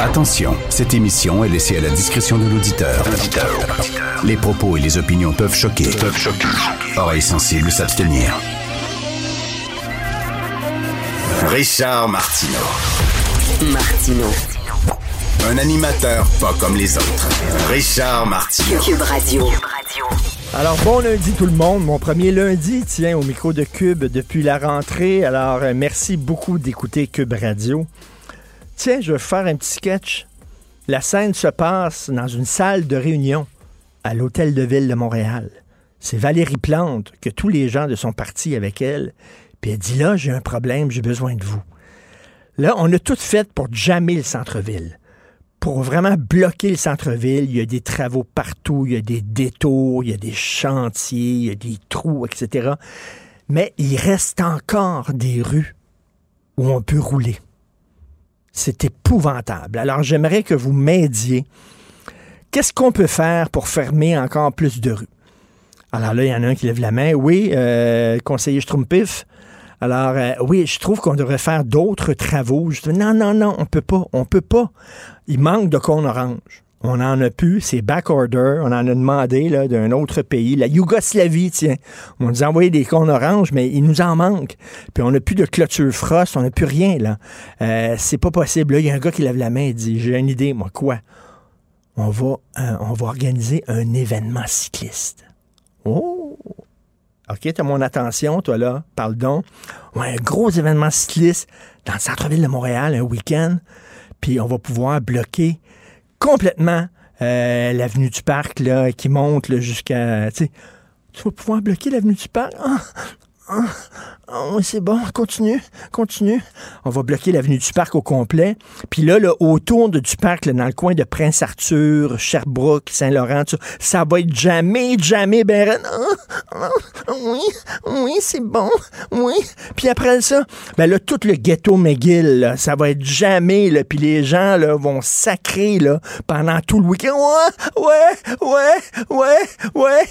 Attention, cette émission est laissée à la discrétion de l'auditeur. Les propos et les opinions peuvent choquer. Peuvent choquer. Oreilles sensibles s'abstenir. Richard Martineau. Martino. Un animateur pas comme les autres. Richard Martineau. Cube Radio. Alors, bon lundi tout le monde. Mon premier lundi, tiens, au micro de Cube depuis la rentrée. Alors, euh, merci beaucoup d'écouter Cube Radio. Tiens, je vais faire un petit sketch. La scène se passe dans une salle de réunion à l'Hôtel de Ville de Montréal. C'est Valérie Plante que tous les gens de son parti avec elle. Puis elle dit là, j'ai un problème, j'ai besoin de vous. Là, on a tout fait pour jammer le centre-ville. Pour vraiment bloquer le centre-ville, il y a des travaux partout, il y a des détours, il y a des chantiers, il y a des trous, etc. Mais il reste encore des rues où on peut rouler. C'est épouvantable. Alors j'aimerais que vous m'aidiez. Qu'est-ce qu'on peut faire pour fermer encore plus de rues? Alors là, il y en a un qui lève la main. Oui, euh, conseiller Strumpif. Alors, euh, oui, je trouve qu'on devrait faire d'autres travaux. Je dis, non, non, non, on peut pas, on peut pas. Il manque de cône orange. On en a plus, c'est back order. On en a demandé là, d'un autre pays, la Yougoslavie, tiens. On nous a envoyé des cônes oranges, mais il nous en manque. Puis on n'a plus de clôture frost, on n'a plus rien, là. Euh, c'est pas possible. Là, il y a un gars qui lève la main et dit J'ai une idée, moi, quoi? On va, euh, on va organiser un événement cycliste. Oh! OK, t'as mon attention, toi, là. Parle donc. Ouais, un gros événement cycliste dans le centre-ville de Montréal, un week-end. Puis on va pouvoir bloquer complètement euh, l'avenue du Parc, là, qui monte là, jusqu'à... Tu vas pouvoir bloquer l'avenue du Parc? Oui, c'est bon, continue, continue. On va bloquer l'avenue du Parc au complet. Puis là, là autour de, du parc, là, dans le coin de Prince-Arthur, Sherbrooke, Saint-Laurent, ça, va être jamais, jamais ben ah, ah, oui, oui, c'est bon, oui. Puis après ça, ben là, tout le ghetto McGill, ça va être jamais, là, puis les gens là, vont sacrer là, pendant tout le week-end. Ouais, ouais, ouais, ouais, ouais.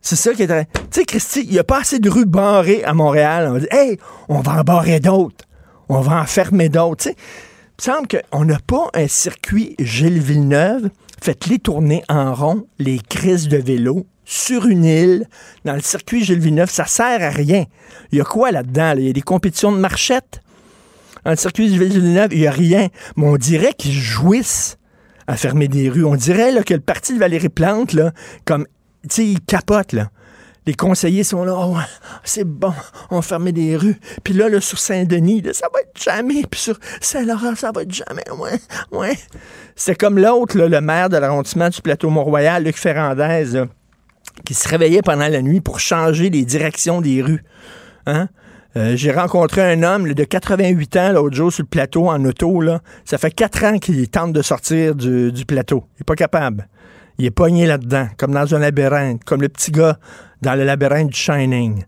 C'est ça qui est. Tu sais, Christy, il n'y a pas assez de rues barrées à Montréal. On dire, hey, on va en barrer d'autres. On va en fermer d'autres. Tu sais, il semble qu'on n'a pas un circuit Gilles Villeneuve. Faites-les tourner en rond, les crises de vélo, sur une île, dans le circuit Gilles Villeneuve. Ça sert à rien. Il y a quoi là-dedans? Il y a des compétitions de marchettes? Dans le circuit Gilles Villeneuve, il n'y a rien. Mais on dirait qu'ils jouissent à fermer des rues. On dirait là, que le parti de Valérie Plante, là, comme tu sais, ils capotent, là. Les conseillers sont là, oh, c'est bon, on fermait des rues. Puis là, sur Saint-Denis, ça va être jamais. Puis sur Saint-Laurent, ça va être jamais. Ouais, ouais. C'est comme l'autre, le maire de l'arrondissement du plateau Mont-Royal, Luc Ferrandez, qui se réveillait pendant la nuit pour changer les directions des rues. Hein? Euh, J'ai rencontré un homme de 88 ans l'autre jour sur le plateau en auto. Là. Ça fait quatre ans qu'il tente de sortir du, du plateau. Il n'est pas capable. Il est pogné là-dedans, comme dans un labyrinthe, comme le petit gars dans le labyrinthe du Shining.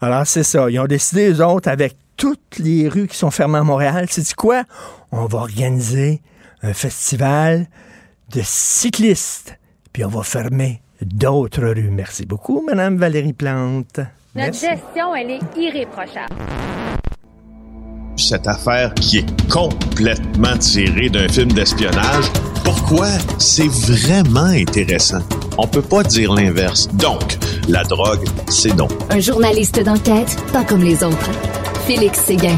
Alors, c'est ça. Ils ont décidé, eux autres, avec toutes les rues qui sont fermées à Montréal, c'est quoi? On va organiser un festival de cyclistes, puis on va fermer d'autres rues. Merci beaucoup, Madame Valérie Plante. Notre Merci. gestion, elle est irréprochable. cette affaire qui est complètement tirée d'un film d'espionnage. Pourquoi? C'est vraiment intéressant? On peut pas dire l'inverse. Donc, la drogue, c'est non. Un journaliste d'enquête, pas comme les autres. Félix Séguin.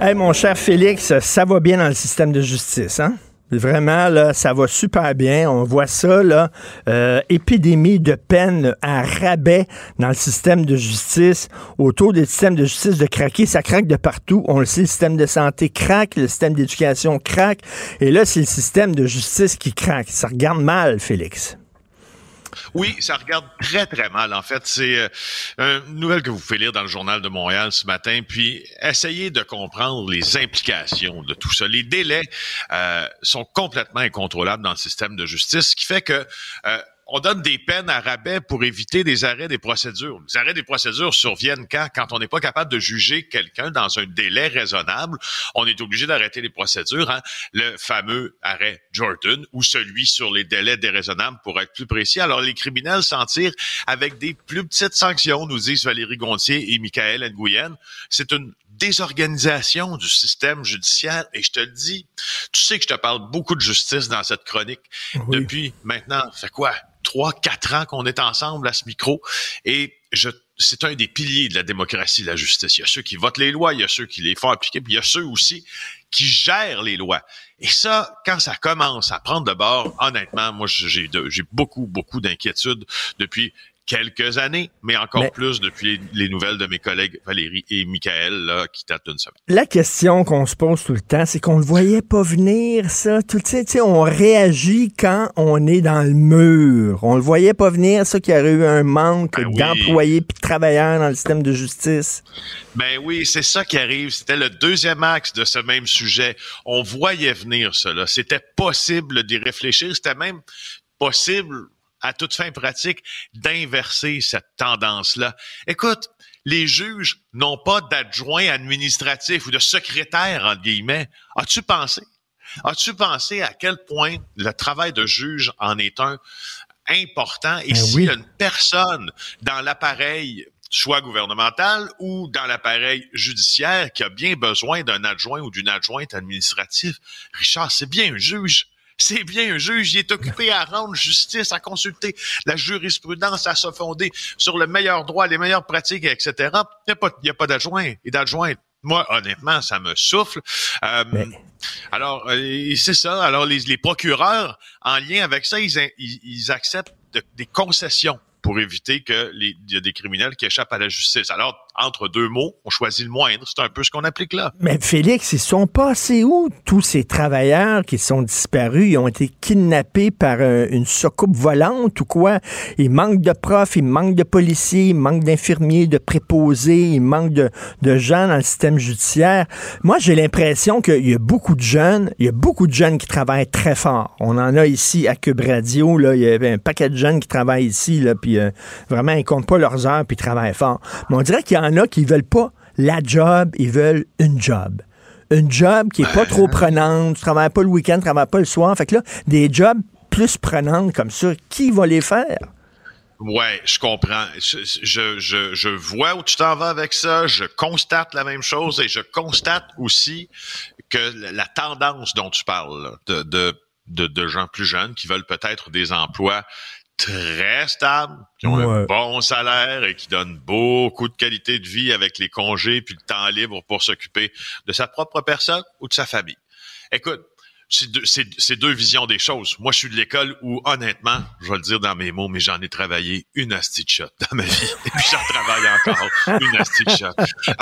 Hey, mon cher Félix, ça va bien dans le système de justice, hein? Vraiment, là, ça va super bien. On voit ça, là. Euh, épidémie de peine à rabais dans le système de justice. Autour des systèmes de justice de craquer, ça craque de partout. On le sait, le système de santé craque, le système d'éducation craque. Et là, c'est le système de justice qui craque. Ça regarde mal, Félix. Oui, ça regarde très, très mal. En fait, c'est euh, une nouvelle que vous pouvez lire dans le journal de Montréal ce matin, puis essayez de comprendre les implications de tout ça. Les délais euh, sont complètement incontrôlables dans le système de justice, ce qui fait que euh, on donne des peines à rabais pour éviter des arrêts des procédures. Les arrêts des procédures surviennent quand? Quand on n'est pas capable de juger quelqu'un dans un délai raisonnable, on est obligé d'arrêter les procédures. Hein? Le fameux arrêt Jordan ou celui sur les délais déraisonnables pour être plus précis. Alors, les criminels s'en tirent avec des plus petites sanctions, nous disent Valérie Gontier et Michael Nguyen. C'est une désorganisation du système judiciaire. Et je te le dis, tu sais que je te parle beaucoup de justice dans cette chronique depuis maintenant, fait quoi, trois, quatre ans qu'on est ensemble à ce micro. Et je c'est un des piliers de la démocratie, la justice. Il y a ceux qui votent les lois, il y a ceux qui les font appliquer, puis il y a ceux aussi qui gèrent les lois. Et ça, quand ça commence à prendre de bord, honnêtement, moi, j'ai beaucoup, beaucoup d'inquiétudes depuis quelques années, mais encore plus depuis les, nouvelles de mes collègues Valérie et Michael, là, qui datent d'une semaine. La question qu'on se pose tout le temps, c'est qu'on ne voyait pas venir, ça. Tout, tu sais, on réagit quand on est dans le mur. On le voyait pas venir, ça, qu'il y aurait eu un manque Ben d'employés puis de travailleurs dans le système de justice. Ben oui, c'est ça qui arrive. C'était le deuxième axe de ce même sujet. On voyait venir cela. C'était possible d'y réfléchir. C'était même possible à toute fin pratique, d'inverser cette tendance-là. Écoute, les juges n'ont pas d'adjoint administratif ou de secrétaire, entre guillemets. As-tu pensé? As-tu pensé à quel point le travail de juge en est un important? Et Ben s'il oui. y a une personne dans l'appareil soit gouvernemental ou dans l'appareil judiciaire qui a bien besoin d'un adjoint ou d'une adjointe administrative, Richard, c'est bien un juge. C'est bien un juge, il est occupé à rendre justice, à consulter la jurisprudence, à se fonder sur le meilleur droit, les meilleures pratiques, etc. Il n'y a pas, il y a pas d'adjoint et d'adjointe. Moi, honnêtement, ça me souffle. Euh, Mais- alors, euh, c'est ça. Alors, les, les procureurs, en lien avec ça, ils, ils, ils acceptent de- des concessions pour éviter que les, y a des criminels qui échappent à la justice. Alors, entre deux mots, on choisit le moindre. C'est un peu ce qu'on applique là. Mais Félix, ils sont passés où? Tous ces travailleurs qui sont disparus? Ils ont été kidnappés par euh, une soucoupe volante ou quoi? Il manque de profs, il manque de policiers, il manque d'infirmiers, de préposés, il manque de, gens dans le système judiciaire. Moi, j'ai l'impression qu'il y a beaucoup de jeunes, il y a beaucoup de jeunes qui travaillent très fort. On en a ici à Cube Radio, là, il y avait un paquet de jeunes qui travaillent ici, là, puis euh, vraiment, ils comptent pas leurs heures, puis ils travaillent fort. Mais on dirait qu'il y en a qui veulent pas la job, ils veulent une job. Une job qui est pas trop prenante, tu travailles pas le week-end, tu travailles pas le soir. Fait que là, des jobs plus prenantes comme ça, qui va les faire? Ouais, je comprends. Je, je, je, je vois où tu t'en vas avec ça. Je constate la même chose et je constate aussi que la- tendance dont tu parles, là, de, de, de, de gens plus jeunes qui veulent peut-être des emplois très stables, qui ont Ouais. un bon salaire et qui donnent beaucoup de qualité de vie avec les congés puis le temps libre pour s'occuper de sa propre personne ou de sa famille. Écoute, c'est deux, deux visions des choses. Moi, je suis de l'école où, honnêtement, je vais le dire dans mes mots, mais j'en ai travaillé une asti de shot dans ma vie. Et puis, j'en travaille encore une asti de shot.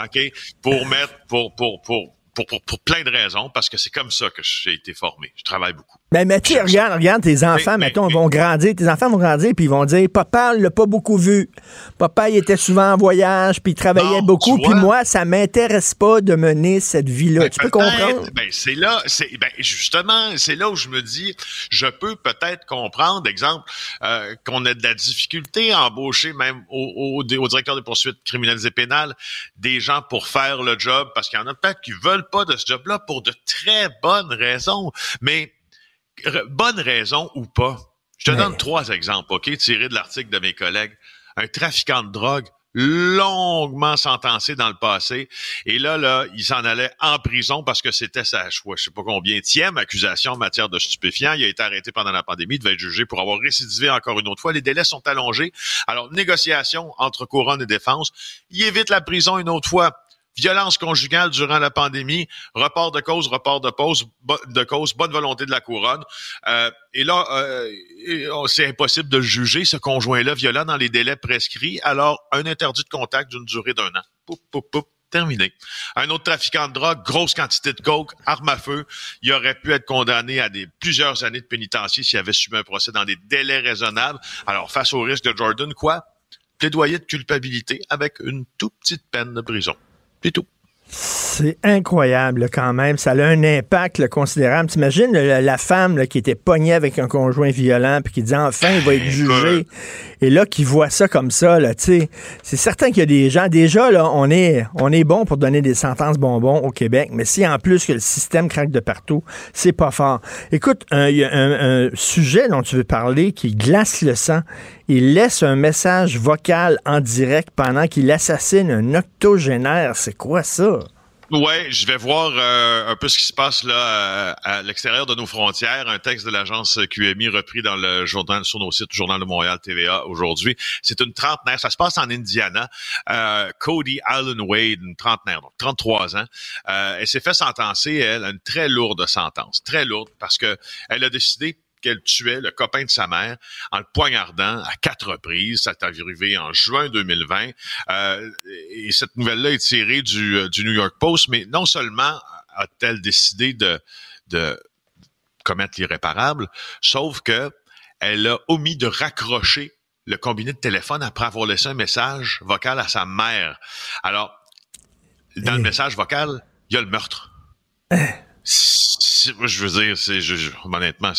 OK? Pour mettre, pour, pour, pour, pour, pour, pour plein de raisons, parce que c'est comme ça que j'ai été formé. Je travaille beaucoup. Mais, mais tu regarde, regarde, tes enfants, mettons, vont grandir. Tes enfants vont grandir, puis ils vont dire Papa, il l'a pas beaucoup vu. Papa, il était souvent en voyage, puis il travaillait Non, beaucoup. Puis moi, ça m'intéresse pas de mener cette vie-là. Ben, tu peux comprendre? Ben, c'est là, c'est ben, justement, c'est là où je me dis, je peux peut-être comprendre, exemple, euh, qu'on a de la difficulté à embaucher même au, au, au directeur des poursuites criminelles et pénales des gens pour faire le job, parce qu'il y en a peut-être qui veulent pas de ce job-là pour de très bonnes raisons, mais r- bonnes raisons ou pas. Je te donne trois exemples, ok, tirés de l'article de mes collègues. Un trafiquant de drogue longuement sentencé dans le passé. Et là, là, il s'en allait en prison parce que c'était sa, je sais pas combien, tième accusation en matière de stupéfiants. Il a été arrêté pendant la pandémie, il devait être jugé pour avoir récidivé encore une autre fois. Les délais sont allongés. Alors, négociation entre couronne et défense. Il évite la prison une autre fois violence conjugale durant la pandémie, report de cause, report de pause, de cause, bonne volonté de la couronne. Euh, et là, euh, c'est impossible de juger ce conjoint-là violent dans les délais prescrits. Alors, un interdit de contact d'une durée d'un an. Poup, poup, poup, terminé. Un autre trafiquant de drogue, grosse quantité de coke, arme à feu, il aurait pu être condamné à des plusieurs années de pénitencier s'il avait subi un procès dans des délais raisonnables. Alors, face au risque de Jordan, quoi? Plaidoyer de culpabilité avec une toute petite peine de prison. C'est tout. C'est incroyable quand même. Ça a un impact considérable. T'imagines la, femme qui était pognée avec un conjoint violent puis qui dit enfin il va être jugé. Et là, qui voit ça comme ça, c'est certain qu'il y a des gens. Déjà, là, on est, on est bon pour donner des sentences bonbons au Québec, mais si en plus que le système craque de partout, c'est pas fort. Écoute, il y a un, un sujet dont tu veux parler qui glace le sang. Il laisse un message vocal en direct pendant qu'il assassine un octogénaire. C'est quoi ça? Ouais, je vais voir euh, un peu ce qui se passe là euh, à, l'extérieur de nos frontières. Un texte de l'agence QMI repris dans le journal sur nos sites, Journal de Montréal, TVA aujourd'hui. C'est une trentenaire. Ça se passe en Indiana. Euh, Cody Allen Wade, une trentenaire, donc 33 ans. elle s'est fait sentencer, elle, une très lourde sentence, très lourde, parce que elle a décidé qu'elle tuait le copain de sa mère en le poignardant à quatre reprises. Ça est arrivé en juin 2020. Euh, et cette nouvelle-là est tirée du, euh, du New York Post, mais non seulement a-t-elle décidé de, de commettre l'irréparable, sauf que elle a omis de raccrocher le combiné de téléphone après avoir laissé un message vocal à sa mère. Alors, dans le eh. message vocal, il y a le meurtre. Eh je veux dire, c'est honnêtement,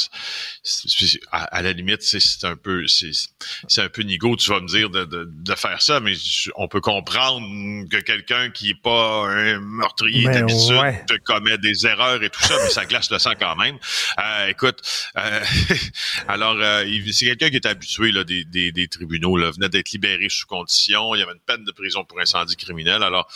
à, la limite, c'est un peu, c'est un peu nigo. Tu vas me dire de, de, de faire ça, mais on peut comprendre que quelqu'un qui est pas un meurtrier d'habitude commet des erreurs et tout ça, mais ça glace le sang quand même. Euh, écoute, euh, alors euh, c'est quelqu'un qui est habitué là, des, des, des tribunaux, là, venait d'être libéré sous condition. Il y avait une peine de prison pour incendie criminel. Alors,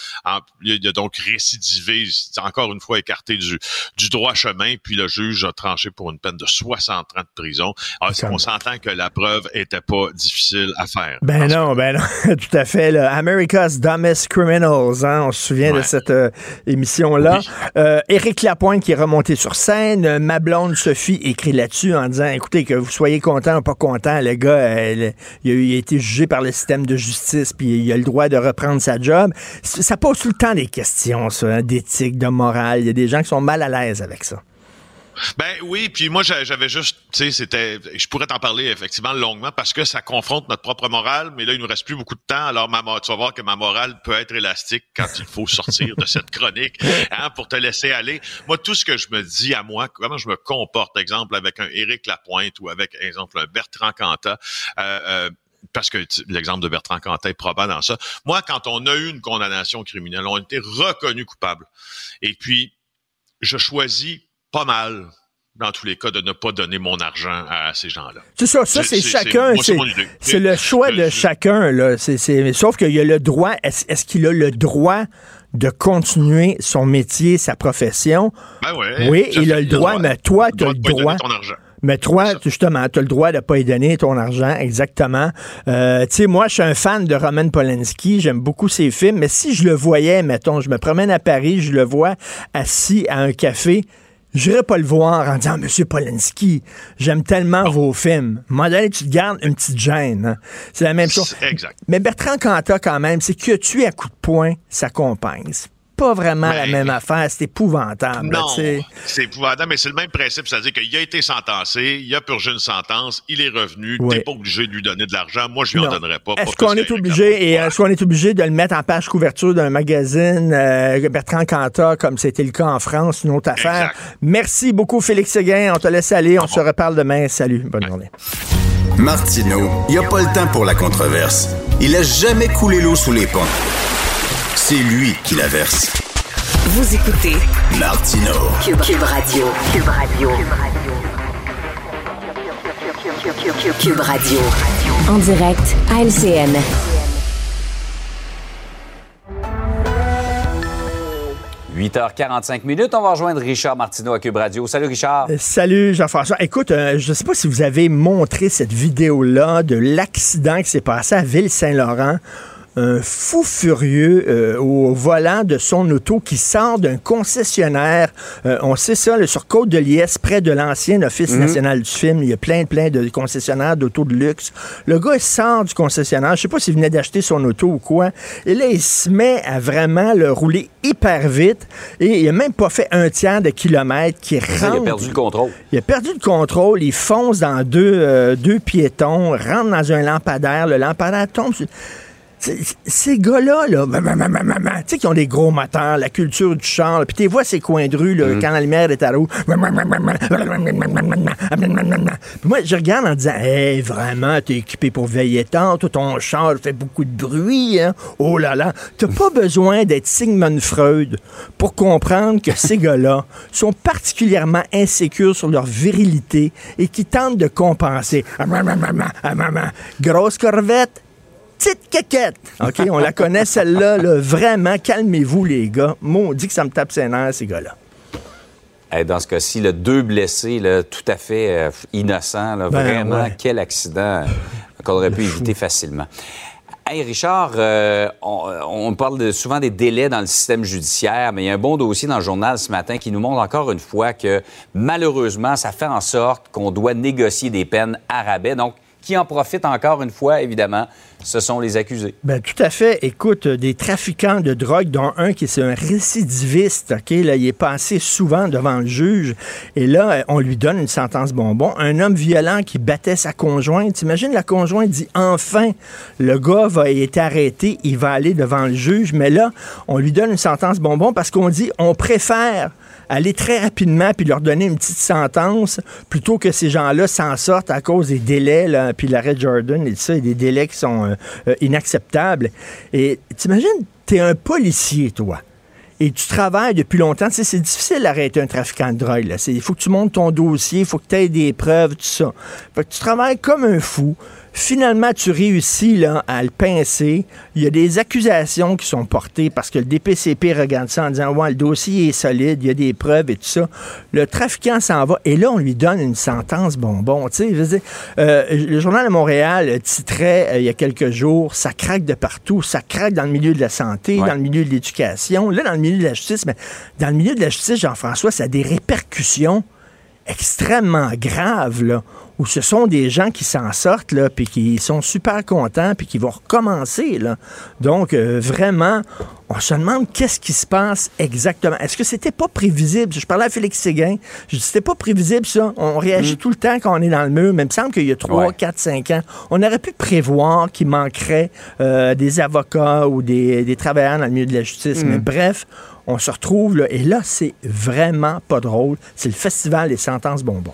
il a donc récidivé, encore une fois écarté du du droit chemin, puis le juge a tranché pour une peine de 60 ans de prison. Alors, ah, on s'entend que la preuve était pas difficile à faire. Ben non, ben non, tout à fait. America's Dumbest Criminals, hein, on se souvient de cette euh, émission-là. Euh, Éric Lapointe qui est remonté sur scène, ma blonde Sophie écrit là-dessus en disant, écoutez, que vous soyez content ou pas content, le gars, il, a, été jugé par le système de justice, puis il a le droit de reprendre sa job. Ça pose tout le temps des questions, ça, hein, d'éthique, de morale. Il y a des gens qui sont mal à l'aise avec ça. Ben oui, puis moi j'avais juste, tu sais, c'était, je pourrais t'en parler effectivement longuement parce que ça confronte notre propre morale, mais là il nous reste plus beaucoup de temps, alors ma, tu vas voir que ma morale peut être élastique quand il faut sortir de cette chronique, hein, pour te laisser aller. Moi tout ce que je me dis à moi, comment je me comporte, exemple avec un Éric Lapointe ou avec exemple un Bertrand Cantat. Euh, euh, parce que l'exemple de Bertrand Cantat est probant dans ça. Moi, quand on a eu une condamnation criminelle, on a été reconnu coupable. Et puis, je choisis pas mal dans tous les cas, de ne pas donner mon argent à ces gens-là. C'est ça, ça c'est chacun. C'est le choix de chacun. Là. sauf qu'il a le droit. Est-ce qu'il a le droit de continuer son métier, sa profession? Ben ouais, oui, il a le droit, mais toi, tu as le droit. Mais toi, justement, tu as le droit de ne pas y donner ton argent, exactement. Euh, tu sais, moi, je suis un fan de Roman Polanski, j'aime beaucoup ses films, mais si je le voyais, mettons, je me promène à Paris, je le vois assis à un café, je n'irais pas le voir en disant Monsieur Polanski, j'aime tellement vos films. À un tu te gardes une petite gêne. Hein. C'est la même chose. Exact. Mais Bertrand Cantat, quand même, c'est que tu es à coup de poing sa compagne pas vraiment la même affaire. C'est épouvantable. Non, c'est épouvantable, mais c'est le même principe. C'est-à-dire qu'il a été sentencé, il a purgé une sentence, il est revenu. Tu T'es pas obligé de lui donner de l'argent. Moi, je lui en donnerais pas. Est-ce qu'on est obligé et est-ce qu'on est obligé de le mettre en page couverture d'un magazine euh, Bertrand Cantat, comme c'était le cas en France, une autre affaire? Merci beaucoup, Félix Seguin. On te laisse aller. On se reparle demain. Salut. Bonne journée. Martineau, il n'y a pas le temps pour la controverse. Il a jamais coulé l'eau sous les ponts. C'est lui qui la verse. Vous écoutez Martino. Cube, Radio. Cube Radio. Cube, Cube Radio. En direct à LCN. — 8h45 minutes. On va rejoindre Richard Martineau à Cube Radio. Salut, Richard. Euh, salut, Jean-François. Écoute, euh, je ne sais pas si vous avez montré cette vidéo-là de l'accident qui s'est passé à Ville-Saint-Laurent un fou furieux euh, au volant de son auto qui sort d'un concessionnaire. Euh, on sait ça, là, sur Côte de Liesse, près de l'ancien Office Mhm. national du film. Il y a plein, plein de concessionnaires d'autos de luxe. Le gars, il sort du concessionnaire. Je sais pas s'il venait d'acheter son auto ou quoi. Et là, il se met à vraiment le rouler hyper vite. Et il a même pas fait un tiers de kilomètre qui Il a rentre. perdu le contrôle. Il a perdu le contrôle, il fonce dans deux, euh, deux piétons, rentre dans un lampadaire, le lampadaire tombe sur... Ces gars-là, là, tu sais, qui ont des gros moteurs, la culture du char, puis tu vois ces coins de rue, là, quand la lumière est à Puis moi, je regarde en disant, hey, vraiment, t'es équipé pour veiller tard, tout ton char fait beaucoup de bruit, hein? Oh là là. T'as pas besoin d'être Sigmund Freud pour comprendre que ces gars-là sont particulièrement insécures sur leur virilité et qui tentent de compenser. Ah, ah. Grosse corvette, petite caquette. OK, on la connaît celle-là. là. Vraiment, calmez-vous, les gars. Maudit que ça me tape ses nerfs, ces gars-là. Dans ce cas-ci, là, deux blessés, là, tout à fait euh, innocents. là. Ben, Vraiment, ouais. quel accident euh, qu'on aurait pu éviter facilement. Hey Richard, euh, on, on parle de- souvent des délais dans le système judiciaire, mais il y a un bon dossier dans le journal ce matin qui nous montre encore une fois que malheureusement, ça fait en sorte qu'on doit négocier des peines à rabais. Donc, qui en profite encore une fois, évidemment, ce sont les accusés. Ben, tout à fait. Écoute, euh, des trafiquants de drogue, dont un qui est un récidiviste, OK? Là, il est passé souvent devant le juge. Et là, euh, on lui donne une sentence bonbon. Un homme violent qui battait sa conjointe. T'imagines, la conjointe dit enfin, le gars va être arrêté, il va aller devant le juge. Mais là, on lui donne une sentence bonbon parce qu'on dit on préfère aller très rapidement puis leur donner une petite sentence plutôt que ces gens-là s'en sortent à cause des délais, là, puis l'arrêt Jordan et tout ça, et des délais qui sont euh, euh, inacceptables. Et t'imagines, t'es un policier, toi. Et tu travailles depuis longtemps. Tu sais, c'est difficile d'arrêter un trafiquant de drogue. Il faut que tu montes ton dossier, il faut que tu aies des preuves, tout ça. Fait que tu travailles comme un fou. Finalement, tu réussis là, à le pincer. Il y a des accusations qui sont portées parce que le DPCP regarde ça en disant Ouais, le dossier est solide, il y a des preuves et tout ça. Le trafiquant s'en va et là, on lui donne une sentence bonbon. Tu sais, euh, le Journal de Montréal titrait euh, il y a quelques jours Ça craque de partout. Ça craque dans le milieu de la santé, Ouais. dans le milieu de l'éducation. Là, dans le milieu de la justice, mais dans le milieu de la justice, Jean-François, ça a des répercussions extrêmement graves, là, où ce sont des gens qui s'en sortent, là, puis qui sont super contents, puis qui vont recommencer, là. Donc, euh, vraiment, on se demande qu'est-ce qui se passe exactement. Est-ce que c'était pas prévisible? Je parlais à Félix Séguin, je dis, c'était pas prévisible, ça. On réagit tout le temps quand on est dans le mur, mais il me semble qu'il y a 3, Ouais. 4, 5 ans, on aurait pu prévoir qu'il manquerait euh, des avocats ou des, des travailleurs dans le milieu de la justice. Mais bref, on se retrouve là, et là, c'est vraiment pas drôle. C'est le festival des sentences bonbons.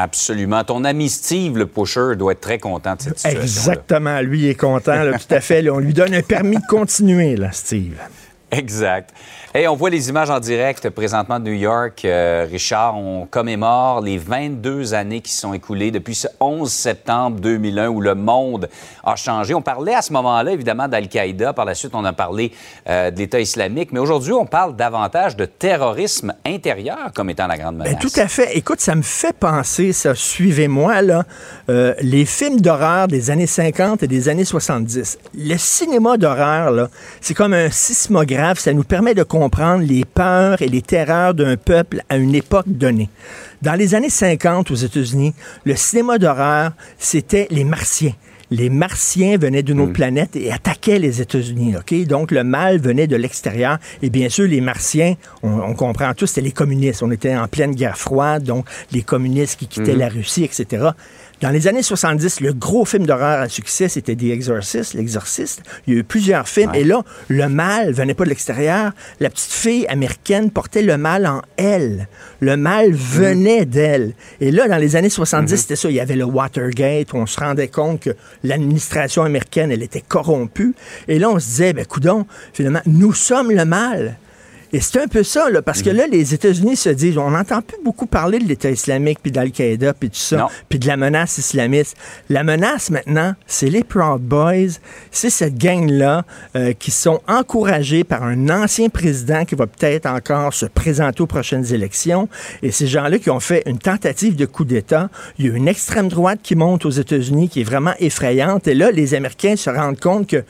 Absolument. Ton ami Steve, le pusher, doit être très content de cette situation. Exactement. Lui est content, là, tout à fait. là. on lui donne un permis de continuer, là, Steve. Exact. Hey, on voit les images en direct présentement de New York. Euh, Richard, on commémore les 22 années qui sont écoulées depuis ce 11 septembre 2001 où le monde a changé. On parlait à ce moment-là, évidemment, d'Al-Qaïda. Par la suite, on a parlé euh, de l'État islamique. Mais aujourd'hui, on parle davantage de terrorisme intérieur comme étant la grande menace. Ben, tout à fait. Écoute, ça me fait penser, ça, suivez-moi, là, euh, les films d'horreur des années 50 et des années 70. Le cinéma d'horreur, là, c'est comme un sismographe. Ça nous permet de comprendre les peurs et les terreurs d'un peuple à une époque donnée. Dans les années 50 aux États-Unis, le cinéma d'horreur, c'était les Martiens. Les Martiens venaient d'une autre planète et attaquaient les États-Unis. OK? Donc, le mal venait de l'extérieur. Et bien sûr, les Martiens, on, on comprend tous, c'était les communistes. On était en pleine guerre froide, donc les communistes qui quittaient la Russie, etc. Dans les années 70, le gros film d'horreur à succès, c'était The Exorcist, l'exorciste. Il y a eu plusieurs films. Et là, le mal venait pas de l'extérieur. La petite fille américaine portait le mal en elle. Le mal venait d'elle. Et là, dans les années 70, c'était ça. Il y avait le Watergate, où on se rendait compte que l'administration américaine, elle était corrompue. Et là, on se disait, ben, coudon, finalement, nous sommes le mal. Et c'est un peu ça, là, parce que là, les États-Unis se disent, on n'entend plus beaucoup parler de l'État islamique, puis d'Al-Qaïda, puis tout ça, puis de la menace islamiste. La menace maintenant, c'est les Proud Boys, c'est cette gang-là euh, qui sont encouragés par un ancien président qui va peut-être encore se présenter aux prochaines élections. Et ces gens-là qui ont fait une tentative de coup d'État, il y a une extrême droite qui monte aux États-Unis qui est vraiment effrayante. Et là, les Américains se rendent compte que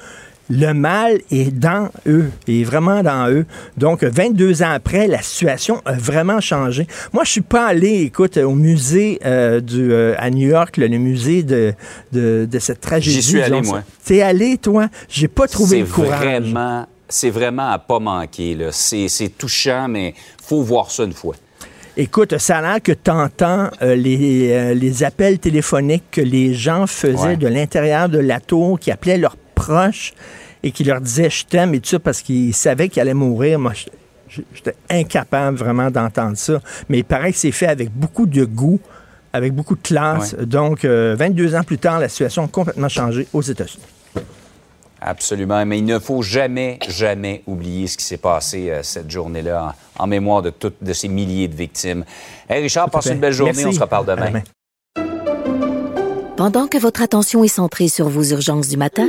le mal est dans eux, est vraiment dans eux. Donc, 22 ans après, la situation a vraiment changé. Moi, je suis pas allé, écoute, au musée euh, du, euh, à New York, le, musée de, de, cette tragédie. J'y suis allé, moi. T'es allé, toi? J'ai pas trouvé le courage. Vraiment, c'est vraiment à pas manquer. C'est touchant, mais faut voir ça une fois. Écoute, ça a l'air que tu entends euh, les, les, appels téléphoniques que les gens faisaient de l'intérieur de la tour, qui appelaient leurs proches et qui leur disait je t'aime et tout ça parce qu'il savait qu'il allait mourir. Moi, j'étais incapable vraiment d'entendre ça. Mais il paraît que c'est fait avec beaucoup de goût, avec beaucoup de classe. Donc, 22 euh, ans plus tard, la situation a complètement changé aux États-Unis. Absolument. Mais il ne faut jamais, jamais oublier ce qui s'est passé euh, cette journée-là en, mémoire de toutes de ces milliers de victimes. Hey Richard, passe une belle journée. On se reparle demain. Pendant que votre attention est centrée sur vos urgences du matin,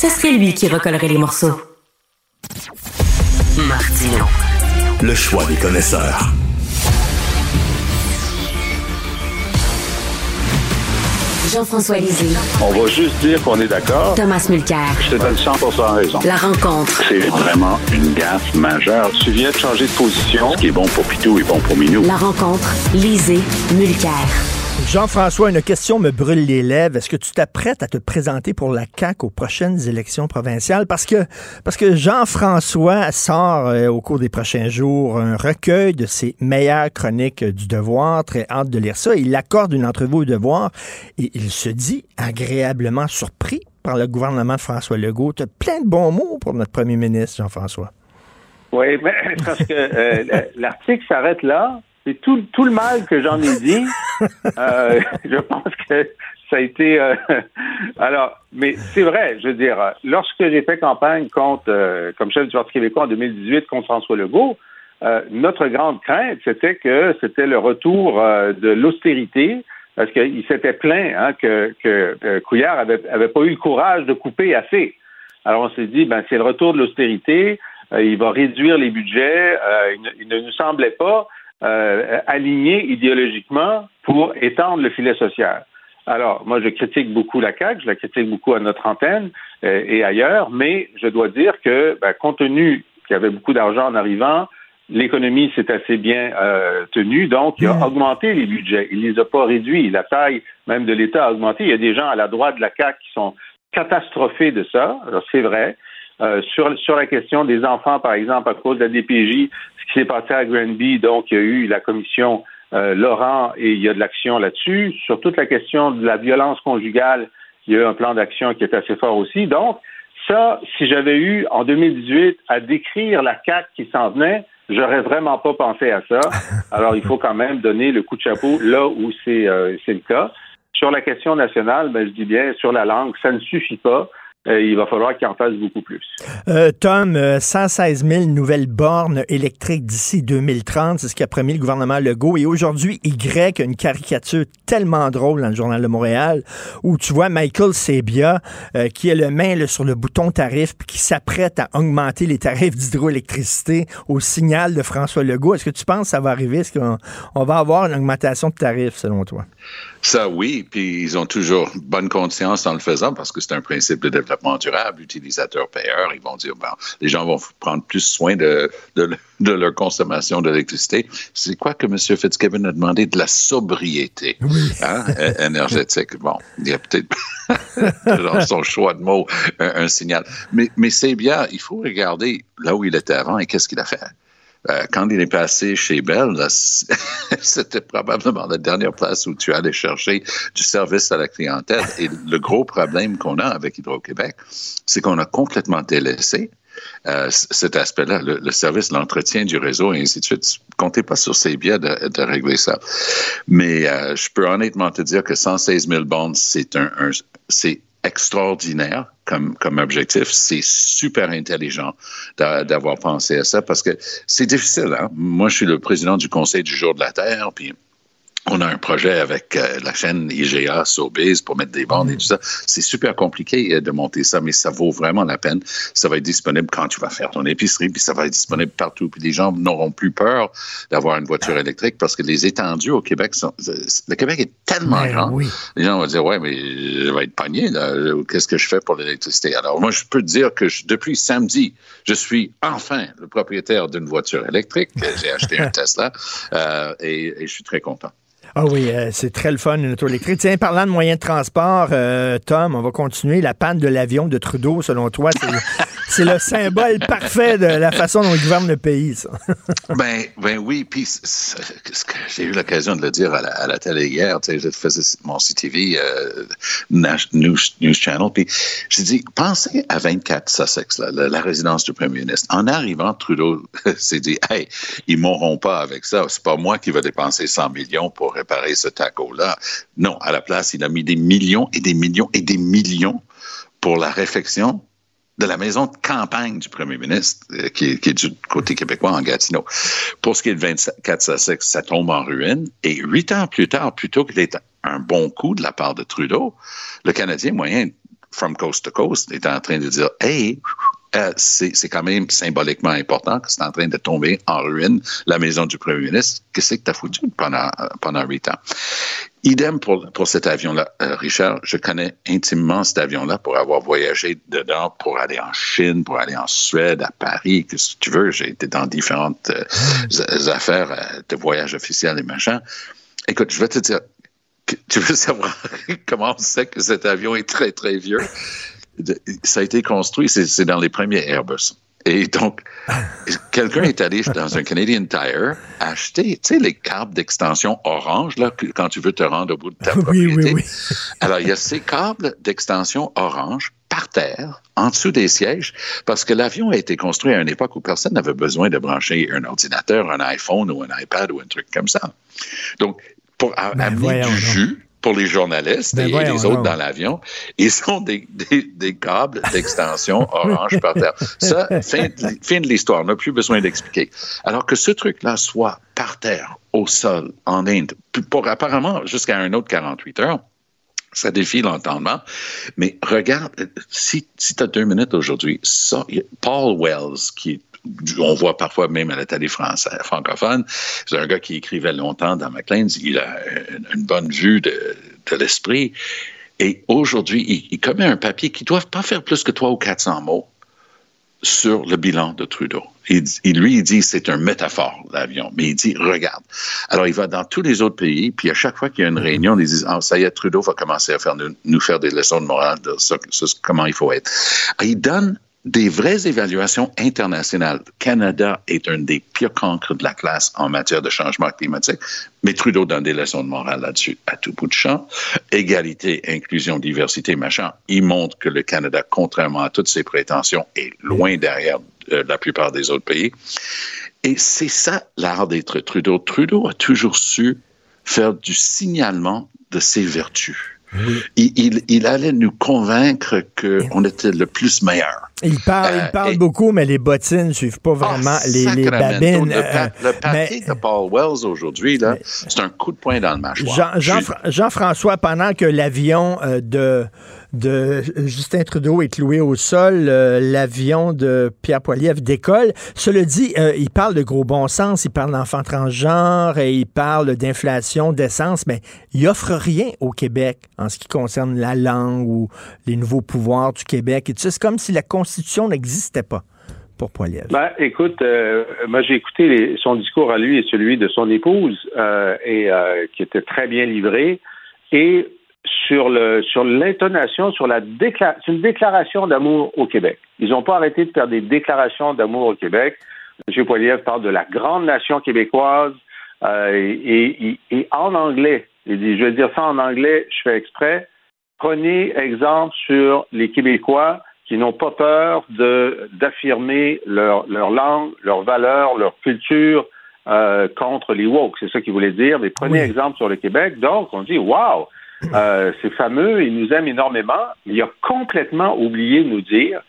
ce serait lui qui recollerait les morceaux. Martino. Le choix des connaisseurs. Jean-François Lisée. On va juste dire qu'on est d'accord. Thomas Mulcair. Je te donne 100 raison. La rencontre. C'est vraiment une gaffe majeure. Tu viens de changer de position. Ce qui est bon pour Pitou est bon pour Minou. La rencontre. Lisée. Mulcair. Jean-François, une question me brûle les lèvres. Est-ce que tu t'apprêtes à te présenter pour la CAQ aux prochaines élections provinciales? Parce que, parce que Jean-François sort euh, au cours des prochains jours un recueil de ses meilleures chroniques du devoir. Très hâte de lire ça. Il accorde une entrevue au devoir et il se dit agréablement surpris par le gouvernement de François Legault. Tu as plein de bons mots pour notre premier ministre, Jean-François. Oui, mais parce que euh, l'article s'arrête là c'est tout, tout le mal que j'en ai dit. Euh, je pense que ça a été. Euh, alors, mais c'est vrai, je veux dire, lorsque j'ai fait campagne contre, euh, comme chef du Parti québécois en 2018 contre François Legault, notre grande crainte, c'était que c'était le retour de l'austérité, parce qu'il s'était plaint hein, que, que Couillard avait, avait pas eu le courage de couper assez. Alors on s'est dit, ben c'est le retour de l'austérité, il va réduire les budgets, il ne nous semblait pas euh, aligné idéologiquement pour étendre le filet social. Alors, moi, je critique beaucoup la CAQ, je la critique beaucoup à notre antenne euh, et ailleurs, mais je dois dire que, ben, compte tenu qu'il y avait beaucoup d'argent en arrivant, l'économie s'est assez bien euh, tenue, donc il a mmh. augmenté les budgets. Il ne les a pas réduits. La taille même de l'État a augmenté. Il y a des gens à la droite de la CAQ qui sont catastrophés de ça. Alors, c'est vrai. Euh, sur, sur la question des enfants, par exemple, à cause de la DPJ, ce qui s'est passé à Granby, donc il y a eu la commission euh, Laurent et il y a de l'action là-dessus. Sur toute la question de la violence conjugale, il y a eu un plan d'action qui est assez fort aussi. Donc, ça, si j'avais eu en 2018 à décrire la CAQ qui s'en venait, j'aurais vraiment pas pensé à ça. Alors, il faut quand même donner le coup de chapeau là où c'est euh, le cas. Sur la question nationale, ben, je dis bien, sur la langue, ça ne suffit pas. Euh, il va falloir qu'il en fasse beaucoup plus. Euh, Tom, 116 000 nouvelles bornes électriques d'ici 2030, c'est ce qu'a promis le gouvernement Legault. Et aujourd'hui, Y a une caricature tellement drôle dans le Journal de Montréal où tu vois Michael Sebia qui a le main sur le bouton tarif puis qui s'apprête à augmenter les tarifs d'hydroélectricité au signal de François Legault. Est-ce que tu penses que ça va arriver? Est-ce qu'on va avoir une augmentation de tarifs selon toi? Ça, oui, puis ils ont toujours bonne conscience en le faisant parce que c'est un principe de développement durable, utilisateur-payeur. Ils vont dire, bon, les gens vont prendre plus soin de, de, leur consommation d'électricité. C'est quoi que M. Fitzgibbon a demandé? De la sobriété hein, énergétique. Bon, il y a peut-être dans son choix de mots un, un signal. Mais, mais c'est bien, il faut regarder là où il était avant et qu'est-ce qu'il a fait. Euh, quand il est passé chez Bell, c'était probablement la dernière place où tu allais chercher du service à la clientèle. Et le gros problème qu'on a avec Hydro-Québec, c'est qu'on a complètement délaissé euh, cet aspect-là, le, service, l'entretien du réseau et ainsi de suite. Comptez pas sur ces biais de, régler ça. Mais euh, je peux honnêtement te dire que 116 000 bonds, c'est un, c'est extraordinaire comme, objectif. C'est super intelligent d'avoir pensé à ça parce que c'est difficile. Hein? Moi, je suis le président du Conseil du jour de la Terre, puis on a un projet avec euh, la chaîne IGA, Sobeys, pour mettre des bandes et tout ça. C'est super compliqué euh, de monter ça, mais ça vaut vraiment la peine. Ça va être disponible quand tu vas faire ton épicerie, puis ça va être disponible partout. Puis les gens n'auront plus peur d'avoir une voiture électrique parce que les étendues au Québec sont... Le Québec est tellement grand. Les gens vont dire, ouais, mais je vais être pogné, Qu'est-ce que je fais pour l'électricité? Alors, moi, je peux te dire que depuis samedi, je suis enfin le propriétaire d'une voiture électrique. J'ai acheté un Tesla euh, et je suis très content. Ah oui, euh, c'est très le fun, une auto électrique. Tiens, parlant de moyens de transport, euh, Tom, on va continuer. La panne de l'avion de Trudeau, selon toi, c'est le symbole parfait de la façon dont il gouverne le pays, ça. ben, ben oui, puis j'ai eu l'occasion de le dire à la, télé hier, je faisais mon CTV euh, News, Channel, puis j'ai dit, pensez à 24 Sussex, la, résidence du premier ministre. En arrivant, Trudeau s'est dit, hey, ils mourront pas avec ça. C'est pas moi qui vais dépenser 100 millions pour réparer ce taco-là. Non, à la place, il a mis des millions et des millions et des millions pour la réfection de la maison de campagne du premier ministre, euh, qui, est, du côté québécois en Gatineau. Pour ce qui est de 24 Sussex, ça tombe en ruine. Et huit ans plus tard, plutôt qu'il ait un bon coup de la part de Trudeau, le Canadien moyen, from coast to coast, est en train de dire, hey, euh, c'est quand même symboliquement important que c'est en train de tomber en ruine la maison du premier ministre. Qu'est-ce que tu as foutu pendant, pendant huit ans? Idem pour, pour cet avion-là, euh, Richard. Je connais intimement cet avion-là pour avoir voyagé dedans, pour aller en Chine, pour aller en Suède, à Paris, que si tu veux. J'ai été dans différentes affaires de voyage officiel et machin. Écoute, je vais te dire, tu veux savoir comment on sait que cet avion est très, très vieux? ça a été construit, c'est dans les premiers Airbus. Et donc, quelqu'un est allé dans un Canadian Tire acheter, tu sais, les câbles d'extension orange, là, quand tu veux te rendre au bout de ta propriété. Oui, oui, oui. Alors, il y a ces câbles d'extension orange par terre, en dessous des sièges, parce que l'avion a été construit à une époque où personne n'avait besoin de brancher un ordinateur, un iPhone ou un iPad ou un truc comme ça. Donc, pour ben, amener du jus, pour les journalistes ben et, les autres dans l'avion, ils ont des, des, câbles d'extension orange par terre. Ça, fin de, fin de l'histoire, on n'a plus besoin d'expliquer. Alors que ce truc-là soit par terre, au sol, en Inde, pour apparemment jusqu'à un autre 48 heures, ça défie l'entendement. Mais regarde, si, si tu as deux minutes aujourd'hui, Paul Wells, qui est on voit parfois même à la télé française, francophone. C'est un gars qui écrivait longtemps dans McLean's. Il a une bonne vue de, l'esprit. Et aujourd'hui, il, commet un papier qui ne doit pas faire plus que 300 ou 400 mots sur le bilan de Trudeau. Il, lui, il dit c'est un métaphore, l'avion, mais il dit regarde. Alors, il va dans tous les autres pays, puis à chaque fois qu'il y a une réunion, il dit ah, ça y est, Trudeau va commencer à nous, faire des leçons de morale de comment il faut être. il donne des vraies évaluations internationales. Canada est un des pires cancres de la classe en matière de changement climatique, mais Trudeau donne des leçons de morale là-dessus à tout bout de champ. Égalité, inclusion, diversité, machin. Il montre que le Canada, contrairement à toutes ses prétentions, est loin derrière euh, la plupart des autres pays. Et c'est ça l'art d'être Trudeau. Trudeau a toujours su faire du signalement de ses vertus Il, il, il, allait nous convaincre qu'on était le plus meilleur. Il parle, il parle beaucoup, mais les bottines ne suivent pas vraiment oh, les, les, babines. Le, pa le papier de Paul Wells aujourd'hui, c'est un coup de poing dans le mâchoire. Jean-François, Jean, pendant que l'avion euh, de de Justin Trudeau est cloué au sol, euh, l'avion de Pierre Poilievre décolle. Cela dit, euh, il parle de gros bon sens, il parle d'enfants transgenres, et il parle d'inflation, d'essence, mais il offre rien au Québec en ce qui concerne la langue ou les nouveaux pouvoirs du Québec. Et c'est comme si la Constitution n'existait pas. Pour Poilievre. Ben, écoute, euh, moi j'ai écouté son discours à lui et celui de son épouse, et qui était très bien livré. Et sur le sur l'intonation, sur la une déclaration d'amour au Québec. Ils n'ont pas arrêté de faire des déclarations d'amour au Québec. M. Poiliev parle de la grande nation québécoise euh, et, et, en anglais. Il dit, je vais dire ça en anglais, je fais exprès. Prenez exemple sur les Québécois qui n'ont pas peur de d'affirmer leur, leur langue, leurs valeurs, leur culture euh, contre les woke. C'est ça qu'il voulait dire. Mais prenez exemple sur le Québec. Donc, on dit, wow, euh, c'est fameux, il nous aime énormément, mais il a complètement oublié de nous dire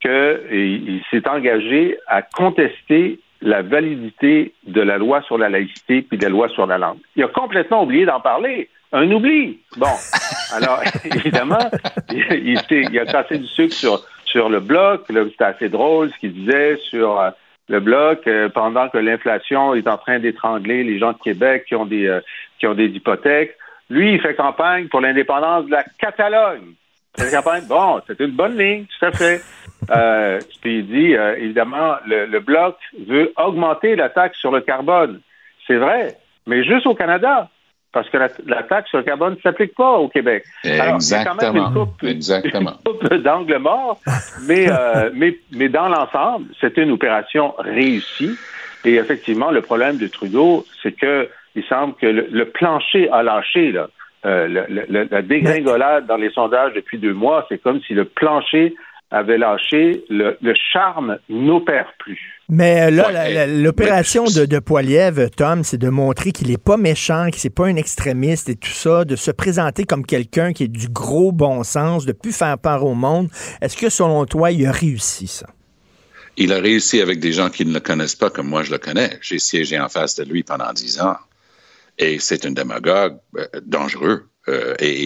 qu'il s'est engagé à contester la validité de la loi sur la laïcité puis de la loi sur la langue. Il a complètement oublié d'en parler. Un oubli. Bon. Alors, évidemment, il, il, a cassé du sucre sur, sur le bloc. C'était assez drôle ce qu'il disait sur euh, le bloc euh, pendant que l'inflation est en train d'étrangler les gens de Québec qui ont des, qui ont des hypothèques. Lui, il fait campagne pour l'indépendance de la Catalogne. C'est campagne, bon, c'est une bonne ligne, tout à fait. Euh, puis il dit, euh, évidemment, le, Bloc veut augmenter la taxe sur le carbone. C'est vrai, mais juste au Canada, parce que la, taxe sur le carbone ne s'applique pas au Québec. Exactement. Alors, une coupe, Exactement. d'angle mort, mais, euh, mais, mais dans l'ensemble, c'était une opération réussie. Et effectivement, le problème de Trudeau, c'est que il semble que le, plancher a lâché. Là. Euh, la dégringolade dans les sondages depuis deux mois, c'est comme si le plancher avait lâché, le, charme n'opère plus. Mais euh, là, l'opération de, de Poiliev, Tom, c'est de montrer qu'il n'est pas méchant, qu'il n'est pas un extrémiste et tout ça, de se présenter comme quelqu'un qui est du gros bon sens, de plus faire peur au monde. Est-ce que, selon toi, il a réussi ça? Il a réussi avec des gens qui ne le connaissent pas comme moi je le connais. J'ai siégé en face de lui pendant dix ans. Et c'est un démagogue euh, dangereux. Euh, et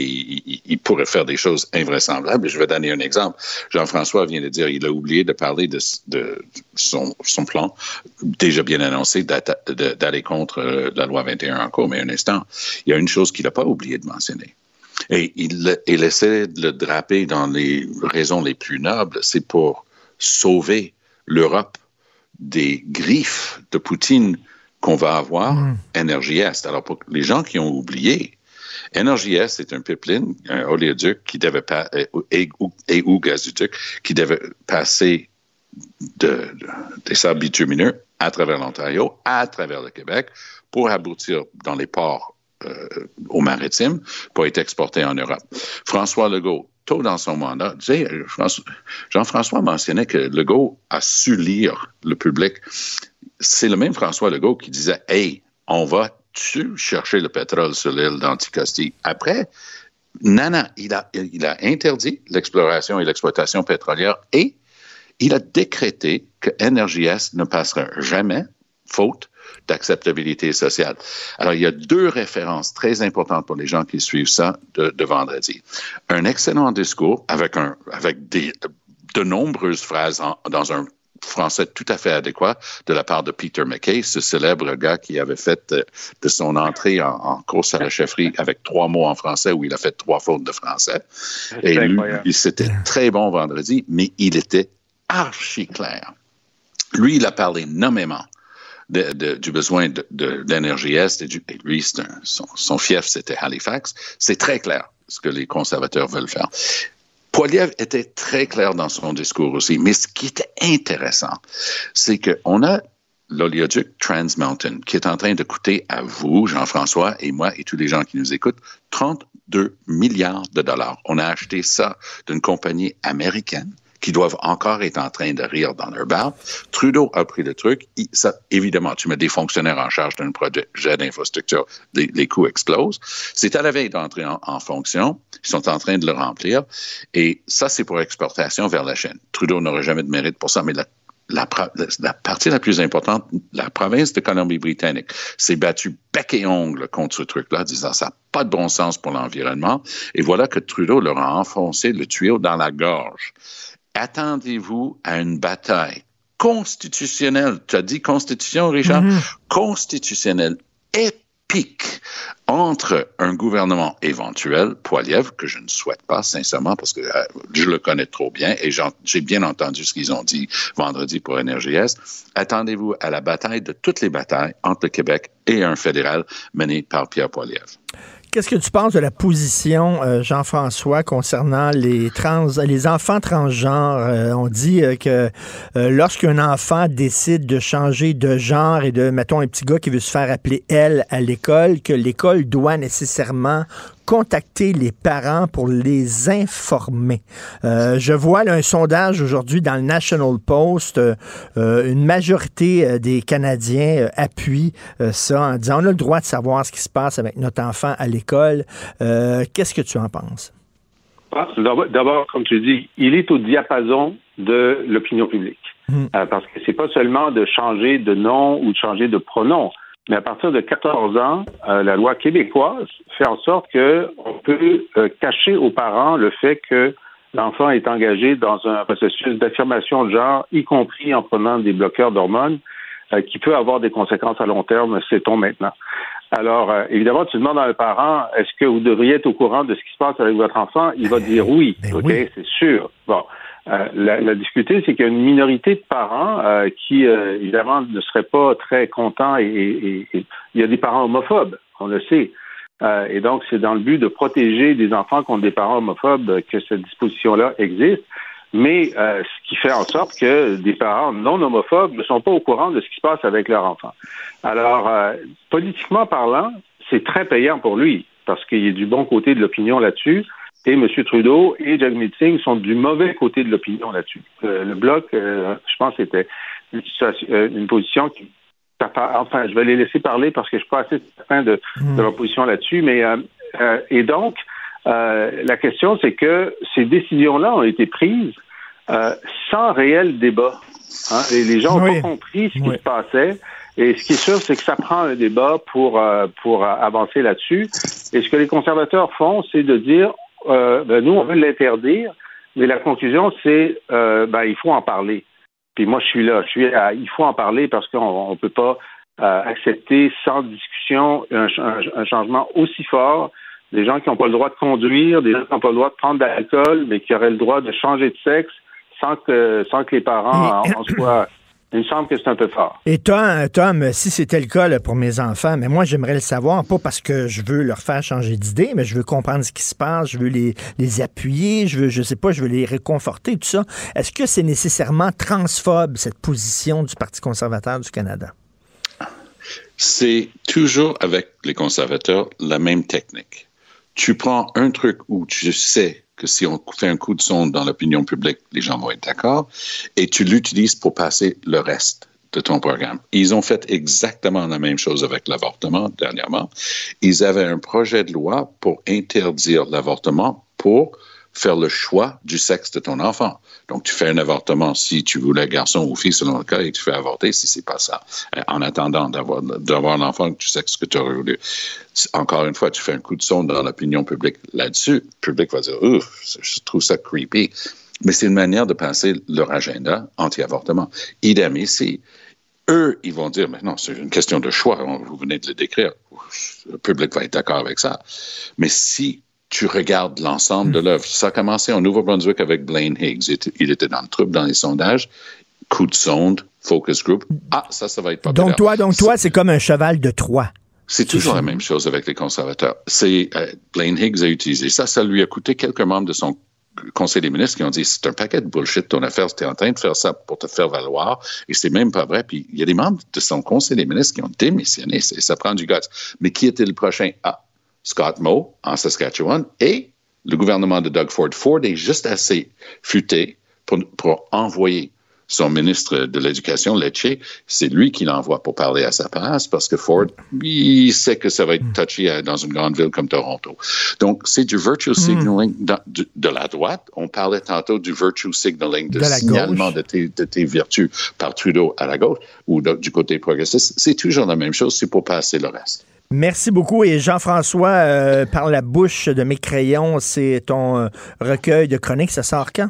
il, pourrait faire des choses invraisemblables. Je vais donner un exemple. Jean-François vient de dire il a oublié de parler de, de son, son, plan, déjà bien annoncé, d'aller contre euh, la loi 21 en cours. Mais un instant, il y a une chose qu'il n'a pas oublié de mentionner. Et il, il essaie de le draper dans les raisons les plus nobles, c'est pour sauver l'Europe des griffes de Poutine qu'on va avoir mm. Est. Alors, pour les gens qui ont oublié, Est, c'est un pipeline, un oléoduc qui devait pas, euh, et, et, ou gazoduc qui devait passer de, des sables bitumineux à travers l'Ontario, à travers le Québec, pour aboutir dans les ports euh, au maritime, pour être exporté en Europe. François Legault, tôt dans son mandat, Jean-François mentionnait que Legault a su lire le public c'est le même François Legault qui disait Hey, on va-tu chercher le pétrole sur l'île d'Anticosti? Après, Nana, il a, il a interdit l'exploration et l'exploitation pétrolière et il a décrété que NRJS ne passera jamais, faute d'acceptabilité sociale. Alors, il y a deux références très importantes pour les gens qui suivent ça de, vendredi. Un excellent discours avec, de nombreuses phrases dans un français tout à fait adéquat de la part de Peter McKay, ce célèbre gars qui avait fait euh, de son entrée en, course à la chefferie avec trois mots en français où il a fait trois fautes de français. Et lui, c'était très bon vendredi, mais il était archi clair. Lui, il a parlé nommément du besoin de, l'énergie Est et, lui, son fief, c'était Halifax. C'est très clair ce que les conservateurs veulent faire. Poiliev était très clair dans son discours aussi. Mais ce qui était intéressant, c'est qu'on a l'oléoduc Trans Mountain qui est en train de coûter à vous, Jean-François et moi et tous les gens qui nous écoutent, 32 milliards de dollars. On a acheté ça d'une compagnie américaine qui doivent encore être en train de rire dans leur bar. Trudeau a pris le truc. ça, évidemment, tu mets des fonctionnaires en charge d'un projet d'infrastructure, les, coûts explosent. C'est à la veille d'entrer en, fonction. Ils sont en train de le remplir. Et ça, c'est pour exportation vers la Chine. Trudeau n'aurait jamais de mérite pour ça, mais la la, la, partie la plus importante, la province de Colombie-Britannique s'est battue bec et ongle contre ce truc-là, disant ça n'a pas de bon sens pour l'environnement. Et voilà que Trudeau leur a enfoncé le tuyau dans la gorge. Attendez-vous à une bataille constitutionnelle. Tu as dit constitution, Richard? Mm-hmm. Constitutionnelle pic entre un gouvernement éventuel, Poiliev, que je ne souhaite pas sincèrement parce que euh, je le connais trop bien et j'ai bien entendu ce qu'ils ont dit vendredi pour NRJS, attendez-vous à la bataille de toutes les batailles entre le Québec et un fédéral mené par Pierre Poiliev. Qu'est-ce que tu penses de la position, euh, Jean-François, concernant les trans, les enfants transgenres? Euh, on dit euh, que lorsqu'un enfant décide de changer de genre et de, mettons, un petit gars qui veut se faire appeler elle à l'école, que l'école doit nécessairement contacter les parents pour les informer. Euh, je vois un sondage aujourd'hui dans le National Post. Euh, une majorité euh, des Canadiens appuient ça en disant on a le droit de savoir ce qui se passe avec notre enfant à l'école. Qu'est-ce que tu en penses? Ah, d'abord, comme tu dis, il est au diapason de l'opinion publique. Hmm. parce que c'est pas seulement de changer de nom ou de changer de pronom. Mais à partir de 14 ans, euh, la loi québécoise fait en sorte qu'on peut euh, cacher aux parents le fait que l'enfant est engagé dans un processus d'affirmation de genre, y compris en prenant des bloqueurs d'hormones, euh, qui peut avoir des conséquences à long terme, sait-on maintenant. Alors, évidemment, tu demandes à un parent, est-ce que vous devriez être au courant de ce qui se passe avec votre enfant? Il va dire oui. Ben OK, c'est sûr. Bon. Euh, la, la, difficulté, c'est qu'il y a une minorité de parents euh, qui, euh, évidemment, ne seraient pas très contents et, il y a des parents homophobes, on le sait. et donc, c'est dans le but de protéger des enfants contre des parents homophobes que cette disposition-là existe. Mais ce qui fait en sorte que des parents non homophobes ne sont pas au courant de ce qui se passe avec leur enfant. Alors, politiquement parlant, c'est très payant pour lui parce qu'il est du bon côté de l'opinion là-dessus et M. Trudeau et Jagmeet Singh sont du mauvais côté de l'opinion là-dessus. Euh, le bloc, euh, je pense, c'était une, euh, une, position qui enfin, je vais les laisser parler parce que je suis pas assez certain de, mmh. de leur position là-dessus, mais et donc la question c'est que ces décisions-là ont été prises sans réel débat. Hein? Et les gens n'ont pas compris ce qui se passait. Et ce qui est sûr, c'est que ça prend un débat pour pour avancer là-dessus. Et ce que les conservateurs font, c'est de dire euh, ben, nous, on veut l'interdire, mais la conclusion, c'est euh, ben, il faut en parler. Puis moi, je suis là. Je suis il faut en parler parce qu'on ne peut pas euh, accepter sans discussion un, changement aussi fort. Des gens qui n'ont pas le droit de conduire, des gens qui n'ont pas le droit de prendre de l'alcool, mais qui auraient le droit de changer de sexe sans que, sans que les parents en soient il me semble que c'est un peu fort. Et Tom, Tom si c'était le cas pour mes enfants, mais moi j'aimerais le savoir, pas parce que je veux leur faire changer d'idée, mais je veux comprendre ce qui se passe, je veux les, les appuyer, je veux, je sais pas, je veux les réconforter, tout ça. Est-ce que c'est nécessairement transphobe, cette position du Parti conservateur du Canada? C'est toujours avec les conservateurs la même technique. Tu prends un truc où tu sais que si on fait un coup de sonde dans l'opinion publique, les gens vont être d'accord, et tu l'utilises pour passer le reste de ton programme. Ils ont fait exactement la même chose avec l'avortement dernièrement. Ils avaient un projet de loi pour interdire l'avortement pour faire le choix du sexe de ton enfant. Donc, tu fais un avortement si tu voulais garçon ou fille selon le cas et tu fais avorter si c'est pas ça. Euh, en attendant d'avoir, d'avoir un enfant du sexe que tu aurais voulu. Encore une fois, tu fais un coup de sonde dans l'opinion publique là-dessus. Le public va dire, ouf, je trouve ça creepy. Mais c'est une manière de passer leur agenda anti-avortement. Idem ici. Eux, ils vont dire, mais non, c'est une question de choix. Vous venez de le décrire. Le public va être d'accord avec ça. Mais si tu regardes l'ensemble de hmm. l'œuvre. Ça a commencé en Nouveau-Brunswick avec Blaine Higgs. Il était dans le trouble dans les sondages. Coup de sonde, focus group. Ah, ça, ça va être populaire. Donc toi, donc toi, c'est comme un cheval de Troie. C'est toujours la même chose avec les conservateurs. C'est euh, Blaine Higgs a utilisé ça. Ça lui a coûté quelques membres de son conseil des ministres qui ont dit c'est un paquet de bullshit ton affaire, tu es en train de faire ça pour te faire valoir et c'est même pas vrai. Puis il y a des membres de son conseil des ministres qui ont démissionné. Ça prend du guts. Mais qui était le prochain? Ah, Scott Moe en Saskatchewan et le gouvernement de Doug Ford. Ford est juste assez futé pour, pour envoyer son ministre de l'Éducation, Lecce, c'est lui qui l'envoie pour parler à sa place parce que Ford, il sait que ça va être touché dans une grande ville comme Toronto. Donc, c'est du virtue signaling de, de, la droite. On parlait tantôt du virtue signaling, de, signalement de tes, de tes vertus par Trudeau à la gauche ou du côté progressiste. C'est toujours la même chose, c'est pour passer le reste. Merci beaucoup. Et Jean-François, euh, par la bouche de mes crayons, c'est ton euh, recueil de chroniques. Ça sort quand?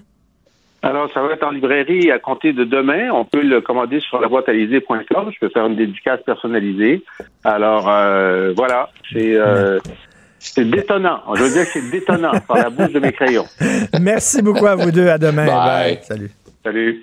Alors, ça va être en librairie à compter de demain. On peut le commander sur la boîte Je peux faire une dédicace personnalisée. Alors, euh, voilà, c'est euh, c'est détonnant. Je veux dire que c'est détonnant par la bouche de mes crayons. Merci beaucoup à vous deux. À demain. Bye. Salut. Salut.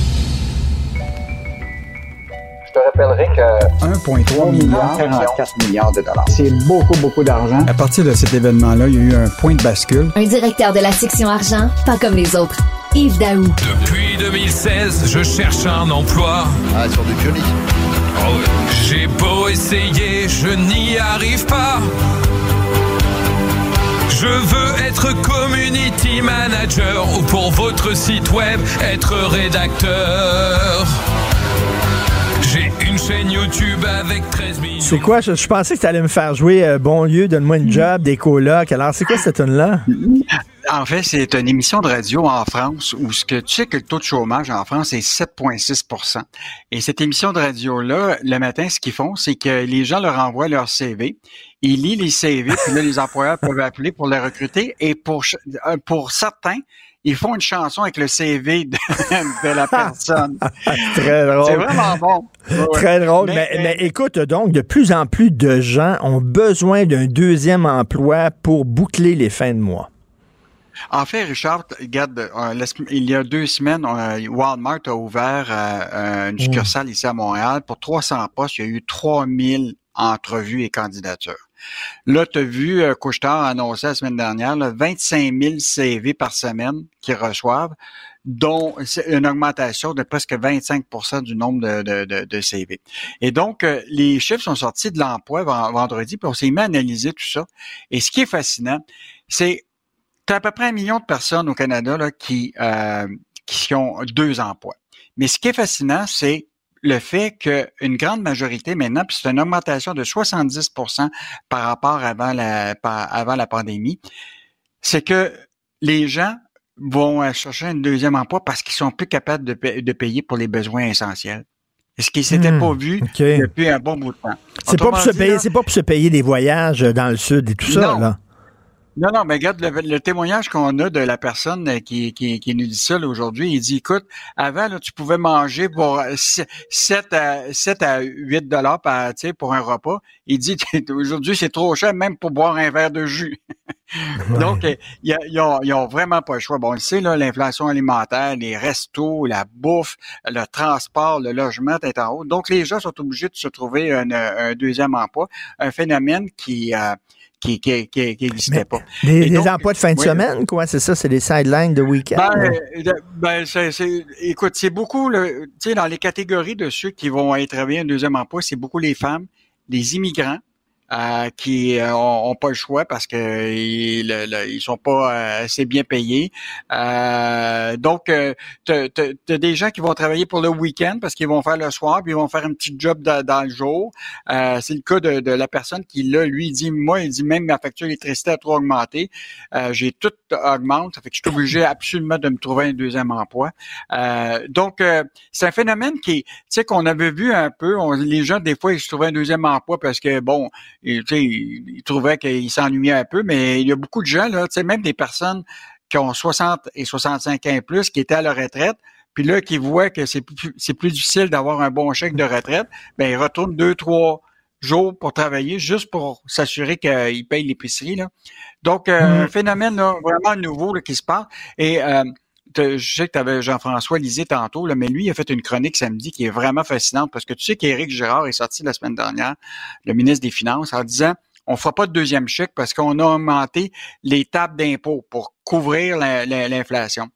Je te rappellerai que 1,3 milliard, 44 milliards de dollars. C'est beaucoup, beaucoup d'argent. À partir de cet événement-là, il y a eu un point de bascule. Un directeur de la section argent, pas comme les autres. Yves Daou. Depuis 2016, je cherche un emploi. Ah, sur du pionnier. J'ai beau essayer, je n'y arrive pas. Je veux être community manager ou pour votre site web, être rédacteur. Une chaîne YouTube avec 13 millions. C'est quoi? Je, je pensais que tu allais me faire jouer euh, Bon lieu, donne-moi une job, des colocs. Alors, c'est quoi cette tune-là? En fait, c'est une émission de radio en France où ce que tu sais que le taux de chômage en France est 7,6% Et cette émission de radio-là, le matin, ce qu'ils font, c'est que les gens leur envoient leur CV. Ils lisent les CV, puis là, les employeurs peuvent appeler pour les recruter. Et pour, euh, pour certains, ils font une chanson avec le CV de, de la personne. Très drôle. C'est vraiment bon. Ouais. Très drôle. Mais, Mais- mais écoute, donc, de plus en plus de gens ont besoin d'un deuxième emploi pour boucler les fins de mois. En fait, Richard, regarde, euh, il y a deux semaines, euh, Walmart a ouvert euh, une succursale ici à Montréal. Pour 300 postes, il y a eu 3000 entrevues et candidatures. Là, tu as vu, euh, Couche-Tard a annoncé la semaine dernière, là, 25 000 CV par semaine qu'ils reçoivent, dont une augmentation de presque 25% du nombre de, CV. Et donc, euh, les chiffres sont sortis de l'emploi ven- vendredi, puis on s'est mis à analyser tout ça. Et ce qui est fascinant, c'est tu as à peu près un million de personnes au Canada qui, euh, qui ont deux emplois. Mais ce qui est fascinant, c'est le fait qu'une grande majorité maintenant, puis c'est une augmentation de 70% par rapport avant la, par- avant la pandémie, c'est que les gens vont euh, chercher un deuxième emploi parce qu'ils sont plus capables de, pa- de payer pour les besoins essentiels. Ce qui s'était Hmm, pas vu depuis un bon bout de temps. C'est pas, pour se payer- c'est pas pour se payer des voyages dans le sud et tout ça, là. Non, non, mais regarde, le, le témoignage qu'on a de la personne euh, qui, qui, qui nous dit ça aujourd'hui, il dit, écoute, avant, là, tu pouvais manger pour euh, 7 à, 7 à 8 dollars par, tu sais, pour un repas. Il dit, aujourd'hui, c'est trop cher même pour boire un verre de jus. Donc, euh, ils ont, ils ont vraiment pas le choix. Bon, on le sait, là, l'inflation alimentaire, les restos, la bouffe, le transport, le logement est en haut. Donc, les gens sont obligés de se trouver un, un deuxième emploi, un phénomène qui... euh, qui qui qui, qui existait pas. Des, des donc, emplois de fin de oui. semaine, quoi, c'est ça, c'est des sidelines de week-end. Ben, ben, écoute, c'est beaucoup, le- tu sais, dans les catégories de ceux qui vont aller travailler un deuxième emploi, c'est beaucoup les femmes, les immigrants, euh, qui euh, ont, ont pas le choix parce que ils, ils sont pas euh, assez bien payés. Euh, donc, euh, t'as- t'as des gens qui vont travailler pour le week-end parce qu'ils vont faire le soir, puis ils vont faire un petit job dans, dans le jour. Euh, c'est le cas de, de la personne qui, là, lui, dit, moi, il dit, même ma facture d'électricité a trop augmenté. J'ai tout augmente, ça fait que je suis obligé absolument de me trouver un deuxième emploi. Donc, c'est un phénomène qui, tu sais, qu'on avait vu un peu. Les gens, des fois, ils se trouvaient un deuxième emploi parce que, bon, ils, tu sais, ils, ils trouvaient qu'ils s'ennuyaient un peu, mais il y a beaucoup de gens, là, tu sais, même des personnes qui ont 60 et 65 ans et plus, qui étaient à la retraite, puis là, qui voient que c'est plus, c'est plus difficile d'avoir un bon chèque de retraite, ben ils retournent deux, trois jours pour travailler juste pour s'assurer qu'ils payent l'épicerie. Là. Donc, euh, Mm. un phénomène là, vraiment nouveau là, qui se passe. Et euh, je sais que tu avais Jean-François Lisée tantôt, là, mais lui, il a fait une chronique samedi qui est vraiment fascinante parce que tu sais qu'Éric Girard est sorti la semaine dernière, le ministre des Finances, en disant on fera pas de deuxième chèque parce qu'on a augmenté les tables d'impôts pour couvrir la- la- l'inflation.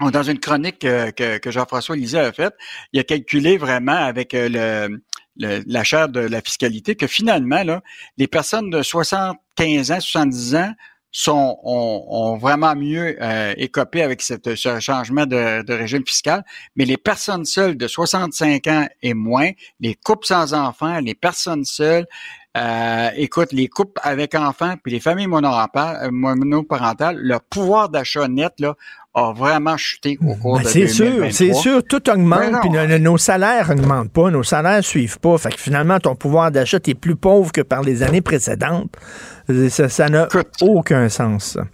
Dans une chronique que, Jean-François Lisée a faite, il a calculé vraiment avec euh, la chaire de la fiscalité que finalement, les personnes de 75 ans, 70 ans sont ont, vraiment mieux euh, écopé avec ce changement de, régime fiscal, mais les personnes seules de 65 ans et moins, les couples sans enfants, les personnes seules, euh, écoute, les couples avec enfants puis les familles monoparentales, euh, le pouvoir d'achat net là a vraiment chuté au cours Ben, de c'est sûr, 2023. c'est sûr, tout augmente, puis nos, nos salaires n'augmentent pas, nos salaires suivent pas. Fait que finalement, ton pouvoir d'achat est plus pauvre que par les années précédentes. Ça ça n'a aucun sens. ça.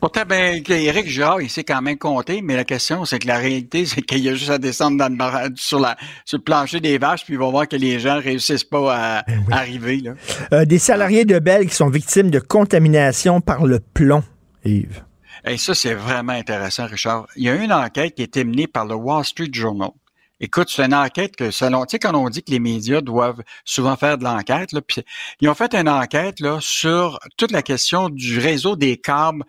Pourtant, ben, Éric Girard, il sait quand même compter, mais la question, c'est que la réalité, c'est qu'il y a juste à descendre dans le sur, la, sur le plancher des vaches, puis il va voir que les gens réussissent pas à Ben arriver. Là. Euh, des salariés de Bell qui sont victimes de contamination par le plomb, Yves. Et ça, c'est vraiment intéressant, Richard. Il y a une enquête qui a été menée par le Wall Street Journal. Écoute, c'est une enquête que, selon, tu sais, quand on dit que les médias doivent souvent faire de l'enquête, ils ont fait une enquête là sur toute la question du réseau des câbles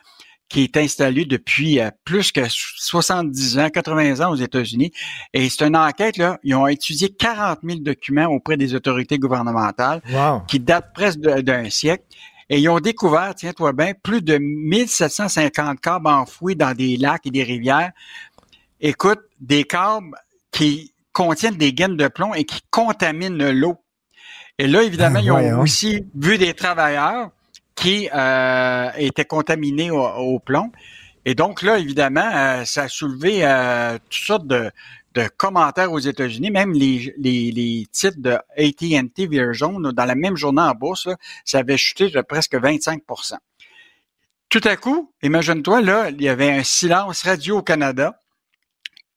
qui est installé depuis euh, plus que 70 ans, 80 ans aux États-Unis. Et c'est une enquête, là, ils ont étudié 40 000 documents auprès des autorités gouvernementales Wow. qui datent presque d'un siècle. Et ils ont découvert, tiens-toi bien, plus de 1750 câbles enfouis dans des lacs et des rivières. Écoute, des câbles qui contiennent des gaines de plomb et qui contaminent l'eau. Et là, évidemment, Ah, ils ont aussi vu des travailleurs qui euh, étaient contaminés au, au plomb. Et donc là, évidemment, euh, ça a soulevé euh, toutes sortes de, de commentaires aux États-Unis, même les, les, titres de AT&T là, dans la même journée en bourse, ça avait chuté de presque 25% Tout à coup, imagine-toi, là, il y avait un silence radio au Canada.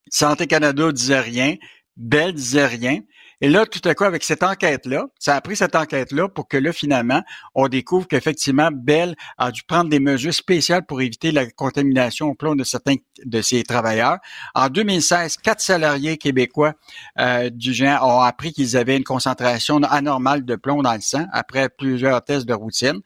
Santé Canada disait rien, Bell disait rien. Et là, tout à coup, avec cette enquête-là, ça a pris cette enquête-là pour que là, finalement, on découvre qu'effectivement, Bell a dû prendre des mesures spéciales pour éviter la contamination au plomb de certains de ses travailleurs. En 2016, quatre salariés québécois euh, du géant ont appris qu'ils avaient une concentration anormale de plomb dans le sang après plusieurs tests de routine.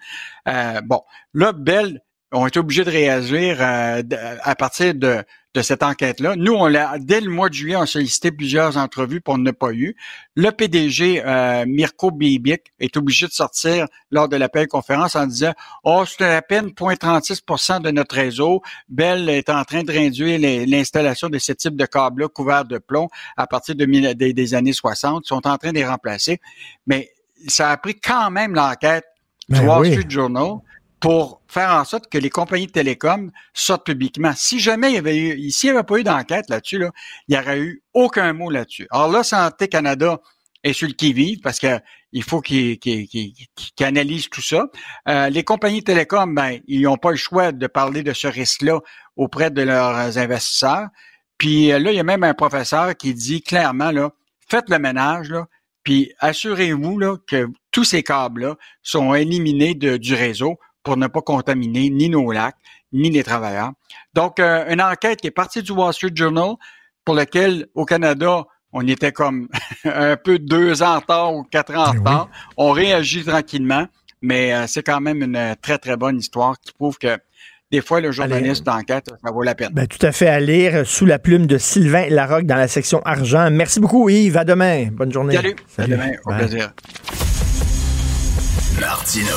Euh, bon, là, Bell ont été obligés de réagir euh, à partir de, de cette enquête-là. Nous, on l'a, dès le mois de juillet, on a sollicité plusieurs entrevues, on n'a pas eu. Le PDG euh, Mirko Bibic est obligé de sortir lors de l'appel conférence en disant Oh, c'est à peine 0,36% de notre réseau. Bell est en train de réduire l'installation de ce type de câbles-là couverts de plomb à partir de des, des années 60. Ils sont en train de les remplacer. Mais ça a pris quand même l'enquête du Ben Wall oui. Street Journal pour faire en sorte que les compagnies de télécom sortent publiquement. Si jamais il y avait eu, s'il n'y avait pas eu d'enquête là-dessus, là, il n'y aurait eu aucun mot là-dessus. Alors là, Santé Canada est sur le qui-vive parce que il faut qu'ils qu'ils analysent tout ça. Euh, les compagnies de télécom, ben, ils n'ont pas le choix de parler de ce risque-là auprès de leurs investisseurs. Puis euh, là, il y a même un professeur qui dit clairement, là, faites le ménage, là, puis assurez-vous que tous ces câbles-là sont éliminés du réseau pour ne pas contaminer ni nos lacs, ni les travailleurs. Donc, euh, une enquête qui est partie du Wall Street Journal, pour laquelle, au Canada, on était comme un peu deux ans en retard ou quatre ans en retard. On réagit tranquillement, mais euh, c'est quand même une très, très bonne histoire qui prouve que des fois, le journaliste d'enquête, ça vaut la peine. Ben, tout à fait à lire sous la plume de Sylvain Larocque dans la section argent. Merci beaucoup, Yves. À demain. Bonne journée. Salut. À demain. Au Bye. plaisir. Martino.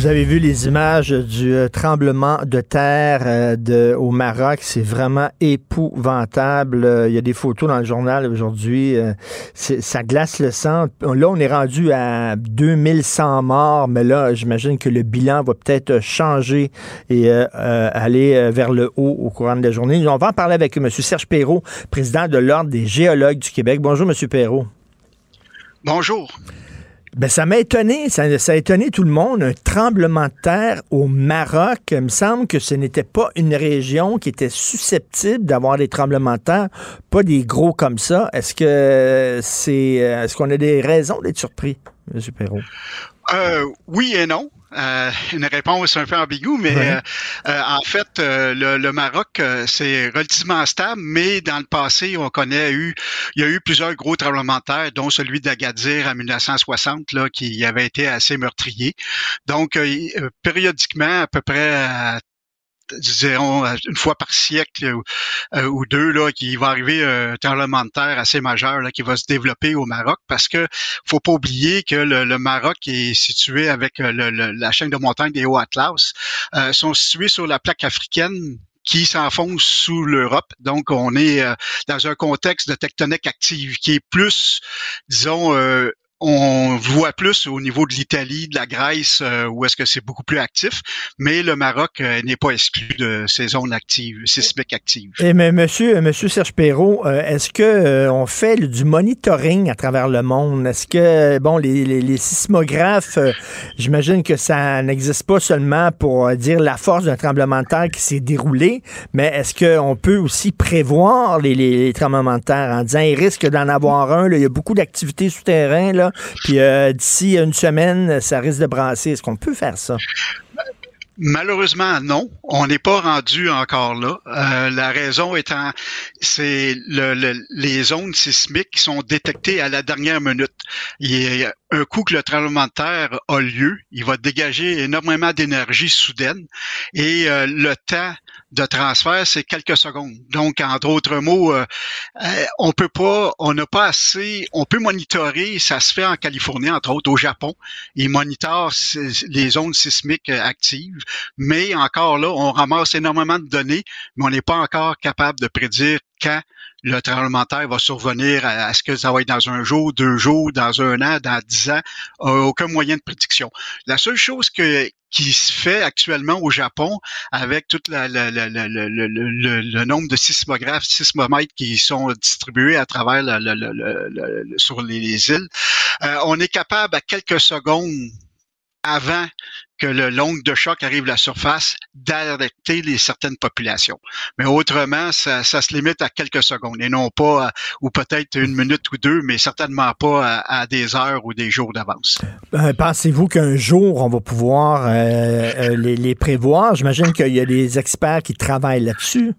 Vous avez vu les images du euh, tremblement de terre euh, au Maroc. C'est vraiment épouvantable. Euh, Il y a des photos dans le journal aujourd'hui. Ça glace le sang. Là, on est rendu à 2100 morts, mais là, j'imagine que le bilan va peut-être changer et aller vers le haut au courant de la journée. On va en parler avec M. Serge Perrault, président de l'Ordre des géologues du Québec. Bonjour, M. Perrault. Bonjour. Ben, ça m'a étonné, ça, a étonné tout le monde, un tremblement de terre au Maroc. Il me semble que ce n'était pas une région qui était susceptible d'avoir des tremblements de terre, pas des gros comme ça. Est-ce que c'est, euh, est-ce qu'on a des raisons d'être surpris, M. Perrault? Euh, oui et non. Euh, une réponse un peu ambiguë, mais Ouais. euh, en fait, euh, le, le Maroc, euh, c'est relativement stable, mais dans le passé, on connaît eu, il y a eu plusieurs gros tremblements de terre, dont celui d'Agadir en 1960, là, qui avait été assez meurtrier. Donc, euh, euh, périodiquement, à peu près à disons une fois par siècle ou, euh, ou deux là qui va arriver un tremblement de terre assez majeur là, qui va se développer au Maroc parce que faut pas oublier que le, Maroc est situé avec euh, la chaîne de montagnes des Hauts Atlas euh, sont situés sur la plaque africaine qui s'enfonce sous l'Europe. Donc, on est euh, dans un contexte de tectonique active qui est plus, disons, euh, on voit plus au niveau de l'Italie, de la Grèce, euh, où est-ce que c'est beaucoup plus actif, mais le Maroc euh, n'est pas exclu de ces zones actives, sismiques actives. Et mais monsieur, monsieur Serge Perrault, euh, est-ce que on fait du monitoring à travers le monde? Est-ce que bon, les, sismographes, j'imagine que ça n'existe pas seulement pour dire la force d'un tremblement de terre qui s'est déroulé, mais est-ce qu'on peut aussi prévoir les, tremblements de terre en disant il risque d'en avoir un, il y a beaucoup d'activités souterraines, là, puis euh, d'ici une semaine, ça risque de brasser. Est-ce qu'on peut faire ça? Malheureusement, non. On n'est pas rendu encore là. Euh, la raison étant, c'est le, le- les zones sismiques qui sont détectées à la dernière minute. A un coup que le tremblement de terre a lieu, il va dégager énormément d'énergie soudaine et euh, le temps de transfert, c'est quelques secondes. Donc, en d'autres mots, euh, euh, on peut pas, on n'a pas assez, on peut monitorer, ça se fait en Californie, entre autres au Japon, ils monitorent les zones sismiques euh, actives, mais encore là, on ramasse énormément de données, mais on n'est pas encore capable de prédire quand le tremblement de terre va survenir, à- est-ce que ça va être dans un jour, deux jours, dans un an, dans dix ans, Euh, aucun moyen de prédiction. La seule chose que qui se fait actuellement au Japon avec tout la, la- la- le, nombre de sismographes, sismomètres qui sont distribués à travers sur les, les îles, euh, on est capable à quelques secondes avant que le l'onde de choc arrive à la surface, d'arrêter les certaines populations. Mais autrement, ça, se limite à quelques secondes et non pas, ou peut-être une minute ou deux, mais certainement pas à, des heures ou des jours d'avance. Euh, Pensez-vous qu'un jour, on va pouvoir euh, euh, les prévoir? J'imagine qu'il y a des experts qui travaillent là-dessus.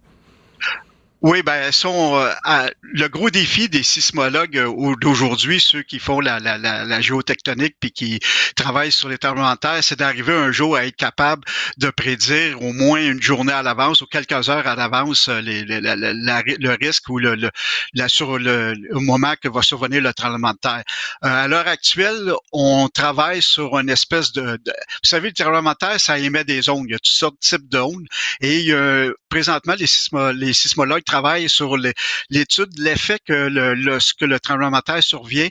Oui, ben sont euh, le gros défi des sismologues euh, au- d'aujourd'hui, ceux qui font la, la, la, géotectonique puis qui travaillent sur les tremblements de terre, c'est d'arriver un jour à être capable de prédire au moins une journée à l'avance ou quelques heures à l'avance euh, le risque ou le, le, le, moment que va survenir le tremblement de terre. À l'heure actuelle, on travaille sur une espèce de, vous savez, le tremblement de terre, ça émet des ondes. Il y a toutes sortes de types d'ondes et présentement les, sismo- les sismologues travaillent sur l'étude de l'effet que le, lorsque le tremblement de terre survient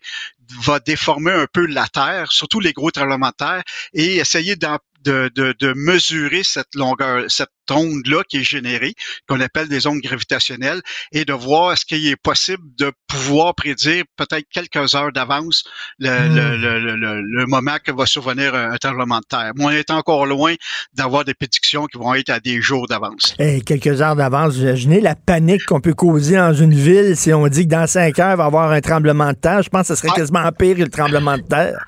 va déformer un peu la Terre, surtout les gros tremblements de terre, et essayer d'en- de, de, de mesurer cette longueur, cette onde-là qui est générée, qu'on appelle des ondes gravitationnelles, et de voir est-ce qu'il est possible de pouvoir prédire peut-être quelques heures d'avance le, Hmm. le, le, le- moment que va survenir un, un tremblement de terre. Mais on est encore loin d'avoir des prédictions qui vont être à des jours d'avance. Quelques heures d'avance, vous imaginez la panique qu'on peut causer dans une ville si on dit que dans cinq heures, il va y avoir un tremblement de terre. Je pense que ce serait quasiment pire que le tremblement de terre.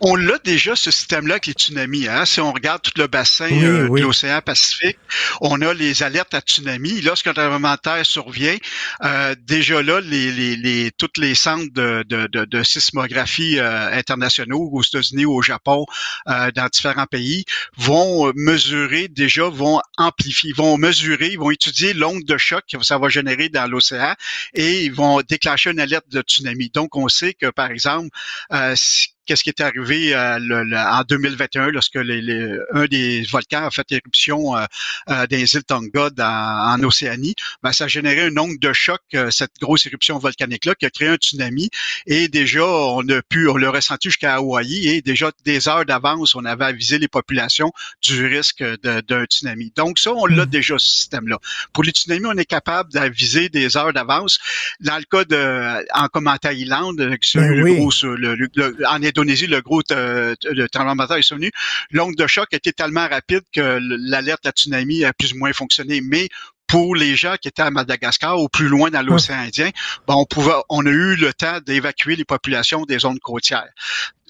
On l'a déjà, ce système-là, avec les tsunamis. Hein? Si on regarde tout le bassin Oui, euh, oui. de l'océan Pacifique, on a les alertes à tsunami. Lorsqu'un tremblement de terre survient, euh, déjà là, les, les, les, tous les centres de, de, de, de sismographie euh, internationaux, aux États-Unis, au Japon, euh, dans différents pays, vont euh, mesurer, déjà, vont amplifier, vont mesurer, vont étudier l'onde de choc que ça va générer dans l'océan et ils vont déclencher une alerte de tsunami. Donc, on sait que, par exemple, euh, si- qu'est-ce qui est arrivé euh, le- le- en 2021 lorsque les- les- un des volcans a fait éruption euh, euh, des îles Tonga dans- en Océanie, ben, ça a généré une onde de choc, euh, cette grosse éruption volcanique-là, qui a créé un tsunami. Et déjà, on a pu, on l'a ressenti jusqu'à Hawaï, et déjà des heures d'avance, on avait avisé les populations du risque d'un tsunami. Donc ça, on l'a déjà, ce système-là. Pour les tsunamis, on est capable d'aviser des heures d'avance. Dans le cas de, en comme en Thaïlande, c'est Ben le oui. gros, sur le- le- le- en Indonésie, le gros euh, le tremblement de terre est survenu. L'onde de choc était tellement rapide que l'alerte à tsunami a plus ou moins fonctionné. Mais pour les gens qui étaient à Madagascar ou plus loin dans l'océan Indien, ben, on pouvait, on a eu le temps d'évacuer les populations des zones côtières.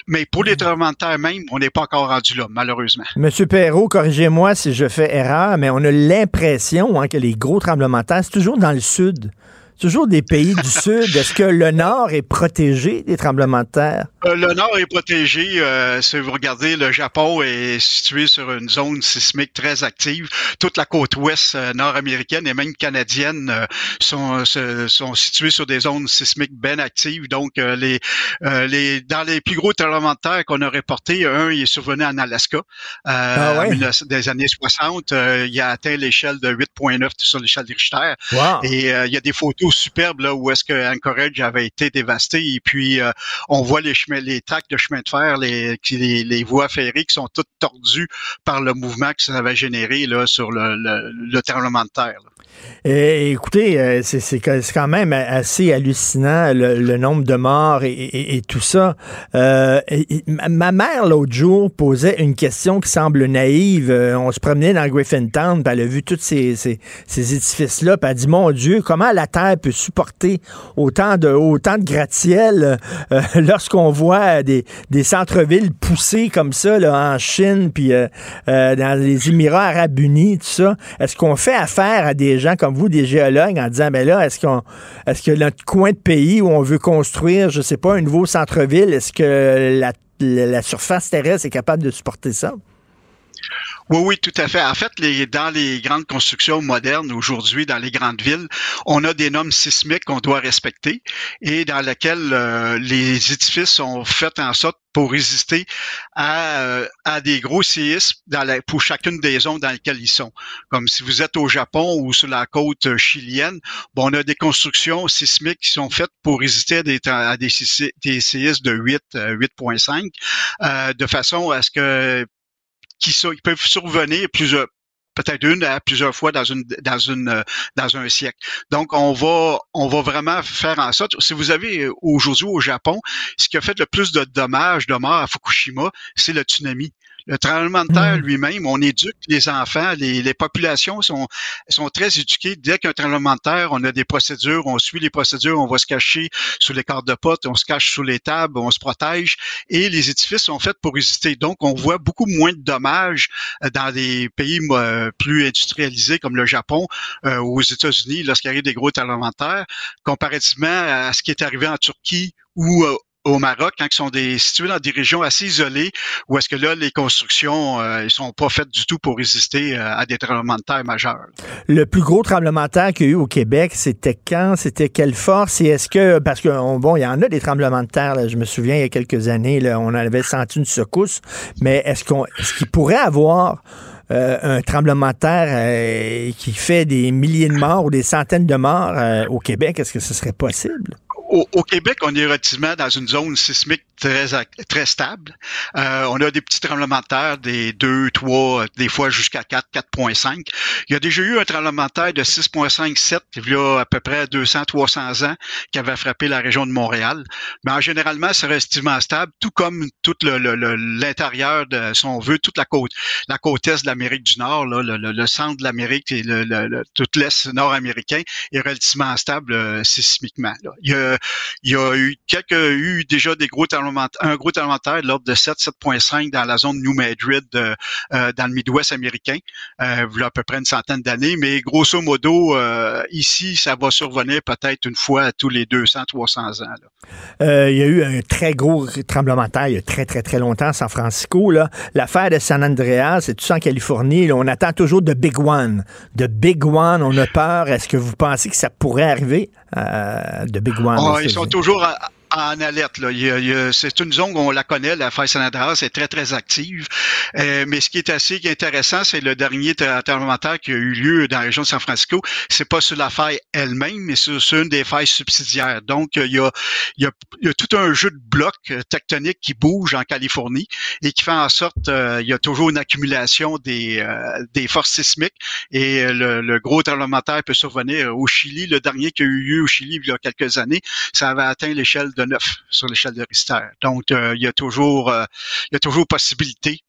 Mais pour les tremblements de terre même, on n'est pas encore rendu là, malheureusement. Monsieur Perrault, corrigez-moi si je fais erreur, mais on a l'impression hein, que les gros tremblements de terre, c'est toujours dans le sud. Toujours des pays du Sud. Est-ce que le Nord est protégé des tremblements de terre? Euh, le Nord est protégé. Euh, si vous regardez, le Japon est situé sur une zone sismique très active. Toute la côte ouest euh, nord-américaine et même canadienne sont, sont situées sur des zones sismiques bien actives. Donc, les, les, dans les plus gros tremblements de terre qu'on a reportés, un, il est survenu en Alaska ah ouais? des années 60. il a atteint l'échelle de 8.9 sur l'échelle de Richter. Et il y a des photos superbe là où est-ce que Anchorage avait été dévasté et puis euh, on voit les chemins, les tracts de chemin de fer, les, voies ferrées qui sont toutes tordues par le mouvement que ça avait généré là sur le, le, de terre. Et, écoutez, euh, c'est quand même assez hallucinant le, nombre de morts et, tout ça. Euh, ma mère, l'autre jour, posait une question qui semble naïve. Euh, on se promenait dans Griffintown, puis elle a vu tous ces, ces, édifices-là, puis elle a dit, mon Dieu, comment la Terre peut supporter autant de, autant de gratte-ciel lorsqu'on voit des, des centres-villes poussés comme ça là, en Chine, puis dans les Émirats arabes unis, tout ça. Est-ce qu'on fait affaire à des gens comme vous, des géologues, en disant, ben là, est-ce que notre coin de pays où on veut construire, je sais pas, un nouveau centre-ville, est-ce que la surface terrestre est capable de supporter ça? Oui, oui, tout à fait. En fait, les, dans les grandes constructions modernes aujourd'hui, dans les grandes villes, on a des normes sismiques qu'on doit respecter et dans lesquelles euh, les édifices sont faits en sorte pour résister à, euh, à des gros séismes dans la, pour chacune des zones dans lesquelles ils sont. Comme si vous êtes au Japon ou sur la côte chilienne, bon, on a des constructions sismiques qui sont faites pour résister à des, à des, séismes de 8, 8.5, euh, de façon à ce que qui, peuvent survenir plusieurs peut-être une à plusieurs fois euh, dans un siècle. Donc on va on va vraiment faire en sorte si vous avez euh, aujourd'hui au Japon ce qui a fait le plus de dommages de morts à Fukushima, c'est le tsunami. Le tremblement de terre mm. lui-même, on éduque les enfants, les, les, populations sont, sont très éduquées. Dès qu'un tremblement de terre, on a des procédures, on suit les procédures, on va se cacher sous les cartes de potes, on se cache sous les tables, on se protège et les édifices sont faits pour résister. Donc, on voit beaucoup moins de dommages euh, dans des pays euh, plus industrialisés comme le Japon euh, ou aux États-Unis lorsqu'il arrive des gros tremblements de terre, comparativement à ce qui est arrivé en Turquie ou au Maroc, quand ils sont des, situés dans des régions assez isolées, où est-ce que là, les constructions, euh, ils sont pas faites du tout pour résister euh, à des tremblements de terre majeurs. Le plus gros tremblement de terre qu'il y a eu au Québec, c'était quand? C'était quelle force? Et est-ce que, parce que, bon, il y en a des tremblements de terre, je me souviens, il y a quelques années, on avait senti une secousse, mais est-ce qu'on, est-ce qu'il pourrait avoir euh, un tremblement de terre qui fait des milliers de morts ou des centaines de morts au Québec, est-ce que ce serait possible? Au, Québec, on est relativement dans une zone sismique très stable. Euh, on a des petits tremblements de terre, des 2, 3, des fois jusqu'à 4, 4.5. Il y a déjà eu un tremblement de terre de 6.5, 7, il y a à peu près 200, 300 ans, qui avait frappé la région de Montréal. Mais en généralement, c'est relativement stable, tout comme tout l'intérieur de, si on veut, toute la côte, la côte est de l'Amérique du Nord, là, le, centre de l'Amérique et le, tout l'est nord-américain est relativement stable euh, sismiquement. Là. Il y a il y a eu quelques eu déjà des gros un gros tremblement de l'ordre de 7, 7.5 dans la zone New Madrid euh, euh, dans le Midwest américain, euh, il y a à peu près une centaine d'années. Mais grosso modo, euh, ici, ça va survenir peut-être une fois tous les 200, 300 ans. il y a eu un très gros tremblement de terre il y a très, très, très longtemps à San Francisco. L'affaire de San Andreas, c'est tout ça en Californie. on attend toujours de Big One. De Big One, on a peur. Est-ce que vous pensez que ça pourrait arriver de Big One? Ah, ils sont toujours en alerte. Là. c'est une zone où on la connaît, la faille Sanadras est très, très active. Euh, mais ce qui est assez intéressant, c'est le dernier tremblement qui a eu lieu dans la région de San Francisco. C'est pas sur la faille elle-même, mais sur, une des failles subsidiaires. Donc, il y, a, il, y a, tout un jeu de blocs euh, tectoniques qui bouge en Californie et qui fait en sorte euh, il y a toujours une accumulation des, des forces sismiques et le, gros tremblement peut survenir au Chili. Le dernier qui a eu lieu au Chili il y a quelques années, ça avait atteint l'échelle de 9 sur l'échelle de Richter. Donc, euh, il y a toujours, euh, il y a toujours possibilité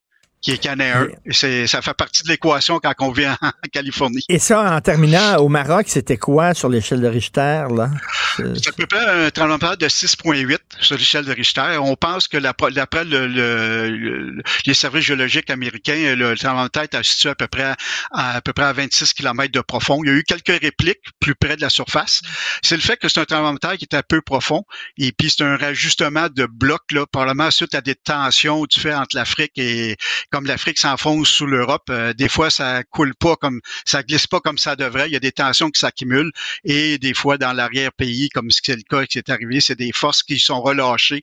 qui est canéen. C'est, ça fait partie de l'équation quand on vient en Californie. Et ça, en terminant, au Maroc, c'était quoi sur l'échelle de Richter, là? C'est à peu près un tremblement de terre de 6,8 sur l'échelle de Richter. On pense que d'après le, le, les services géologiques américains, le tremblement de terre est situé à peu près à, à peu près à 26 km de profond. Il y a eu quelques répliques plus près de la surface. C'est le fait que c'est un tremblement de terre qui est un peu profond et puis c'est un rajustement de blocs, là, probablement suite à des tensions du fait entre l'Afrique et comme l'Afrique s'enfonce sous l'Europe, euh, des fois ça coule pas comme ça glisse pas comme ça devrait. Il y a des tensions qui s'accumulent et des fois dans l'arrière-pays, comme ce qui est le cas qui est arrivé, c'est des forces qui sont relâchées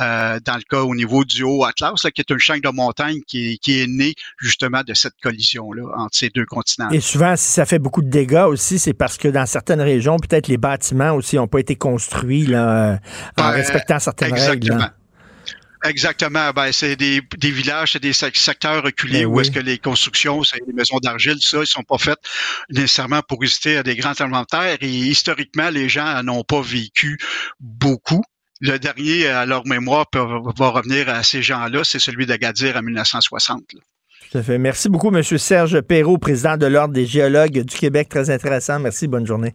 euh, dans le cas au niveau du haut Atlas, là, qui est une chaîne de montagne qui, qui est née justement de cette collision-là entre ces deux continents. Et souvent, si ça fait beaucoup de dégâts aussi, c'est parce que dans certaines régions, peut-être les bâtiments aussi n'ont pas été construits là, en respectant certaines exactement. règles. Exactement. Ben, c'est des, des villages, c'est des secteurs reculés Ben où oui. est-ce que les constructions, c'est les maisons d'argile, ça, ils sont pas faites nécessairement pour résister à des grands tremblements de terre. Et historiquement, les gens n'ont pas vécu beaucoup. Le dernier, à leur mémoire, peut, va revenir à ces gens-là, c'est celui d'Agadir en 1960. là. Tout à fait. Merci beaucoup, M. Serge Perrault, président de l'Ordre des géologues du Québec. Très intéressant. Merci. Bonne journée.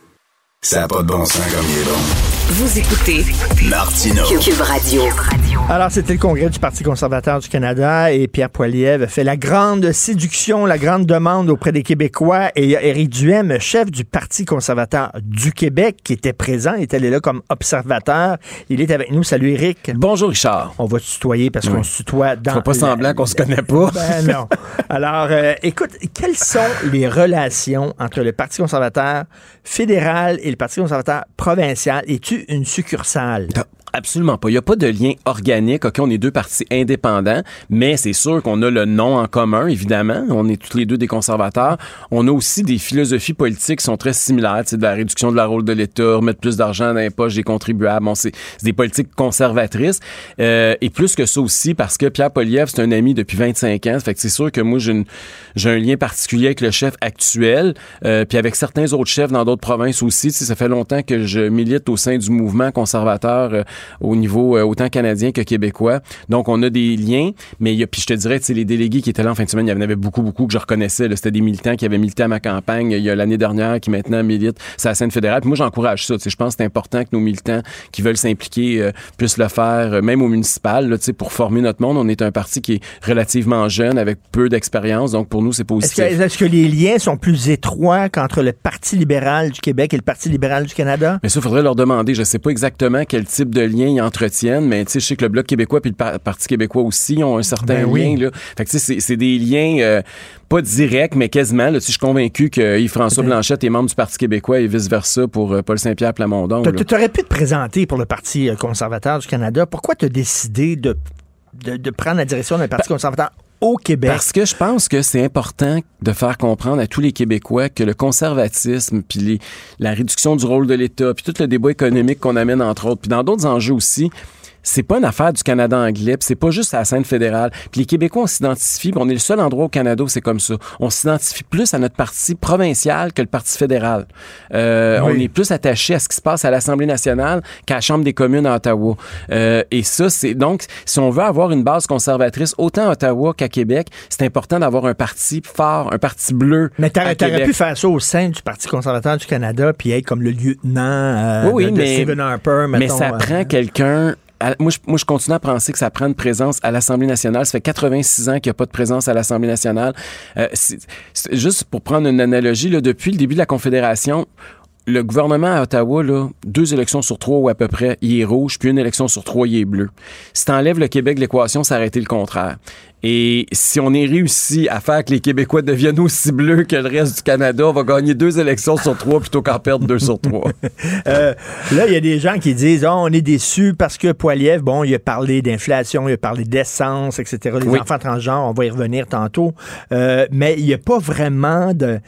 ça n'a pas de bon sens comme il est bon. Vous écoutez Martineau. Cube Radio. Alors, c'était le congrès du Parti conservateur du Canada et Pierre Poilievre fait la grande séduction, la grande demande auprès des Québécois. Et il y a Éric Duhem, chef du Parti conservateur du Québec, qui était présent. Il était allé là comme observateur. Il est avec nous. Salut, Éric. Bonjour, Richard. On va se tutoyer parce Oui. qu'on se tutoie dans... Fera pas la- semblant qu'on se connaît pas. Ben non. Alors, euh, écoute, quelles sont les relations entre le Parti conservateur fédéral et le Parti conservateur provincial? Es-tu une succursale? Absolument pas. Il n'y a pas de lien organique. OK, on est deux partis indépendants, mais c'est sûr qu'on a le nom en commun, évidemment. On est tous les deux des conservateurs. On a aussi des philosophies politiques qui sont très similaires, sais, de la réduction de la rôle de l'État, remettre plus d'argent dans les poches des contribuables. Bon, c'est c'est des politiques conservatrices. Euh, et plus que ça aussi, parce que Pierre Poliev, c'est un ami depuis 25 ans. Fait que c'est sûr que moi, j'ai un lien particulier avec le chef actuel, euh, puis avec certains autres chefs dans d'autres provinces aussi. Tu sais, ça fait longtemps que je milite au sein du mouvement conservateur euh, au niveau euh, autant canadien que québécois. Donc, on a des liens, mais il y a, puis je te dirais, tu sais, les délégués qui étaient là en fin de semaine, il y en avait beaucoup, beaucoup que je reconnaissais. C'était des militants qui avaient milité à ma campagne il y a l'année dernière, qui maintenant militent sur la scène fédérale. Puis moi, j'encourage ça. Je pense que c'est important que nos militants qui veulent s'impliquer euh, puissent le faire, euh, même au municipal, là, tu sais, pour former notre monde. On est un parti qui est relativement jeune, avec peu d'expérience. Donc, pour nous, c'est Est-ce positif. que, est-ce que les liens sont plus étroits qu'entre le Parti libéral du Québec et le Parti libéral du Canada? Mais ça, il faudrait leur demander. Je sais pas exactement quel type de lien ils entretiennent, mais tu sais, je sais que le Bloc québécois puis le Par- Parti québécois aussi ont un certain Ben oui. lien. Là. Fait que tu sais, c'est- des liens euh, pas directs, mais quasiment. Là, Tu sais, je suis convaincu que Yves-François Blanchette est membre du Parti québécois et vice-versa pour euh, Paul Saint-Pierre Plamondon. Tu aurais pu te présenter pour le Parti euh, conservateur du Canada. Pourquoi tu as décidé de, de, de prendre la direction d'un Parti conservateur Parce que je pense que c'est important de faire comprendre à tous les Québécois que le conservatisme, puis les- la réduction du rôle de l'État, puis tout le débat économique qu'on amène entre autres, puis dans d'autres enjeux aussi, c'est pas une affaire du Canada anglais, c'est pas juste à la scène fédérale. Puis les Québécois, on s'identifie, on est le seul endroit au Canada où c'est comme ça. On s'identifie plus à notre parti provincial que le parti fédéral. Euh, Oui. On est plus attaché à ce qui se passe à l'Assemblée nationale qu'à la Chambre des communes à Ottawa. Euh, et ça, c'est donc, si on veut avoir une base conservatrice autant à Ottawa qu'à Québec, c'est important d'avoir un parti fort, un parti bleu. Mais t'aurais, pu faire ça au sein du Parti conservateur du Canada, puis être comme le lieutenant euh, Oui, oui, de, de mais- Stephen Harper, Mais ça euh, prend quelqu'un moi, je, moi, je continue à penser que ça prend une présence à l'Assemblée nationale. Ça fait 86 ans qu'il n'y a pas de présence à l'Assemblée nationale. Euh, juste pour prendre une analogie, là, depuis le début de la Confédération, le gouvernement à Ottawa, là, deux élections sur trois ou à peu près, il est rouge, puis une élection sur trois, il est bleu. Si t'enlèves le Québec de l'équation, ça aurait été le contraire. Et si on est réussi à faire que les Québécois deviennent aussi bleus que le reste du Canada, on va gagner deux élections sur trois plutôt qu'en perdre deux sur trois. Euh, là, il y a des gens qui disent oh, on est déçus parce que Poiliev, bon, il a parlé d'inflation, il a parlé d'essence, etc. Les Oui. enfants transgenres, on va y revenir tantôt. Euh, mais il n'y a pas vraiment de.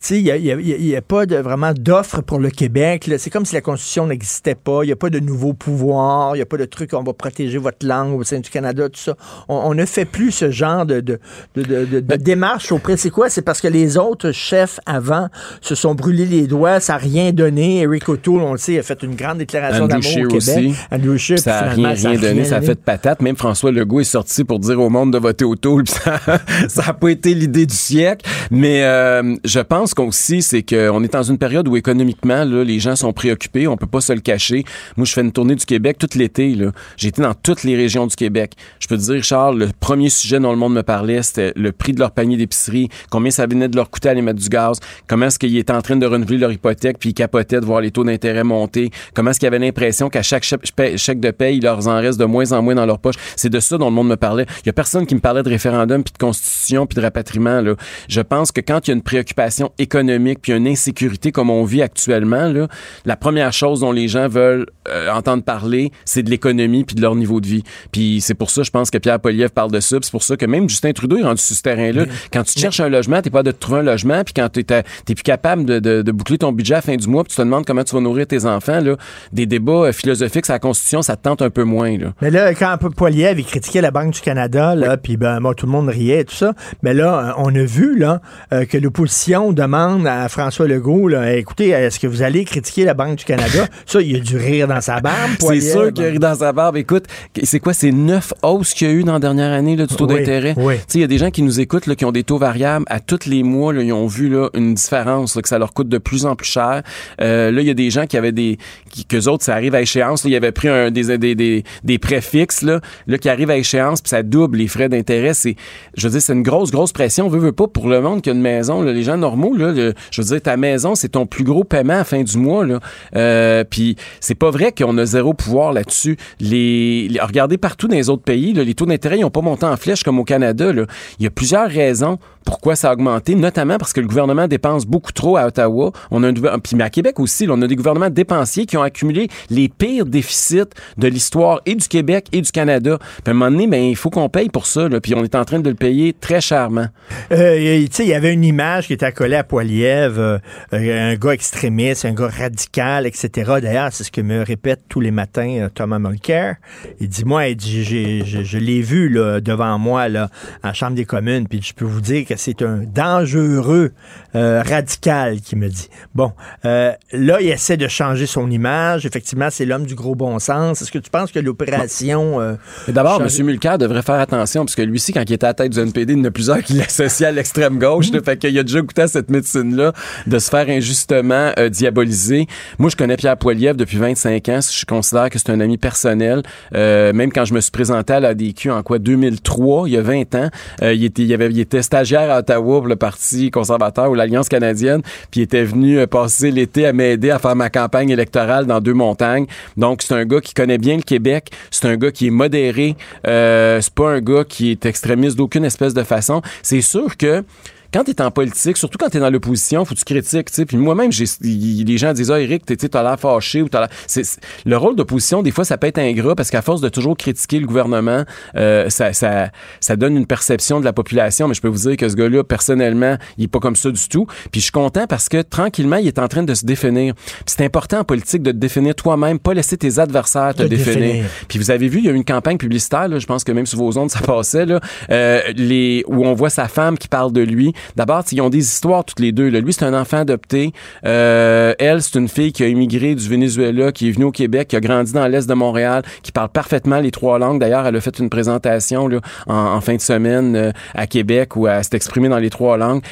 Tu sais, il n'y a, pas de, vraiment d'offre pour le Québec. C'est comme si la Constitution n'existait pas. Il n'y a pas de nouveaux pouvoirs. Il n'y a pas de truc on va protéger votre langue au sein du Canada, tout ça. On, on ne fait plus ce genre de, de, de, de- de- de démarche auprès. C'est quoi? C'est parce que les autres chefs avant se sont brûlés les doigts. Ça n'a rien donné. Eric O'Toole, on le sait, a fait une grande déclaration d'amour au Québec. aussi. Andrew Scheer, ça a puis rien, rien donné, ça a fait de patate. Même François Legault est sorti pour dire au monde de voter puis ça ça a pas été l'idée du siècle. Mais euh, je pense qu'aussi, c'est qu'on est dans une période où économiquement, là, les gens sont préoccupés, on peut pas se le cacher. Moi, je fais une tournée du Québec tout l'été. J'ai été dans toutes les régions du Québec. Je peux te dire, Charles, le premier sujet dont le monde me parlait, c'était le prix de leur panier d'épicerie, combien ça venait de leur coûter à aller mettre du gaz, comment est-ce qu'ils étaient en train de renouveler leur hypothèque, puis ils capotaient de voir les taux d'intérêt monter, comment est-ce qu'ils avaient l'impression qu'à chaque chèque de paye, il leur en reste de moins en moins dans leur poche. C'est de ça dont le monde me parlait. Il y a personne qui me parlait de référendum, puis de constitution, puis de rapatriement. Là. Je pense que quand il y a une préoccupation économique, puis une insécurité comme on vit actuellement, là, la première chose dont les gens veulent euh, entendre parler, c'est de l'économie puis de leur niveau de vie. Puis c'est pour ça, je pense que Pierre Poliev parle de ça. Ça que même Justin Trudeau est rendu sur ce terrain-là. Quand tu te cherches un logement, t'es pas de trouver un logement, puis quand t'es t'es plus capable de, de- de boucler ton budget à la fin du mois, puis tu te demandes comment tu vas nourrir tes enfants, là, des débats euh, philosophiques sur la Constitution, ça te tente un peu moins. Là. Mais là, quand Poiliev il critiquait la Banque du Canada, là, puis ben, moi, tout le monde riait et tout ça. Mais là, euh, on a vu là, euh, que l'opposition demande à François Legault, là, écoutez, est-ce que vous allez critiquer la Banque du Canada? Ça, il a dû rire dans sa barbe. C'est sûr qu'il a ri dans sa barbe. Écoute, c'est quoi? C'est neuf hausses qu'il y a eu dans la dernière année là, du taux Oui, d'intérêt. il y a des gens qui nous écoutent, là, qui ont des taux variables. À tous les mois, là, ils ont vu là, une différence, là, que ça leur coûte de plus en plus cher. Euh, là, il y a des gens qui avaient des... Qui, qu'eux autres, ça arrive à échéance. Là, ils avaient pris un, des, des, des, des prêts fixes, là, là, qui arrivent à échéance, puis ça double les frais d'intérêt. C'est, je veux dire, c'est une grosse, grosse pression. Veut, veut pas pour le monde qui a une maison. Là, les gens normaux, là, le- je veux dire, ta maison, c'est ton plus gros paiement à la fin du mois. Là. Euh, puis c'est pas vrai qu'on a zéro pouvoir là-dessus. Les, les- regardez partout dans les autres pays, là, les taux d'intérêt ils ont pas monté en flèche comme au Canada. Il y a plusieurs raisons pourquoi ça a augmenté, notamment parce que le gouvernement dépense beaucoup trop à Ottawa. On a puis mais à Québec aussi, on a des gouvernements dépensiers qui ont accumulé les pires déficits de l'histoire et du Québec et du Canada. Puis à un moment donné, ben, il faut qu'on paye pour ça. Puis on est en train de le payer très chèrement. Euh, tu sais, il y avait une image qui était accolée à Poiliev, euh, euh, un gars extrémiste, un gars radical, etc. D'ailleurs, c'est ce que me répète tous les matins Thomas Mulcair. Il dit, moi, je l'ai vu là, devant moi là, en Chambre des communes, puis je peux vous dire que c'est un dangereux euh, radical qui me dit. Bon, euh, là, il essaie de changer son image. Effectivement, c'est l'homme du gros bon sens. Est-ce que tu penses que l'opération... euh, D'abord, M. Mulcair devrait faire attention, parce que lui aussi, quand il était à la tête du NPD, il y en a plusieurs qui l'associaient à l'extrême gauche. fait qu'il a déjà goûté à cette médecine-là, de se faire injustement diaboliser. Moi, je connais Pierre Poilievre depuis 25 ans. Je considère que c'est un ami personnel. Même quand je me suis présenté à l'ADQ en quoi 2003, il y a 20 ans, euh, il, était, avait, il stagiaire à Ottawa pour le Parti conservateur ou l'Alliance canadienne, puis il était venu euh, passer l'été à m'aider à faire ma campagne électorale dans deux montagnes. Donc, c'est un gars qui connaît bien le Québec. C'est un gars qui est modéré. Euh, c'est pas un gars qui est extrémiste d'aucune espèce de façon. C'est sûr que quand tu es en politique, surtout quand tu es dans l'opposition, faut que tu critiques, tu sais. Puis moi-même, j'ai les gens disent "Ah Eric, tu as l'air fâché ou t'as l'air c'est le rôle d'opposition des fois ça peut être ingrat parce qu'à force de toujours critiquer le gouvernement, euh, ça, ça ça donne une perception de la population, mais je peux vous dire que ce gars-là personnellement, il est pas comme ça du tout. Puis je suis content parce que tranquillement, il est en train de se définir. C'est important en politique de te définir toi-même, pas laisser tes adversaires te Te définir. définir. Puis vous avez vu, il y a eu une campagne publicitaire, là, je pense que même sur vos ondes, ça passait, là, euh, les, où on voit sa femme qui parle de lui. D'abord, ils ont des histoires toutes les deux. Là. Lui, c'est un enfant adopté. Euh, elle, c'est une fille qui a immigré du Venezuela, qui est venue au Québec, qui a grandi dans l'Est de Montréal, qui parle parfaitement les trois langues. D'ailleurs, elle a fait une présentation en fin de semaine euh, à Québec où elle s'est exprimée dans les trois langues.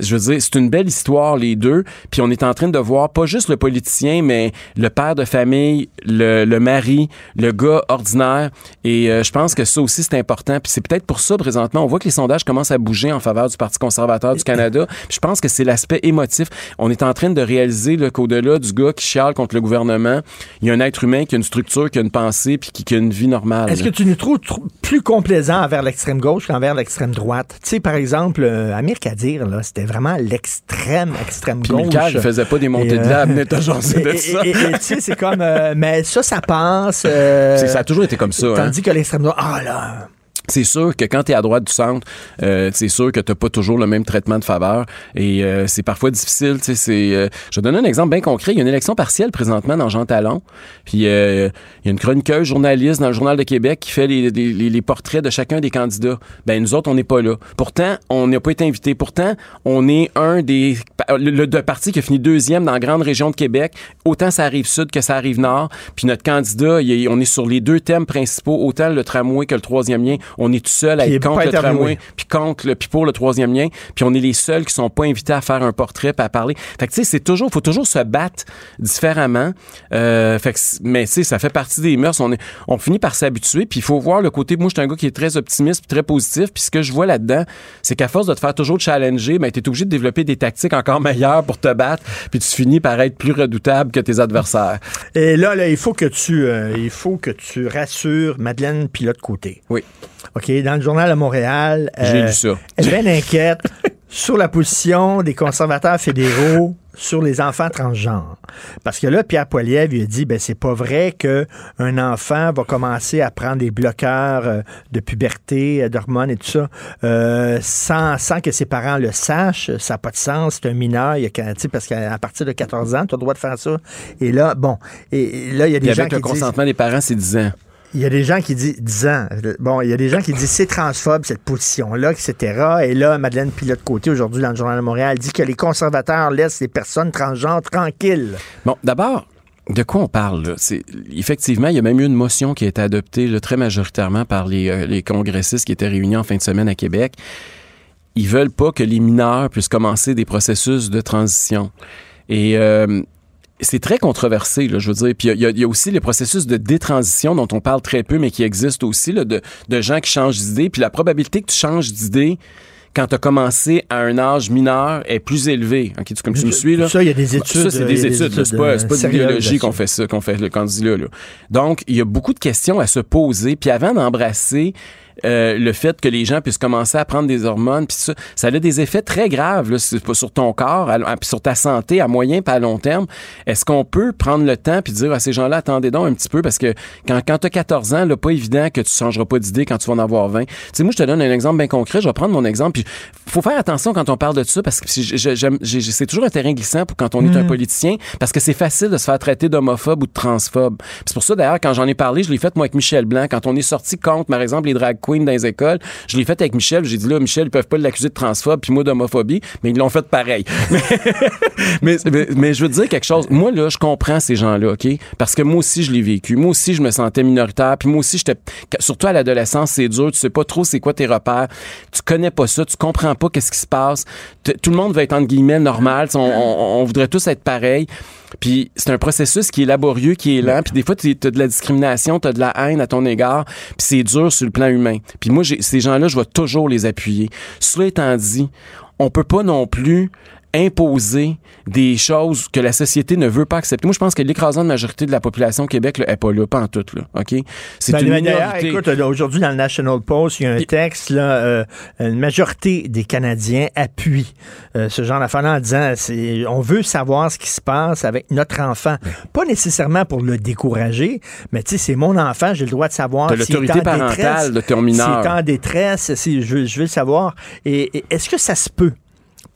Je veux dire, c'est une belle histoire, les deux. Puis on est en train de voir pas juste le politicien, mais le père de famille, le, le mari, le gars ordinaire. Et euh, je pense que ça aussi, c'est important. Puis c'est peut-être pour ça, présentement, on voit que les sondages commencent à bouger en faveur du Parti conservateur du Canada. Puis je pense que c'est l'aspect émotif. On est en train de réaliser là, qu'au-delà du gars qui chiale contre le gouvernement, il y a un être humain qui a une structure, qui a une pensée, puis qui, qui a une vie normale. Est-ce que tu nous trouves tr- plus complaisant envers l'extrême gauche qu'envers l'extrême droite? Tu sais, par exemple, euh, Amir Kadir, là, c'était vraiment l'extrême, extrême Puis gauche. Mickaël, il faisait pas des montées Et, de euh, lave, venait toujours jaser de ça. et- tu sais, c'est comme, euh, mais ça, ça passe. euh, ça a toujours été comme ça, hein. Tandis que l'extrême droite, ah là, c'est sûr que quand tu es à droite du centre, euh, c'est sûr que tu pas toujours le même traitement de faveur et euh, c'est parfois difficile. C'est, euh, je vais donner un exemple bien concret. Il y a une élection partielle présentement dans Jean Talon. Puis euh, il y a une chroniqueuse journaliste dans le Journal de Québec qui fait les, les- les- portraits de chacun des candidats. Ben nous autres, on n'est pas là. Pourtant, on n'a pas été invités. Pourtant, on est un des le, le- parti qui a fini deuxième dans la grande région de Québec. Autant ça arrive sud que ça arrive nord. Puis notre candidat, il on est sur les deux thèmes principaux, autant le tramway que le troisième lien. On est tout seul à être contre le tramway, puis contre le, puis pour le troisième lien. Puis on est les seuls qui sont pas invités à faire un portrait, puis à parler. Fait que tu sais, c'est toujours, faut toujours se battre différemment. Euh, fait que, mais tu sais, ça fait partie des mœurs. On est, on finit par s'habituer. Puis il faut voir le côté. Moi, je suis un gars qui est très optimiste, puis très positif. Puis ce que je vois là-dedans, c'est qu'à force de te faire toujours challenger, ben t'es obligé de développer des tactiques encore meilleures pour te battre. Puis tu finis par être plus redoutable que tes adversaires. Et là, là, il faut que tu, euh, il faut que tu rassures Madeleine Pilote Côté. Oui. OK, dans le journal à Montréal. euh, J'ai lu ça. Elle est bien inquiète sur la position des conservateurs fédéraux sur les enfants transgenres. Parce que là, Pierre Poilievre il a dit, ben c'est pas vrai que un enfant va commencer à prendre des bloqueurs euh, de puberté, euh, d'hormones et tout ça, euh, sans, sans que ses parents le sachent. Ça n'a pas de sens. C'est un mineur, il y a, parce qu'à partir de 14 ans, tu as le droit de faire ça. Et là, bon, et, et là, il y a des gens avec qui le disent... consentement des parents, c'est 10 ans. Il y a des gens qui disent 10 ans. Bon, il y a des gens qui disent c'est transphobe, cette position-là, etc. Et là, Madeleine Pilote-Côté, aujourd'hui, dans le Journal de Montréal, dit que les conservateurs laissent les personnes transgenres tranquilles. Bon, d'abord, de quoi on parle? Là? C'est, effectivement, il y a même eu une motion qui a été adoptée là, très majoritairement par les, euh, les congressistes qui étaient réunis en fin de semaine à Québec. Ils veulent pas que les mineurs puissent commencer des processus de transition. Et euh, c'est très controversé, là, je veux dire. Puis il y, y a aussi les processus de détransition dont on parle très peu, mais qui existent aussi, là, de, de gens qui changent d'idée. Puis la probabilité que tu changes d'idée quand tu as commencé à un âge mineur est plus élevée. OK, tu, comme tu me suis, là? Ça, il y a des études, Ça, c'est euh, des études. C'est pas, pas de l'idéologie qu'on fait ça, qu'on fait le candidat, là. Donc, il y a beaucoup de questions à se poser. Puis avant d'embrasser euh, le fait que les gens puissent commencer à prendre des hormones, puis ça, ça a des effets très graves là, sur, ton corps, à- sur ta santé à moyen pas à long terme. Est-ce qu'on peut prendre le temps puis dire à ces gens-là, attendez donc un petit peu, parce que quand, quand tu as 14 ans, là, pas évident que tu changeras pas d'idée quand tu vas en avoir 20. Tu sais, moi, je te donne un exemple bien concret. Je vais prendre mon exemple. Puis faut faire attention quand on parle de ça, parce que c'est toujours un terrain glissant pour quand on est un Mm. politicien, parce que c'est facile de se faire traiter d'homophobe ou de transphobe. C'est pour ça, d'ailleurs, quand j'en ai parlé, je l'ai fait moi avec Michel Blanc. Quand on est sorti contre, par exemple, les drag queens dans les écoles, je l'ai fait avec Michel. J'ai dit là, Michel, ils peuvent pas l'accuser de transphobe puis moi d'homophobie, mais ils l'ont fait pareil. mais, je veux dire quelque chose. Moi, là, je comprends ces gens-là, OK? Parce que moi aussi, je l'ai vécu. Moi aussi, je me sentais minoritaire. Puis moi aussi, j'étais. Surtout à l'adolescence, c'est dur. Tu sais pas trop c'est quoi tes repères. Tu connais pas ça. Tu comprends pas qu'est-ce qui se passe. Tout le monde va être, entre guillemets, normal. On, voudrait tous être pareils. Puis c'est un processus qui est laborieux, qui est lent. Puis des fois, tu de la discrimination, tu de la haine à ton égard. Puis c'est dur sur le plan humain. Puis moi, ces gens-là, je vais toujours les appuyer. Cela étant dit, on peut pas non plus imposer des choses que la société ne veut pas accepter. Moi, je pense que l'écrasante majorité de la population au Québec n'est pas là, pas en tout. Là, OK? C'est Ben, une minorité. écoute, aujourd'hui, dans le National Post, il y a un texte, là, euh, une majorité des Canadiens appuient euh, ce genre d'affaire en disant on veut savoir ce qui se passe avec notre enfant. Pas nécessairement pour le décourager, mais tu sais, c'est mon enfant, j'ai le droit de savoir est l'autorité en parentale détresse, de ton mineur. S'il est en détresse, si, je, veux, je veux le savoir. Et, et est-ce que ça se peut?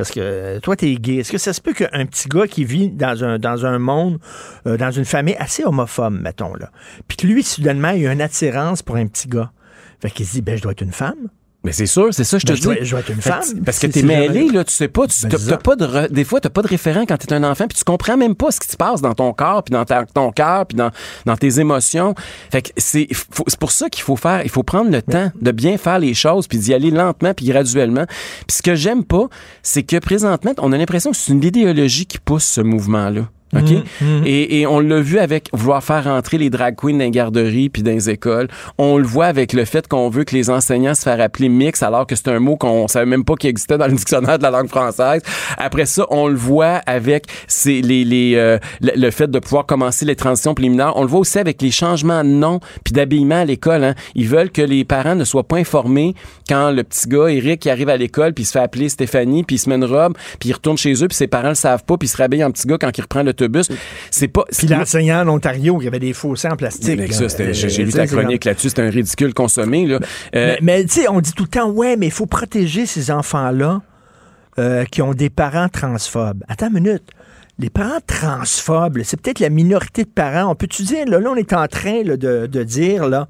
Parce que euh, toi, t'es gay. Est-ce que ça se peut qu'un petit gars qui vit dans un, monde, euh, dans une famille assez homophobe, mettons, là, puis que lui, soudainement, il a une attirance pour un petit gars? Fait qu'il se dit, ben, je dois être une femme. Mais c'est sûr, c'est ça, je te Ben, dis. je dois- je dois être une femme. tu- Parce que t'es mêlé, là, tu sais pas, tu Ben, t'as- pas de, re- des fois, t'as pas de référent quand t'es un enfant, puis tu comprends même pas ce qui se passe dans ton corps, puis dans ta- ton cœur, puis dans, dans tes émotions. Fait que c'est, faut- c'est pour ça qu'il faut faire, il faut prendre le temps de bien faire les choses, puis d'y aller lentement, puis graduellement. Puis ce que j'aime pas, c'est que présentement, on a l'impression que c'est une idéologie qui pousse ce mouvement-là. OK? Mhm, mhm. Et, et on l'a vu avec vouloir faire rentrer les drag queens dans les garderies puis dans les écoles. On le voit avec le fait qu'on veut que les enseignants se fassent appeler mix alors que c'est un mot qu'on savait même pas qu'il existait dans le dictionnaire de la langue française. Après ça, on le voit avec c'est les, les, euh, le, le fait de pouvoir commencer les transitions préliminaires. On le voit aussi avec les changements de nom puis d'habillement à l'école. Hein. Ils veulent que les parents ne soient pas informés quand le petit gars, Eric, il arrive à l'école puis il se fait appeler Stéphanie puis il se met une robe puis il retourne chez eux puis ses parents le savent pas puis il se rhabille en petit gars quand il reprend C'est pas... Puis l'enseignant en Ontario, il y avait des fossés en plastique. C'était- j'ai Euh, lu ta chronique là-dessus, c'est un ridicule consommé. Là. Euh, Mais, mais, tu sais, on dit tout le temps, ouais, mais il faut protéger ces enfants-là euh, qui ont des parents transphobes. Attends une minute. Les parents transphobes, c'est peut-être la minorité de parents. On peut-tu dire, là, là, on est en train là, de, de dire, là,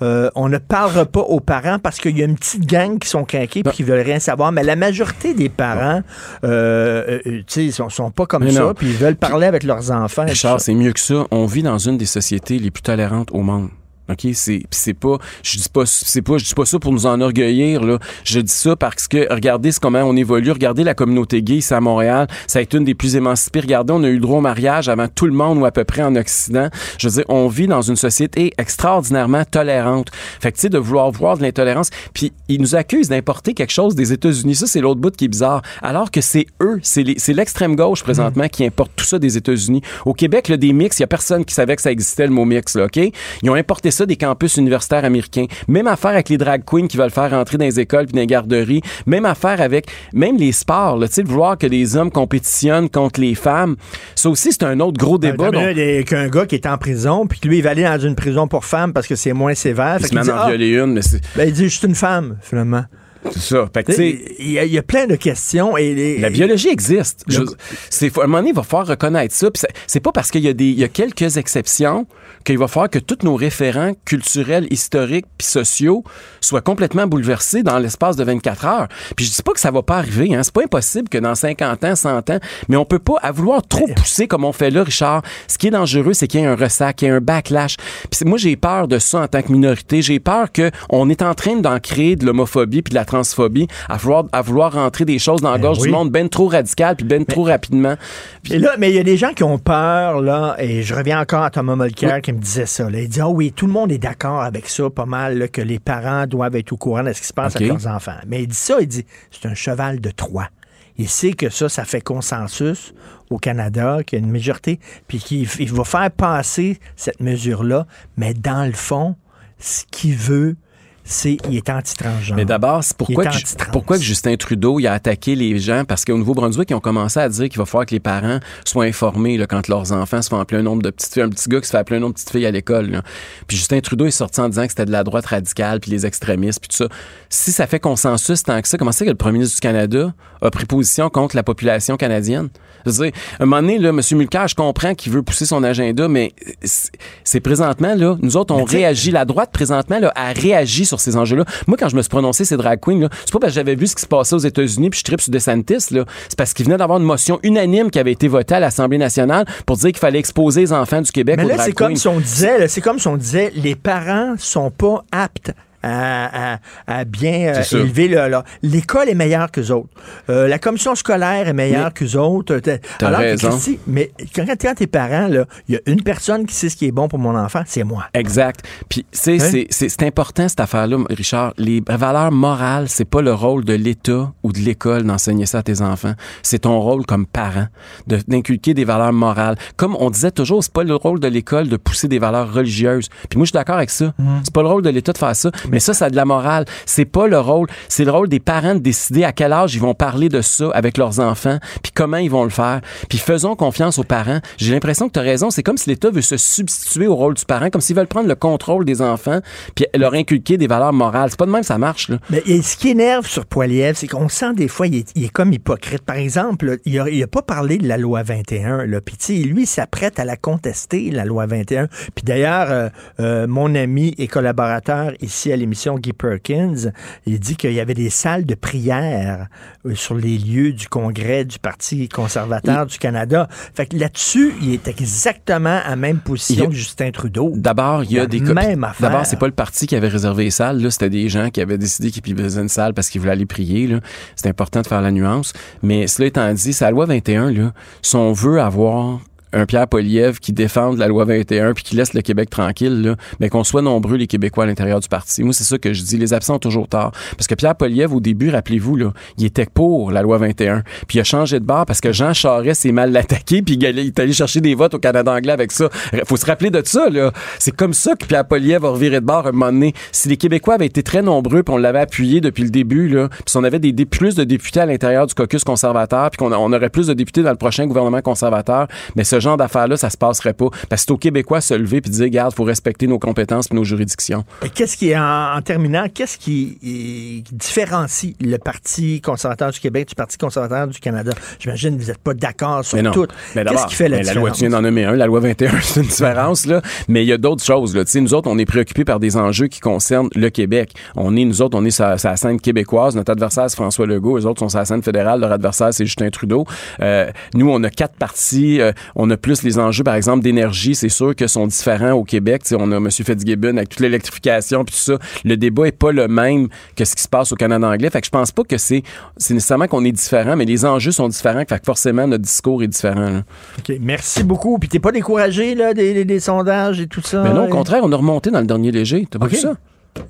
euh, on ne parlera pas aux parents parce qu'il y a une petite gang qui sont quinqués et qui veulent rien savoir. Mais la majorité des parents, euh, euh, tu sais, ils sont, sont pas comme Mais ça, puis ils veulent parler avec leurs enfants. Richard, c'est mieux que ça. On vit dans une des sociétés les plus tolérantes au monde. OK, c'est c'est pas je dis pas c'est pas je dis pas ça pour nous enorgueillir là, je dis ça parce que regardez ce comment on évolue, regardez la communauté gay ici à Montréal, ça a été une des plus émancipées. Regardez, on a eu le droit au mariage avant tout le monde ou à peu près en occident. Je veux dire, on vit dans une société extraordinairement tolérante. Fait que tu sais de vouloir voir de l'intolérance, puis ils nous accusent d'importer quelque chose des États-Unis. Ça c'est l'autre bout qui est bizarre. Alors que c'est eux, c'est l'extrême gauche présentement qui importe tout ça des États-Unis. Au Québec, le des mix, il y a personne qui savait que ça existait le mot mix là, OK? Ils ont importé des campus universitaires américains. Même affaire avec les drag queens qui veulent faire rentrer dans les écoles puis dans les garderies. Même affaire avec même les sports, tu sais de vouloir que les hommes compétitionnent contre les femmes. Ça aussi c'est un autre gros débat. Là, il y a qu'un gars qui est en prison, puis que lui, il va aller dans une prison pour femmes parce que c'est moins sévère. Il met dit, en ah, une, mais c'est ben, il dit, je suis une femme, finalement. c'est ça. Il y, a, il y a plein de questions. Et les- La biologie existe. Je- c'est, à un moment donné, il va falloir reconnaître ça. C'est pas parce qu'il y a, des, il y a quelques exceptions qu'il va falloir que tous nos référents culturels, historiques puis sociaux soient complètement bouleversés dans l'espace de 24 heures. Puis je dis pas que ça va pas arriver. Hein. C'est pas impossible que dans 50 ans, 100 ans, mais on peut pas, à vouloir trop pousser comme on fait là, Richard, ce qui est dangereux, c'est qu'il y ait un ressac, qu'il y ait un backlash. Puis moi, j'ai peur de ça en tant que minorité. J'ai peur qu'on est en train d'en créer de l'homophobie puis de la transphobie à vouloir, à vouloir rentrer des choses dans la gorge oui. du monde ben trop radical puis ben trop rapidement. Et là, mais il y a des gens qui ont peur, là, et je reviens encore à Thomas Mulcair qui me disait ça. Là. Il dit, ah oui, tout le monde est d'accord avec ça, pas mal, là, que les parents doivent être au courant de ce qui se passe avec leurs enfants. Mais il dit ça, il dit, c'est un cheval de Troie. Il sait que ça, ça fait consensus au Canada, qu'il y a une majorité, puis qu'il il va faire passer cette mesure-là, mais dans le fond, ce qu'il veut, c'est il est anti-transgenre. Mais d'abord, c'est pourquoi, que, pourquoi que Justin Trudeau il a attaqué les gens? Parce qu'au Nouveau-Brunswick, ils ont commencé à dire qu'il va falloir que les parents soient informés là, quand leurs enfants se font appeler un nombre de petites filles, un petit gars qui se fait appeler un nombre de petites filles à l'école. Puis Justin Trudeau est sorti en disant que c'était de la droite radicale, puis les extrémistes, puis tout ça. Si ça fait consensus tant que ça, comment c'est que le premier ministre du Canada a pris position contre la population canadienne? Je veux dire, à un moment donné, là, M. Mulcair, je comprends qu'il veut pousser son agenda, mais c'est c'est présentement, là, nous autres, on réagit. La droite, présentement, là, a réagi sur ces enjeux-là. Moi, quand je me suis prononcé ces drag queens, là, c'est pas parce que j'avais vu ce qui se passait aux États-Unis puis je tripe sur DeSantis, là. C'est parce qu'il venait d'avoir une motion unanime qui avait été votée à l'Assemblée nationale pour dire qu'il fallait exposer les enfants du Québec Mais aux là, c'est comme si on disait, là, c'est comme si on disait, les parents sont pas aptes à, à- à bien euh, élever le- L'école est meilleure que autres. Euh, la commission scolaire est meilleure que autres. T'as- T'as Alors que raison. Mais quand, quand t'es parent, là, il y a une personne qui sait ce qui est bon pour mon enfant, c'est moi. Exact. Puis, tu sais, Hein? c'est- c'est c'est important, cette affaire-là, Richard. Les valeurs morales, c'est pas le rôle de l'État ou de l'école d'enseigner ça à tes enfants. C'est ton rôle comme parent de- d'inculquer des valeurs morales. Comme on disait toujours, c'est pas le rôle de l'école de pousser des valeurs religieuses. Puis moi, je suis d'accord avec ça. C'est pas le rôle de l'État de faire ça. Mais ça, ça a de la morale. C'est pas le rôle. C'est le rôle des parents de décider à quel âge ils vont parler de ça avec leurs enfants, puis comment ils vont le faire. Puis faisons confiance aux parents. J'ai l'impression que tu as raison. C'est comme si l'État veut se substituer au rôle du parent, comme s'ils veulent prendre le contrôle des enfants, puis leur inculquer des valeurs morales. C'est pas de même que ça marche, là. Mais ce qui énerve sur Poiliev, c'est qu'on sent des fois, il est, comme hypocrite. Par exemple, il a, pas parlé de la loi 21. Là. Puis, lui, il s'apprête à la contester, la loi 21. Puis d'ailleurs, euh, euh, mon ami et collaborateur ici à l'émission Guy Perkins. Il dit qu'il y avait des salles de prière euh, sur les lieux du Congrès du Parti conservateur du Canada. Fait que là-dessus, il est exactement à même position que Justin Trudeau. D'abord, il y a des La même affaire. D'abord, c'est pas le parti qui avait réservé les salles. Là, c'était des gens qui avaient décidé qu'ils faisaient une salle parce qu'ils voulaient aller prier. Là. C'est important de faire la nuance. Mais cela étant dit, c'est la loi 21. Là, si on veut avoir un Pierre Poliev qui défende la loi 21 puis qui laisse le Québec tranquille, là, mais qu'on soit nombreux les Québécois à l'intérieur du parti. Moi, c'est ça que je dis. Les absents ont toujours tard. Parce que Pierre Poliev, au début, rappelez-vous, là, il était pour la loi 21. Puis il a changé de barre parce que Jean Charest s'est mal attaqué puis il est allé chercher des votes au Canada anglais avec ça. Faut se rappeler de ça, là. C'est comme ça que Pierre Poliev a reviré de à un moment donné. Si les Québécois avaient été très nombreux puis on l'avait appuyé depuis le début, là, puis si on avait des, plus de députés à l'intérieur du caucus conservateur puis qu'on on aurait plus de députés dans le prochain gouvernement conservateur, mais ce genre d'affaires-là, ça se passerait pas. Parce que c'est aux Québécois se lever puis dire, regarde, faut respecter nos compétences puis nos juridictions. Et qu'est-ce qui est, en, en terminant, qu'est-ce qui, qui différencie le Parti conservateur du Québec du Parti conservateur du Canada? J'imagine que vous n'êtes pas d'accord sur Mais non. tout. Mais Qu'est-ce qui fait la mais la différence? loi, tu viens d'en nommer un, la loi 21, c'est une différence, là. Mais il y a d'autres choses, là. Tu sais, nous autres, on est préoccupés par des enjeux qui concernent le Québec. On est, nous autres, on est sur, sur la scène québécoise. Notre adversaire, c'est François Legault. Les autres sont sur la scène fédérale. Leur adversaire, c'est Justin Trudeau. Euh, nous, on a quatre partis. Euh, on a plus les enjeux, par exemple, d'énergie. C'est sûr que sont différents au Québec. On a M. Fitzgibbon avec toute l'électrification puis tout ça. Le débat est pas le même que ce qui se passe au Canada anglais. Fait que je pense pas que c'est, nécessairement qu'on est différent, mais les enjeux sont différents. Fait que forcément, notre discours est différent, là. OK, merci beaucoup. Puis t'es pas découragé là, des, des- des sondages et tout ça? Mais non, au hein? contraire, on a remonté dans le dernier léger. T'as pas vu ça?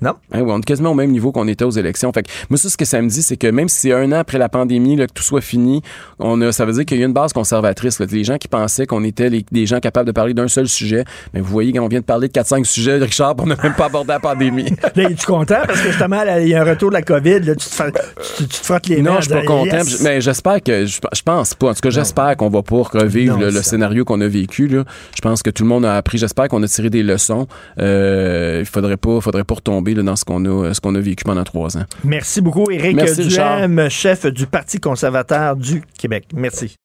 Non? Hein, oui, on est quasiment au même niveau qu'on était aux élections. Fait que moi, ça, ce que ça me dit, c'est que même si c'est un an après la pandémie, là, que tout soit fini, on a, ça veut dire qu'il y a une base conservatrice. Là. Les gens qui pensaient qu'on était les- des gens capables de parler d'un seul sujet, mais vous voyez qu'on vient de parler de 4-5 sujets, Richard, on n'a même pas abordé la pandémie. Là, es-tu content? Parce que justement, il y a un retour de la COVID. Là, tu, te fais- tu, tu te frottes les mains. Non, je suis pas content. yes. Mais j'espère que. Je, je pense pas. En tout cas, j'espère qu'on va pas revivre Non, le, scénario qu'on a vécu. Là. Je pense que tout le monde a appris. J'espère qu'on a tiré des leçons. Euh, il faudrait pas, faudrait pas là, dans ce qu'on a, ce qu'on a vécu pendant trois ans. Merci beaucoup, Éric Merci, Duhem, chef du Parti conservateur du Québec. Merci.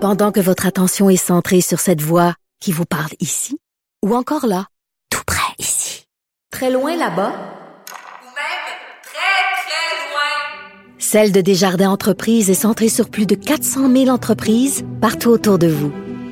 Pendant que votre attention est centrée sur cette voix qui vous parle ici, ou encore là, tout près ici, très loin là-bas, Celle de Desjardins Entreprises est centrée sur plus de 400 000 entreprises partout autour de vous.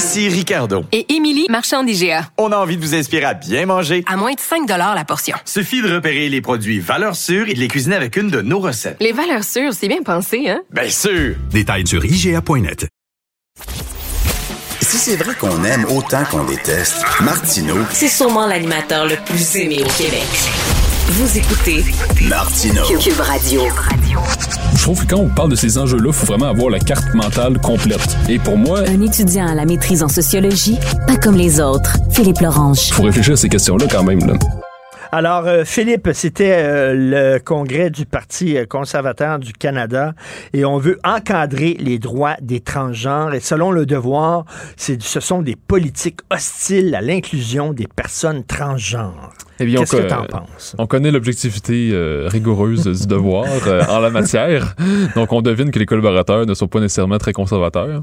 Ici Ricardo. Et Émilie, marchand d'IGA. On a envie de vous inspirer à bien manger. À moins de 5 la portion. Suffit de repérer les produits valeurs sûres et de les cuisiner avec une de nos recettes. Les valeurs sûres, c'est bien pensé, hein? Bien sûr! Détails sur IGA.net. Si c'est vrai qu'on aime autant qu'on déteste, Martineau, C'est sûrement l'animateur le plus aimé au Québec. Vous écoutez Martineau. Cube Radio. Je trouve que quand on parle de ces enjeux-là, il faut vraiment avoir la carte mentale complète. Et pour moi, Un étudiant à la maîtrise en sociologie, pas comme les autres. Philippe Lorange. il faut réfléchir à ces questions-là quand même. Là. Alors, euh, Philippe, c'était euh, le congrès du Parti euh, conservateur du Canada et on veut encadrer les droits des transgenres. Et selon le devoir, ce sont des politiques hostiles à l'inclusion des personnes transgenres. Eh bien, Qu'est-ce on, que tu en euh, penses? On connaît l'objectivité euh, rigoureuse du devoir euh, en la matière. Donc, on devine que les collaborateurs ne sont pas nécessairement très conservateurs.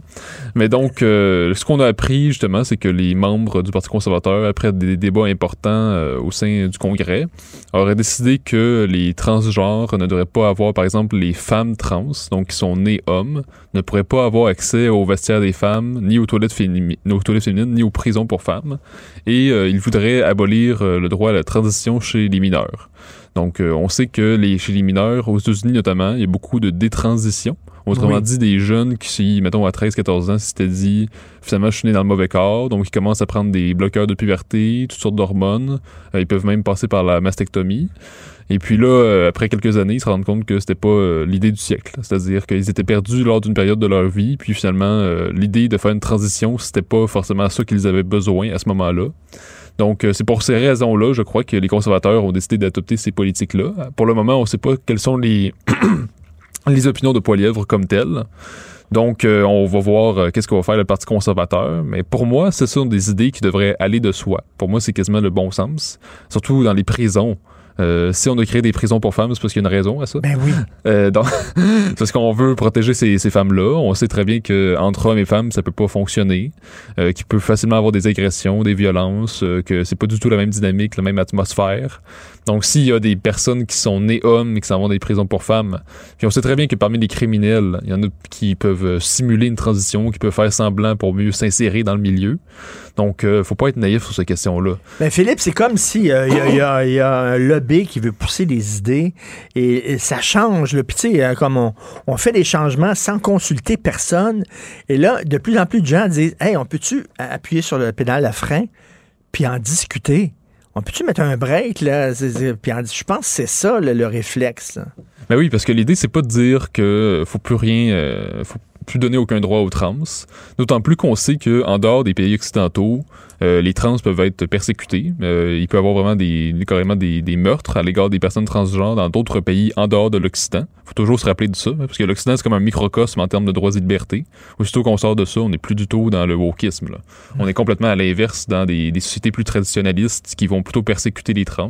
Mais donc, euh, ce qu'on a appris, justement, c'est que les membres du Parti conservateur, après des débats importants au sein du Congrès, auraient décidé que les transgenres ne devraient pas avoir, par exemple, les femmes trans, donc qui sont nées hommes, ne pourraient pas avoir accès aux vestiaires des femmes, ni aux toilettes, fémini- aux toilettes féminines, ni aux prisons pour femmes. Et ils voudraient abolir le droit à la transition chez les mineurs. Donc, euh, on sait que les, chez les mineurs, aux États-Unis notamment, il y a beaucoup de détransition. Autrement Oui. dit, des jeunes qui, mettons, à 13-14 ans, s'étaient dit, finalement, je suis né dans le mauvais corps, donc ils commencent à prendre des bloqueurs de puberté, toutes sortes d'hormones. Euh, ils peuvent même passer par la mastectomie. Et puis là, euh, après quelques années, ils se rendent compte que c'était pas euh, l'idée du siècle. C'est-à-dire qu'ils étaient perdus lors d'une période de leur vie, puis finalement, l'idée de faire une transition, c'était pas forcément ça qu'ils avaient besoin à ce moment-là. Donc, euh, c'est pour ces raisons-là, je crois que les conservateurs ont décidé d'adopter ces politiques-là. Pour le moment, on ne sait pas quels sont les les opinions de Poilièvre comme telles. Donc, euh, on va voir euh, qu'est-ce qu'on va faire le Parti conservateur. Mais pour moi, ce sont des idées qui devraient aller de soi. Pour moi, c'est quasiment le bon sens. Surtout dans les prisons. Euh, si on a créé des prisons pour femmes, c'est parce qu'il y a une raison à ça. Ben oui. Euh, donc, c'est parce qu'on veut protéger ces, ces femmes-là. On sait très bien que entre hommes et femmes, ça peut pas fonctionner, euh, qu'il peut facilement avoir des agressions, des violences, euh, que c'est pas du tout la même dynamique, la même atmosphère. Donc, s'il y a des personnes qui sont nées hommes et qui s'en vont des prisons pour femmes, puis on sait très bien que parmi les criminels, il y en a qui peuvent euh, simuler une transition, qui peuvent faire semblant pour mieux s'insérer dans le milieu. Donc, faut pas être naïf sur ces questions-là. Ben Philippe, c'est comme si il y, a, y a- y a un lobby qui veut pousser des idées et, ça change. Le tu sais, euh, comme on, fait des changements sans consulter personne. Et là, de plus en plus de gens disent Hey, on peut-tu appuyer sur le pédale à frein puis en discuter? On peut-tu mettre un break là? Puis je pense que c'est ça le, le réflexe. là. Ben oui, parce que l'idée, c'est pas de dire que faut plus rien, euh, faut plus donner aucun droit aux trans. D'autant plus qu'on sait que en dehors des pays occidentaux, euh, les trans peuvent être persécutés. Euh, il peut y avoir vraiment des, carrément des, des meurtres à l'égard des personnes transgenres dans d'autres pays en dehors de l'Occident. faut toujours se rappeler de ça, hein, parce que l'Occident, c'est comme un microcosme en termes de droits et libertés. Aussitôt qu'on sort de ça, on n'est plus du tout dans le wokisme. Là. On est complètement à l'inverse dans des, des sociétés plus traditionnalistes qui vont plutôt persécuter les trans.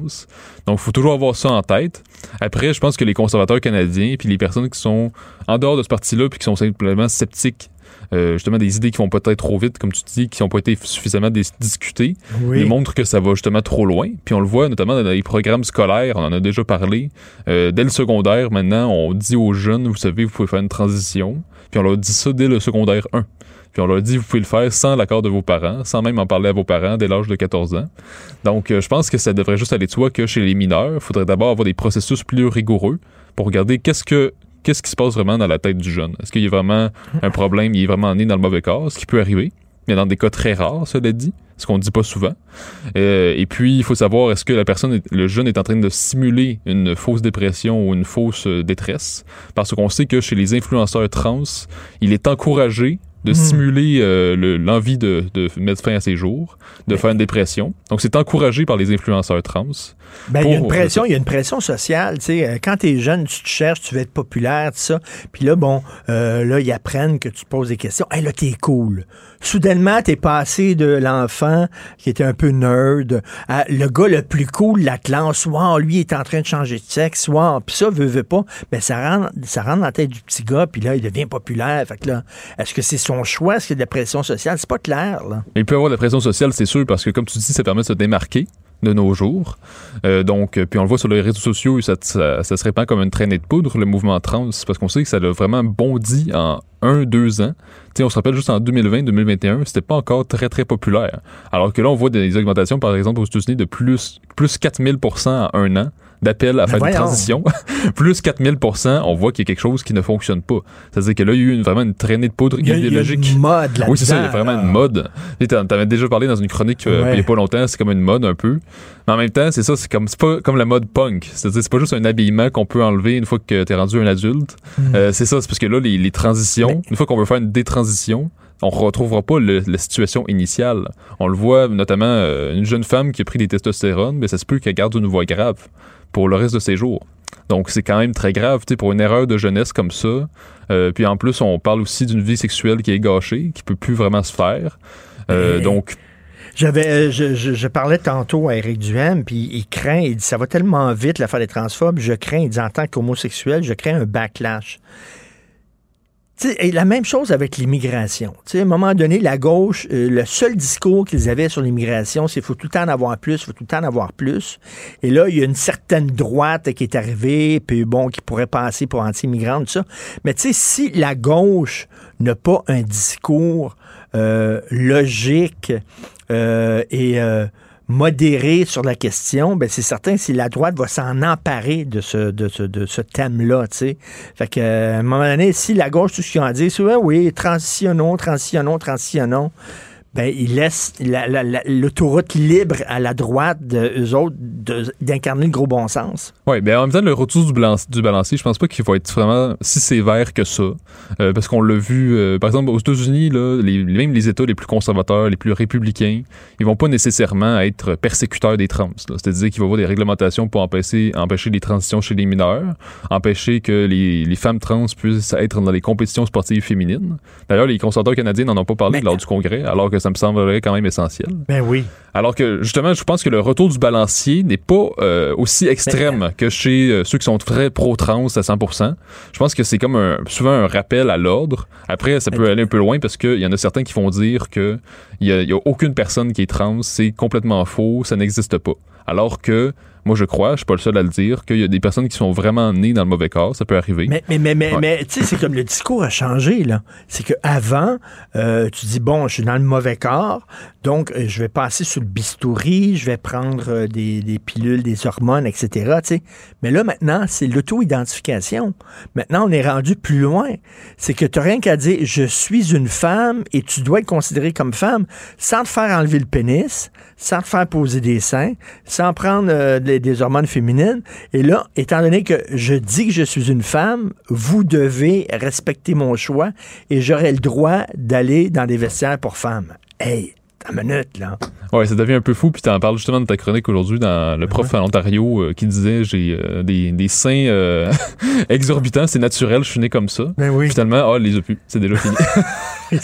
Donc, il faut toujours avoir ça en tête. Après, je pense que les conservateurs canadiens puis les personnes qui sont en dehors de ce parti-là puis qui sont simplement sceptiques euh, justement des idées qui vont peut-être trop vite, comme tu dis, qui n'ont pas été suffisamment dis- discutées, Oui. montrent que ça va justement trop loin. Puis on le voit notamment dans les programmes scolaires, on en a déjà parlé. Euh, dès le secondaire, maintenant, on dit aux jeunes, vous savez, vous pouvez faire une transition. Puis on leur dit ça dès le secondaire 1. Puis on leur dit, vous pouvez le faire sans l'accord de vos parents, sans même en parler à vos parents dès l'âge de 14 ans. Donc, euh, je pense que ça devrait juste aller de soi que chez les mineurs, il faudrait d'abord avoir des processus plus rigoureux pour regarder qu'est-ce que qu'est-ce qui se passe vraiment dans la tête du jeune? Est-ce qu'il y a vraiment un problème, il est vraiment né dans le mauvais corps, ce qui peut arriver, mais dans des cas très rares, cela dit, ce qu'on ne dit pas souvent. Euh, et puis, il faut savoir, est-ce que la personne, est- le jeune est en train de simuler une fausse dépression ou une fausse euh, détresse? Parce qu'on sait que chez les influenceurs trans, il est encouragé de Hmm. simuler euh, le- l'envie de, de mettre fin à ses jours, de faire une dépression. Donc, c'est encouragé par les influenceurs trans. Ben, il y a une Pour- pression, il y a une pression sociale, tu sais. euh, Quand t'es jeune, tu te cherches, tu veux être populaire, tout ça. Puis là, bon, euh, là, ils apprennent que tu te poses des questions. Hey, là, t'es cool. Soudainement, t'es passé de l'enfant qui était un peu nerd à le gars le plus cool de la classe. Wow, lui, il est en train de changer de sexe. Wow, puis ça, veut, veut pas. Ben, ça rentre, ça rentre dans la tête du petit gars, puis là, il devient populaire. Fait que là, est-ce que c'est son choix? Est-ce qu'il y a de la pression sociale? C'est pas clair, là. Il peut y avoir de la pression sociale, c'est sûr, parce que comme tu dis, ça permet de se démarquer de nos jours. Euh, donc, euh, puis on le voit sur les réseaux sociaux, ça, ça, ça se répand comme une traînée de poudre, le mouvement trans, parce qu'on sait que ça a vraiment bondi en un, deux ans. Tu sais, on se rappelle juste en 2020-2021, c'était pas encore très, très populaire. Alors que là, on voit des augmentations, par exemple, aux États-Unis, de plus, plus 4000% en un an d'appels à faire des transitions. plus 4000 on voit qu'il y a quelque chose qui ne fonctionne pas. C'est-à-dire que là, il y a eu une- vraiment une traînée de poudre Il y a- il y a idéologique. une mode Oui, c'est ça, il y a vraiment là. une mode. Tu T'avais déjà parlé dans une chronique euh, Ouais. il y a pas longtemps, c'est comme une mode un peu. Mais en même temps, c'est ça, c'est comme c'est pas comme la mode punk. C'est-à-dire c'est pas juste un habillement qu'on peut enlever une fois que t'es rendu un adulte. Mm. Euh, c'est ça, c'est parce que là, les, les transitions, une fois qu'on veut faire une détransition, on retrouvera pas le- la situation initiale. On le voit notamment euh, une jeune femme qui a pris des testostérones, mais ça se peut qu'elle garde une voix grave pour le reste de ses jours. Donc c'est quand même très grave, tu sais, pour une erreur de jeunesse comme ça. Euh, puis en plus, on parle aussi d'une vie sexuelle qui est gâchée, qui peut plus vraiment se faire. Euh, Mais- donc J'avais, euh, je, je- je parlais tantôt à Eric Duhem, puis il craint, il dit ça va tellement vite l'affaire des transphobes, je crains, il dit en tant qu'homosexuel, je crains un backlash. Tu sais, et la même chose avec l'immigration. À un moment donné, la gauche, euh, le seul discours qu'ils avaient sur l'immigration, c'est qu'il faut tout le temps en avoir plus, il faut tout le temps en avoir plus. Et là, il y a une certaine droite qui est arrivée, puis bon, qui pourrait passer pour anti-immigrant, tout ça. Mais tu sais, si la gauche n'a pas un discours euh, logique euh, et euh, modéré sur la question, ben c'est certain si la droite va s'en emparer de ce, de ce, de ce thème-là, tu sais. Fait que, à un moment donné, si la gauche, tout ce qu'ils ont à dire, c'est ouais, oui, transitionnons, transitionnons, transitionnons, ben, ils laissent la- la- la- l'autoroute libre à la droite de eux autres d'incarner le gros bon sens. Oui, mais en même temps, le retour du, balance- du balancier, je pense pas qu'il va être vraiment si sévère que ça. Euh, parce qu'on l'a vu, euh, par exemple, aux États-Unis, les, même les États les plus conservateurs, les plus républicains, ils vont pas nécessairement être persécuteurs des trans. C'est-à-dire qu'il va y avoir des réglementations pour empêcher, empêcher les transitions chez les mineurs, empêcher que les, les femmes trans puissent être dans les compétitions sportives féminines. D'ailleurs, les conservateurs canadiens n'en ont pas parlé lors du congrès, alors que ça me semblerait quand même essentiel. Ben oui. Alors que justement, je pense que le retour du balancier n'est pas euh, aussi extrême que chez euh, ceux qui sont très pro-trans à 100%. Je pense que c'est comme un, souvent un rappel à l'ordre. Après, ça peut aller un peu loin parce qu'il y en a certains qui vont dire que il y y a aucune personne qui est trans, c'est complètement faux, ça n'existe pas. Alors que moi, je crois, je suis pas le seul à le dire, qu'il y a des personnes qui sont vraiment nées dans le mauvais corps, ça peut arriver. Mais, mais, mais, mais, Ouais. mais, tu sais, c'est comme le discours a changé, là. C'est qu'avant, euh, tu dis, bon, je suis dans le mauvais corps, donc euh, je vais passer sur le bistouri, je vais prendre euh, des, des pilules, des hormones, etc., tu sais. Mais là, maintenant, c'est l'auto-identification. Maintenant, on est rendu plus loin. C'est que tu rien qu'à dire, je suis une femme et tu dois être considéré comme femme sans te faire enlever le pénis, sans te faire poser des seins, sans prendre euh, des, hormones féminines. Et là, étant donné que je dis que je suis une femme, vous devez respecter mon choix et j'aurai le droit d'aller dans des vestiaires pour femmes. Hey, ta minute, là. Ouais, ça devient un peu fou. Puis t'en parles justement de ta chronique aujourd'hui dans le prof en Ontario euh, qui disait j'ai euh, des, des seins euh, exorbitants, c'est naturel, je suis né comme ça. Ben oui. Finalement, ah, les a plus, c'est déjà fini.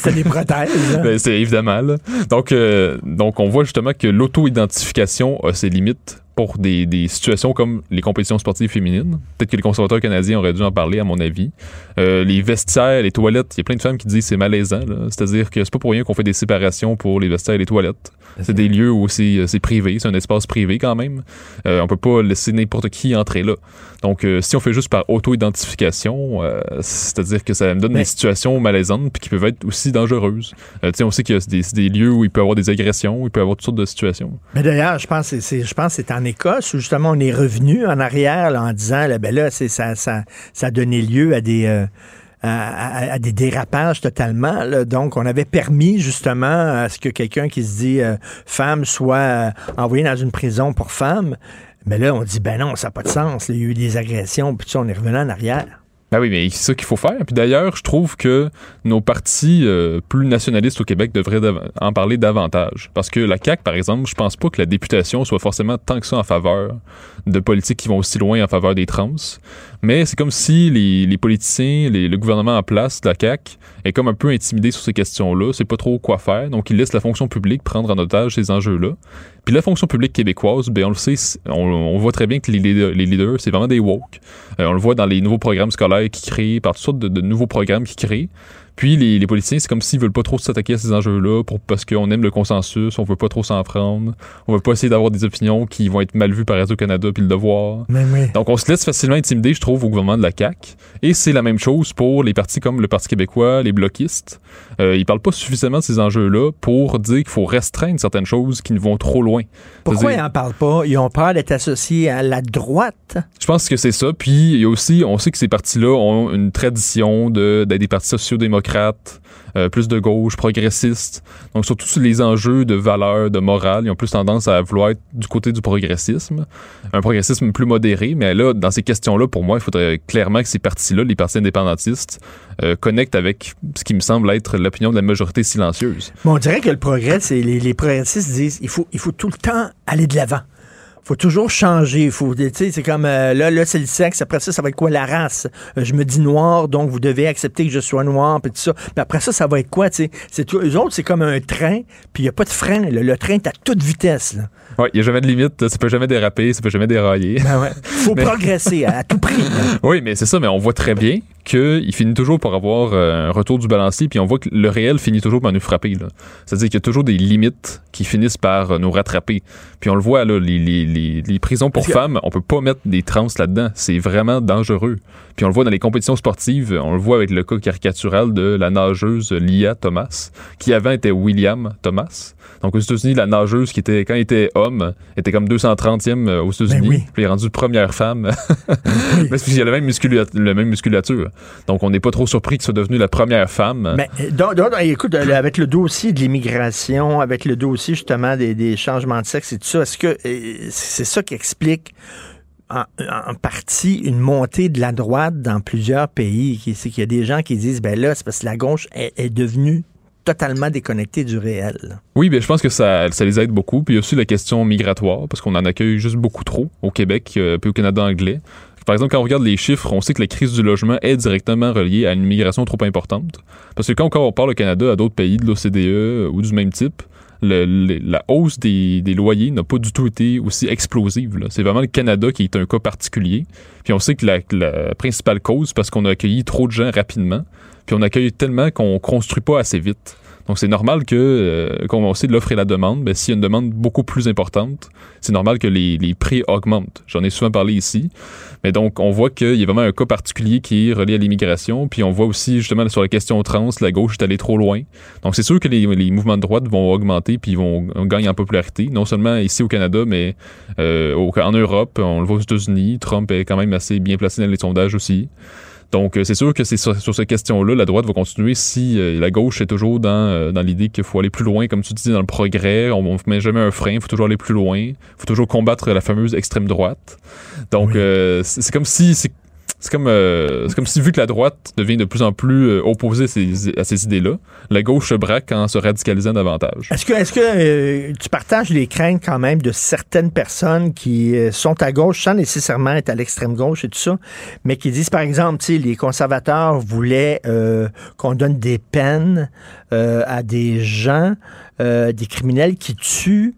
C'est des prothèses. hein. Ben, c'est évidemment là. Donc, euh, donc on voit justement que l'auto-identification a ses limites pour des, des situations comme les compétitions sportives féminines. Peut-être que les conservateurs canadiens auraient dû en parler, à mon avis. Euh, les vestiaires, les toilettes, il y a plein de femmes qui disent que c'est malaisant. C'est-à-dire que c'est pas pour rien qu'on fait des séparations pour les vestiaires et les toilettes. C'est des lieux où c'est c'est privé, c'est un espace privé quand même. Euh, on peut pas laisser n'importe qui entrer là. Donc, euh, si on fait juste par auto-identification, euh, c'est-à-dire que ça me donne Mais- des situations malaisantes puis qui peuvent être aussi dangereuses. Euh, tu sais, on sait qu'il y a des, des lieux où il peut y avoir des agressions, il peut y avoir toutes sortes de situations. Mais d'ailleurs, je pense que c'est, je pense que c'est en Écosse où justement on est revenu en arrière en disant là, ben là, ça, ça, ça a donné lieu à des. euh, à, des dérapages totalement. là. Donc, on avait permis justement à ce que quelqu'un qui se dit euh, femme soit euh, envoyé dans une prison pour femme. Mais là, on dit, ben non, ça n'a pas de sens. Il y a eu des agressions, puis on est revenu en arrière. Ben oui, mais c'est ça qu'il faut faire. Puis d'ailleurs, je trouve que nos partis euh, plus nationalistes au Québec devraient en parler davantage. Parce que la CAQ, par exemple, je pense pas que la députation soit forcément tant que ça en faveur de politiques qui vont aussi loin en faveur des trans. Mais c'est comme si les, les politiciens, les- le gouvernement en place la CAQ est comme un peu intimidé sur ces questions-là, c'est pas trop quoi faire. Donc, il laisse la fonction publique prendre en otage ces enjeux-là. Puis la fonction publique québécoise, ben on le sait, on, on voit très bien que les leaders, les leaders, c'est vraiment des woke. Euh, on le voit dans les nouveaux programmes scolaires qui créent, par toutes sortes de, de nouveaux programmes qui créent. Puis les, les politiciens, c'est comme s'ils veulent pas trop s'attaquer à ces enjeux-là pour, parce qu'on aime le consensus, on veut pas trop s'en prendre, on veut pas essayer d'avoir des opinions qui vont être mal vues par Radio-Canada puis le devoir. Mais oui. Donc on se laisse facilement intimider, je trouve, au gouvernement de la CAQ. Et c'est la même chose pour les partis comme le Parti québécois, les bloquistes. Euh, ils parlent pas suffisamment de ces enjeux-là pour dire qu'il faut restreindre certaines choses qui ne vont trop loin. Pourquoi ils n'en parlent pas? Ils ont peur d'être associés à la droite. je pense que c'est ça. Puis il y a aussi, on sait que ces partis-là ont une tradition de d'être des partis sociaux-démocrates, euh, plus de gauche, progressistes. Donc surtout sur les enjeux de valeur, de morale, ils ont plus tendance à vouloir être du côté du progressisme, un progressisme plus modéré. Mais là, dans ces questions-là, pour moi, il faudrait clairement que ces partis-là, les partis indépendantistes, euh, connectent avec ce qui me semble être l'opinion de la majorité silencieuse. Mais on dirait que le progrès, c'est les, les progressistes disent il faut, il faut tout le temps aller de l'avant. Faut toujours changer. Faut, c'est comme euh, là, là, c'est le sexe. Après ça, ça va être quoi la race? Euh, je me dis noir, donc vous devez accepter que je sois noir, puis tout ça. Puis après ça, ça va être quoi, tu sais? C'est tout. Eux autres, c'est comme un train, puis il n'y a pas de frein. là. Le train est à toute vitesse. Ouais, il n'y a jamais de limite, ça peut jamais déraper, ça peut jamais dérailler. Ben ouais. Faut Mais- progresser à, à tout prix. là. Oui, mais c'est ça, mais on voit très bien qu'il finit toujours par avoir euh, un retour du balancier, puis on voit que le réel finit toujours par nous frapper. C'est-à-dire qu'il y a toujours des limites qui finissent par nous rattraper. Puis on le voit, là, les, les- les, les prisons pour femmes, on peut pas mettre des trans là-dedans. C'est vraiment dangereux. Puis on le voit dans les compétitions sportives, on le voit avec le cas caricatural de la nageuse Lia Thomas, qui avant était William Thomas. Donc aux États-Unis, la nageuse qui était, quand elle était homme, était comme 230e aux États-Unis. Ben oui. Puis elle est rendue première femme. Mais c'est parce qu'il y a la même, muscula- la même musculature. Donc on n'est pas trop surpris qu'il soit devenu la première femme. Mais euh, donc, donc, écoute, euh, avec le dossier de l'immigration, avec le dossier justement des, des changements de sexe et tout ça, est-ce que euh, c'est ça qui explique en, en partie une montée de la droite dans plusieurs pays? C'est qu'il y a des gens qui disent, ben là, c'est parce que la gauche est, est devenue totalement déconnectée du réel. Oui, bien, je pense que ça, ça les aide beaucoup. Puis il y a aussi la question migratoire, parce qu'on en accueille juste beaucoup trop au Québec euh, puis au Canada anglais. Par exemple, quand on regarde les chiffres, on sait que la crise du logement est directement reliée à une migration trop importante. Parce que quand on parle au Canada à d'autres pays de l'OCDE ou du même type, le- le- la hausse des, loyers n'a pas du tout été aussi explosive. C'est vraiment le Canada qui est un cas particulier. Puis on sait que la, la principale cause, parce qu'on a accueilli trop de gens rapidement, puis on accueille tellement qu'on construit pas assez vite. Donc c'est normal que, euh, comme on sait de l'offre et la demande, ben, s'il y a une demande beaucoup plus importante, c'est normal que les, les prix augmentent. J'en ai souvent parlé ici. Mais donc, on voit qu'il y a vraiment un cas particulier qui est relié à l'immigration. Puis on voit aussi, justement, sur la question trans, la gauche est allée trop loin. Donc c'est sûr que les, les mouvements de droite vont augmenter puis ils vont gagner en popularité. Non seulement ici au Canada, mais euh, en Europe, on le voit aux États-Unis. Trump est quand même assez bien placé dans les sondages aussi. Donc, euh, c'est sûr que c'est sur, sur cette question-là, la droite va continuer si euh, la gauche est toujours dans, euh, dans l'idée qu'il faut aller plus loin, comme tu dis, dans le progrès. On ne met jamais un frein, il faut toujours aller plus loin. Il faut toujours combattre la fameuse extrême droite. Donc, euh, c'est c'est comme si... c'est- comme, euh, comme si, vu que la droite devient de plus en plus euh, opposée à ces, idées-là, la gauche se braque en se radicalisant davantage. Est-ce que, est-ce que euh, tu partages les craintes quand même de certaines personnes qui sont à gauche sans nécessairement être à l'extrême gauche et tout ça, mais qui disent par exemple, les conservateurs voulaient qu'on donne des peines à des gens, des criminels qui tuent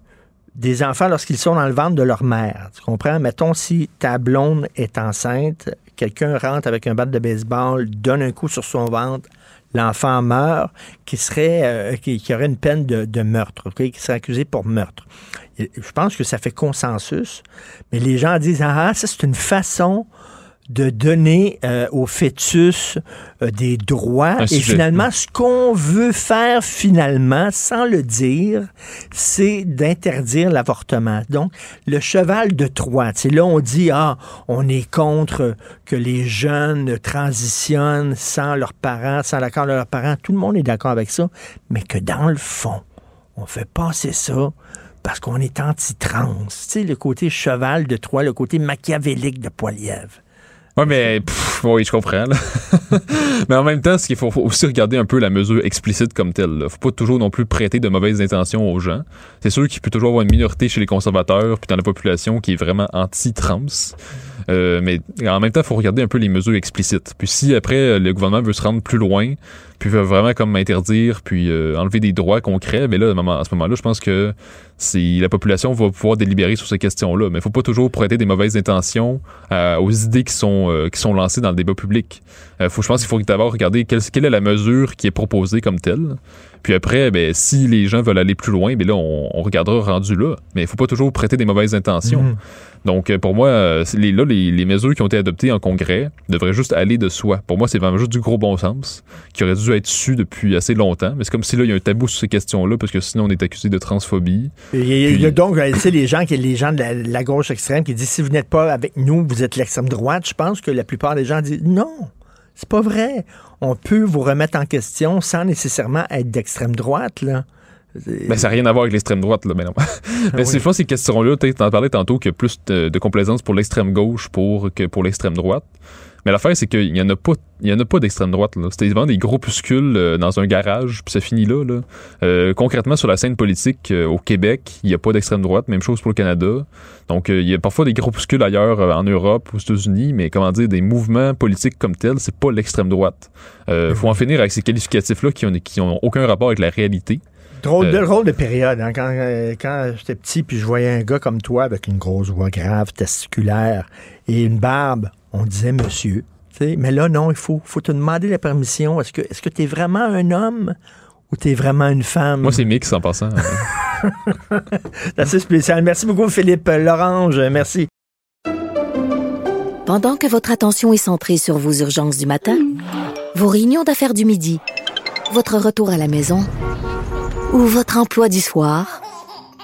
des enfants lorsqu'ils sont dans le ventre de leur mère. Tu comprends? Mettons si ta blonde est enceinte, quelqu'un rentre avec un bat de baseball, donne un coup sur son ventre, l'enfant meurt, qui serait euh, qui, aurait une peine de, meurtre, qui serait accusé pour meurtre. Je pense que ça fait consensus, mais les gens disent ah ça c'est une façon de donner euh, au fœtus euh, des droits. Un Et sujet. finalement, ce qu'on veut faire finalement, sans le dire, c'est d'interdire l'avortement. Donc, le cheval de Troie. Tu sais, là, on dit, ah, on est contre que les jeunes transitionnent sans leurs parents, sans l'accord de leurs parents. Tout le monde est d'accord avec ça. Mais que dans le fond, on fait passer ça parce qu'on est anti-trans. Tu sais, le côté cheval de Troie, le côté machiavélique de Poilievre. Ouais, mais pff, oui, je comprends. mais en même temps, ce qu'il faut, aussi regarder un peu la mesure explicite comme telle. Là. Faut pas toujours non plus prêter de mauvaises intentions aux gens. C'est sûr qu'il peut toujours avoir une minorité chez les conservateurs puis dans la population qui est vraiment anti-trans. Euh, mais en même temps, faut regarder un peu les mesures explicites. Puis si après euh, le gouvernement veut se rendre plus loin, puis vraiment comme interdire, puis euh, enlever des droits concrets, mais là, à ce moment-là, je pense que c'est la population va pouvoir délibérer sur ces questions-là. Mais il faut pas toujours prêter des mauvaises intentions euh, aux idées qui sont euh, qui sont lancées dans le débat public. Euh, faut, je pense qu'il faut d'abord regarder quelle, quelle est la mesure qui est proposée comme telle. Puis après, ben, si les gens veulent aller plus loin, ben là, on, on regardera rendu là. Mais il faut pas toujours prêter des mauvaises intentions. Mhm. Donc, euh, pour moi, euh, les, là, les, les mesures qui ont été adoptées en Congrès devraient juste aller de soi. Pour moi, c'est vraiment juste du gros bon sens qui aurait dû être su depuis assez longtemps. Mais c'est comme si là, il y a un tabou sur ces questions-là parce que sinon, on est accusé de transphobie. Il y a, il y a donc, euh, tu sais, les gens, qui, les gens de la, la gauche extrême qui disent si vous n'êtes pas avec nous, vous êtes l'extrême droite. Je pense que la plupart des gens disent non, c'est pas vrai. On peut vous remettre en question sans nécessairement être d'extrême droite, là. Ben, ça n'a rien à voir avec l'extrême droite, là, mais non. mais c'est, je pense que ces questions-là, tu en parlais tantôt qu'il y a plus de, de complaisance pour l'extrême gauche pour, que pour l'extrême droite. Mais l'affaire, c'est qu'il n'y en a pas, il y en a pas d'extrême droite. C'était vraiment des groupuscules euh, dans un garage, puis ça finit là. là. Euh, concrètement, sur la scène politique euh, au Québec, il n'y a pas d'extrême droite. Même chose pour le Canada. Donc, euh, il y a parfois des groupuscules ailleurs en Europe, aux États-Unis, mais comment dire, des mouvements politiques comme tels, c'est pas l'extrême droite. Euh, faut en finir avec ces qualificatifs-là qui ont, qui ont aucun rapport avec la réalité. Drôle de, Euh, drôle de période. hein, quand euh, quand j'étais petit, puis je voyais un gars comme toi avec une grosse voix grave, testiculaire et une barbe, on disait monsieur. Mais là, non, il faut, faut te demander la permission. Est-ce que est-ce que tu es vraiment un homme ou tu es vraiment une femme? Moi, c'est mix en passant. C'est assez spécial. Merci beaucoup, Philippe Lorange. Merci. Pendant que votre attention est centrée sur vos urgences du matin, vos réunions d'affaires du midi, votre retour à la maison ou votre emploi du soir,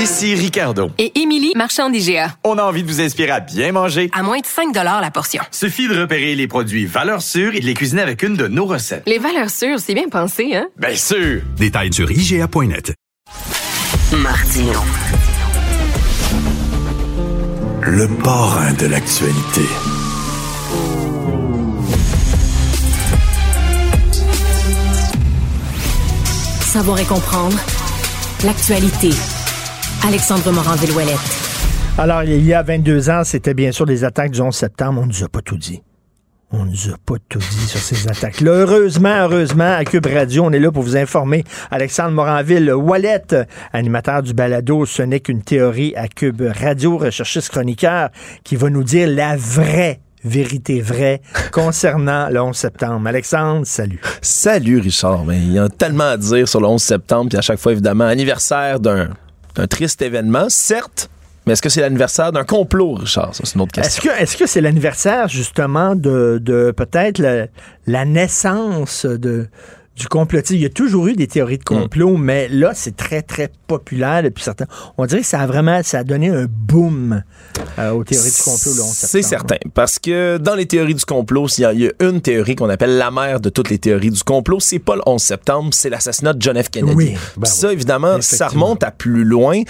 Ici Ricardo. Et Émilie, marchand d'IGA. On a envie de vous inspirer à bien manger. À moins de 5 la portion. Suffit de repérer les produits valeurs sûres et de les cuisiner avec une de nos recettes. Les valeurs sûres, c'est bien pensé, hein? Bien sûr! Détails sur IGA.net. Martino. Le parrain de l'actualité. Savoir et comprendre l'actualité. Alexandre Morin-Villouellette. Alors, il y a 22 ans, c'était bien sûr les attaques du 11 septembre. On nous a pas tout dit. On nous a pas tout dit sur ces attaques-là. Heureusement, heureusement, à Cube Radio, on est là pour vous informer. Alexandre Moranville, Wallet, animateur du balado Ce n'est qu'une théorie à Cube Radio, recherchiste chroniqueur, qui va nous dire la vraie vérité vraie concernant le 11 septembre. Alexandre, salut. Salut Richard. Mais il y a tellement à dire sur le 11 septembre, puis à chaque fois, évidemment, anniversaire d'un d'un triste événement, certes, mais est-ce que c'est l'anniversaire d'un complot, Richard? Ça, c'est une autre question. Est-ce que c'est l'anniversaire justement de, de peut-être la, la naissance de du complotisme. Il y a toujours eu des théories de complot, mais là, c'est très, très populaire depuis certains. On dirait que ça a vraiment ça a donné un boom euh, aux théories du complot le 11 C'est certain, parce que dans les théories du complot, il y, a, il y a une théorie qu'on appelle la mère de toutes les théories du complot. C'est pas le 11 septembre, c'est l'assassinat de John F. Kennedy. Oui, ben ça, oui. évidemment, ça remonte à plus loin.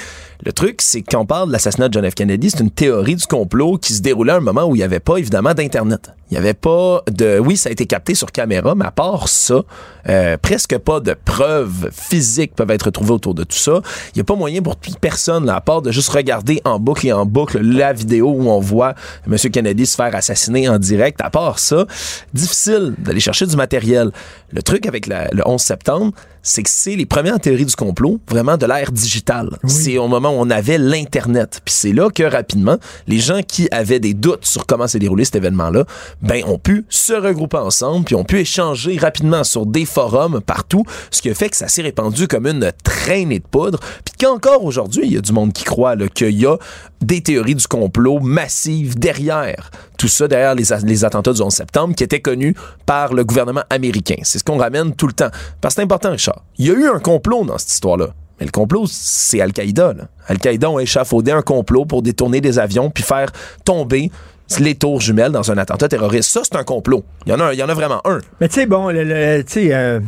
Le truc, c'est que quand on parle de l'assassinat de John F. Kennedy, c'est une théorie du complot qui se déroulait à un moment où il n'y avait pas, évidemment, d'Internet. Il n'y avait pas de... Oui, ça a été capté sur caméra, mais à part ça, euh, presque pas de preuves physiques peuvent être trouvées autour de tout ça. Il n'y a pas moyen pour personne, là, à part de juste regarder en boucle et en boucle la vidéo où on voit M. Kennedy se faire assassiner en direct. À part ça, difficile d'aller chercher du matériel. Le truc avec la- le 11 septembre, c'est que c'est les premières théories du complot, vraiment de l'ère digitale. C'est au moment où on avait l'Internet. Puis c'est là que rapidement, les gens qui avaient des doutes sur comment s'est déroulé cet événement-là, ben, ont pu se regrouper ensemble, puis ont pu échanger rapidement sur des forums partout, ce qui a fait que ça s'est répandu comme une traînée de poudre. Puis qu'encore aujourd'hui, il y a du monde qui croit qu'il y a des théories du complot massives derrière tout ça, derrière les, attentats du 11 septembre, qui étaient connus par le gouvernement américain. C'est ce qu'on ramène tout le temps. Parce que c'est important, Richard. Il y a eu un complot dans cette histoire-là. Mais le complot, c'est Al-Qaïda. Al-Qaïda ont échafaudé un complot pour détourner des avions puis faire tomber les tours jumelles dans un attentat terroriste. Ça, c'est un complot. Il y en a, vraiment un. Mais tu sais, bon, euh,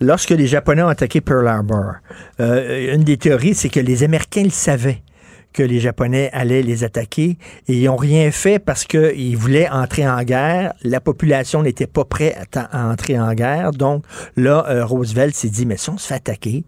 lorsque les Japonais ont attaqué Pearl Harbor, euh, une des théories, c'est que les Américains le savaient que les Japonais allaient les attaquer et ils n'ont rien fait parce qu'ils voulaient entrer en guerre. La population n'était pas prête à, entrer en guerre. Donc là, euh, Roosevelt s'est dit, mais si on se fait attaquer,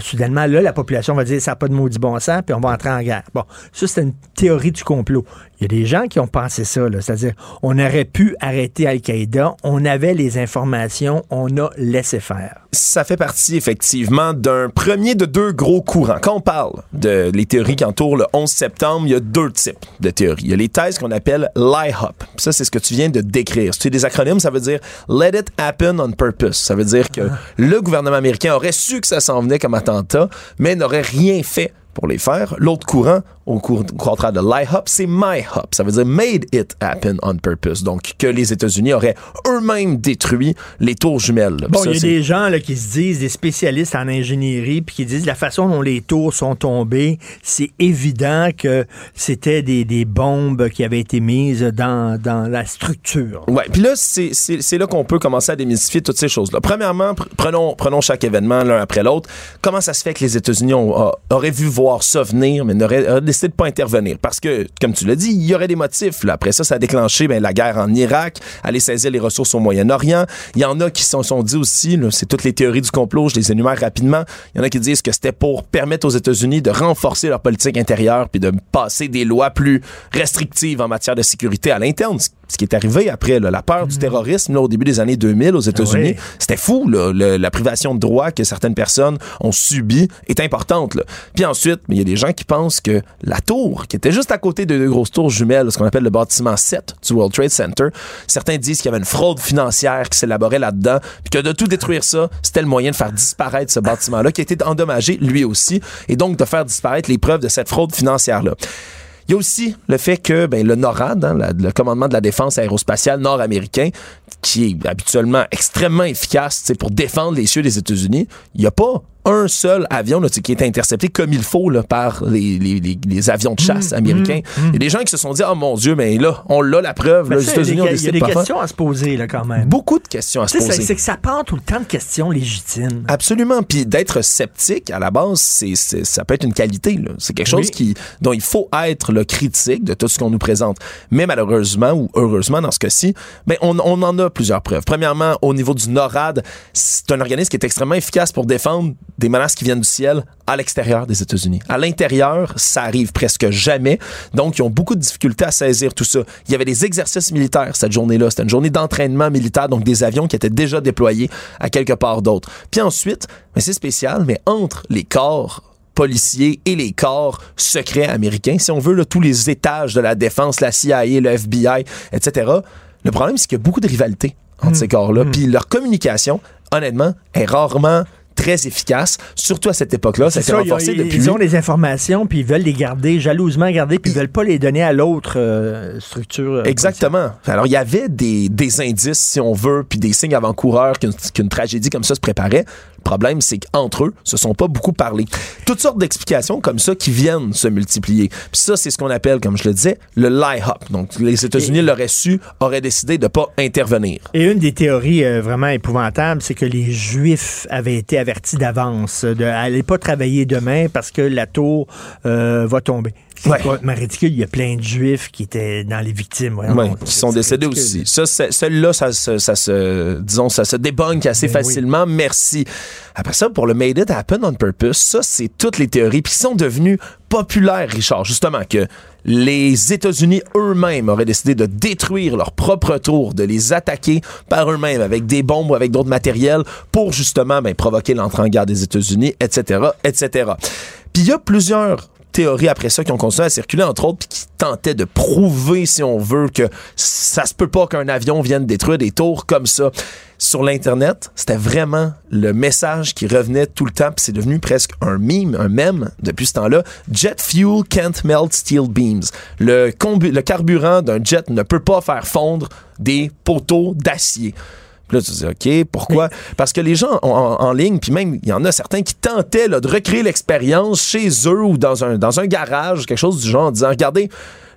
soudainement, la population va dire, ça n'a pas de maudit bon sens, puis on va entrer en guerre. Bon, ça, c'est une théorie du complot. Il y a des gens qui ont pensé ça, c'est-à-dire, on aurait pu arrêter Al-Qaïda, on avait les informations, on a laissé faire. ça fait partie effectivement d'un premier de deux gros courants. Quand on parle de les théories qui entourent le 11 septembre, il y a deux types de théories. Il y a les thèses qu'on appelle lie-hop. Ça, c'est ce que tu viens de décrire. Si tu as des acronymes, ça veut dire Let it happen on purpose. Ça veut dire que le gouvernement américain aurait su que ça s'en venait comme attentat, mais n'aurait rien fait pour les faire. L'autre courant, au contraire de lie-hop, c'est my-hop. Ça veut dire made it happen on purpose. Donc, que les États-Unis auraient eux-mêmes détruit les tours jumelles. là. Bon, il y a des gens là, qui se disent, des spécialistes en ingénierie, puis qui disent la façon dont les tours sont tombées, c'est évident que c'était des, des bombes qui avaient été mises dans, dans la structure. Ouais, puis là, c'est là qu'on peut commencer à démystifier toutes ces choses-là. Premièrement, pr- prenons, prenons chaque événement l'un après l'autre. Comment ça se fait que les États-Unis auraient vu voir ça venir, mais n'auraient auraient décidé de pas intervenir parce que, comme tu l'as dit, il y aurait des motifs. Là. Après ça, ça a déclenché ben, la guerre en Irak, aller saisir les ressources au Moyen-Orient. Il y en a qui se sont, sont dit aussi, là, c'est toutes les théories du complot, je les énumère rapidement. Il y en a qui disent que c'était pour permettre aux États-Unis de renforcer leur politique intérieure puis de passer des lois plus restrictives en matière de sécurité à l'interne, ce qui est arrivé après là, la peur du terrorisme là, au début des années 2000 aux États-Unis. Ah oui. C'était fou, là, le- la privation de droits que certaines personnes ont subi est importante. Là. Puis ensuite, il y a des gens qui pensent que la tour, qui était juste à côté de deux grosses tours jumelles, ce qu'on appelle le bâtiment 7 du World Trade Center, certains disent qu'il y avait une fraude financière qui s'élaborait là-dedans, puis que de tout détruire ça, c'était le moyen de faire disparaître ce bâtiment-là, qui a été endommagé lui aussi, et donc de faire disparaître les preuves de cette fraude financière-là. Il y a aussi le fait que ben, le NORAD, hein, le commandement de la défense aérospatiale nord-américain, qui est habituellement extrêmement efficace pour défendre les cieux des États-Unis, il n'y a pas un seul avion là, qui est intercepté comme il faut là, par les, les- les- les avions de chasse américains. Il y a des gens qui se sont dit, oh mon Dieu, mais là, on l'a la preuve. Là, les il y États-Unis ont il y a de des questions à se poser, là, quand même. Beaucoup de questions à se poser. c'est- que ça part tout le temps de questions légitimes. Absolument. Puis d'être sceptique, à la base, c'est, ça peut être une qualité. C'est quelque chose Oui. qui, dont il faut être le critique de tout ce qu'on nous présente. Mais malheureusement, ou heureusement dans ce cas-ci, ben, on, on en a plusieurs preuves. Premièrement, au niveau du NORAD, c'est un organisme qui est extrêmement efficace pour défendre des menaces qui viennent du ciel à l'extérieur des États-Unis. À l'intérieur, ça arrive presque jamais. Donc, ils ont beaucoup de difficultés à saisir tout ça. Il y avait des exercices militaires cette journée-là. C'était une journée d'entraînement militaire, donc des avions qui étaient déjà déployés à quelque part d'autre. Puis ensuite, mais c'est spécial, mais entre les corps policiers et les corps secrets américains, si on veut, là, tous les étages de la défense, la CIA, le FBI, etc., le problème, c'est qu'il y a beaucoup de rivalité entre ces corps-là. Puis leur communication, honnêtement, est rarement très efficace, surtout à cette époque-là. Ça ont- renforcé depuis. ils ont des informations, puis ils veulent les garder, jalousement garder, puis ils veulent pas les donner à l'autre euh, structure. euh, Exactement. Alors, il y avait des, des indices, si on veut, puis des signes avant-coureurs qu'une qu'une tragédie comme ça se préparait. Le problème, c'est qu'entre eux, se sont pas beaucoup parlé. Toutes sortes d'explications comme ça qui viennent se multiplier. Puis ça, c'est ce qu'on appelle, comme je le disais, le lie-up. Donc, les États-Unis l'auraient su, auraient décidé de pas intervenir. Et une des théories euh, vraiment épouvantables, c'est que les Juifs avaient été avertis d'avance de n'allez pas travailler demain parce que la tour euh, va tomber. C'est pas mais ridicule, il y a plein de Juifs qui étaient dans les victimes. voyons. Ouais, qui sont décédés aussi. Ça, c'est- celle-là, ça, se- ça se, disons, ça se débunk assez Ben facilement. Merci. Après ça, pour le Made It Happen on Purpose, ça, c'est toutes les théories puis qui sont devenues populaires, Richard. Justement, que les États-Unis eux-mêmes auraient décidé de détruire leur propre tour, de les attaquer par eux-mêmes avec des bombes ou avec d'autres matériels pour justement ben, provoquer l'entrée en guerre des États-Unis, etc., etc. Puis il y a plusieurs théories après ça qui ont continué à circuler, entre autres, puis qui tentaient de prouver, si on veut, que ça se peut pas qu'un avion vienne détruire des tours comme ça. Sur l'Internet, c'était vraiment le message qui revenait tout le temps, puis c'est devenu presque un meme, un mème depuis ce temps-là. Jet fuel can't melt steel beams. Le carburant d'un jet ne peut pas faire fondre des poteaux d'acier. Puis là, tu te dis, OK, pourquoi? Parce que les gens en, ligne, puis même, il y en a certains qui tentaient là, de recréer l'expérience chez eux ou dans un, dans un garage, quelque chose du genre, en disant, regardez,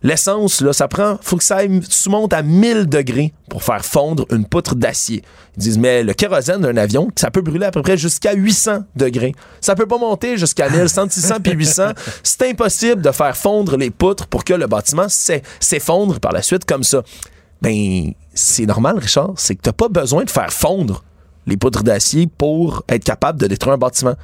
l'essence, là, ça prend, faut que ça aille- tu montes à 1000 degrés pour faire fondre une poutre d'acier. Ils disent, mais le kérosène d'un avion, ça peut brûler à peu près jusqu'à 800 degrés. Ça peut pas monter jusqu'à 1000, 100, 600 puis 800. C'est impossible de faire fondre les poutres pour que le bâtiment s'e- s'effondre par la suite comme ça. Ben, c'est normal, Richard. C'est que t'as pas besoin de faire fondre les poutres d'acier pour être capable de détruire un bâtiment.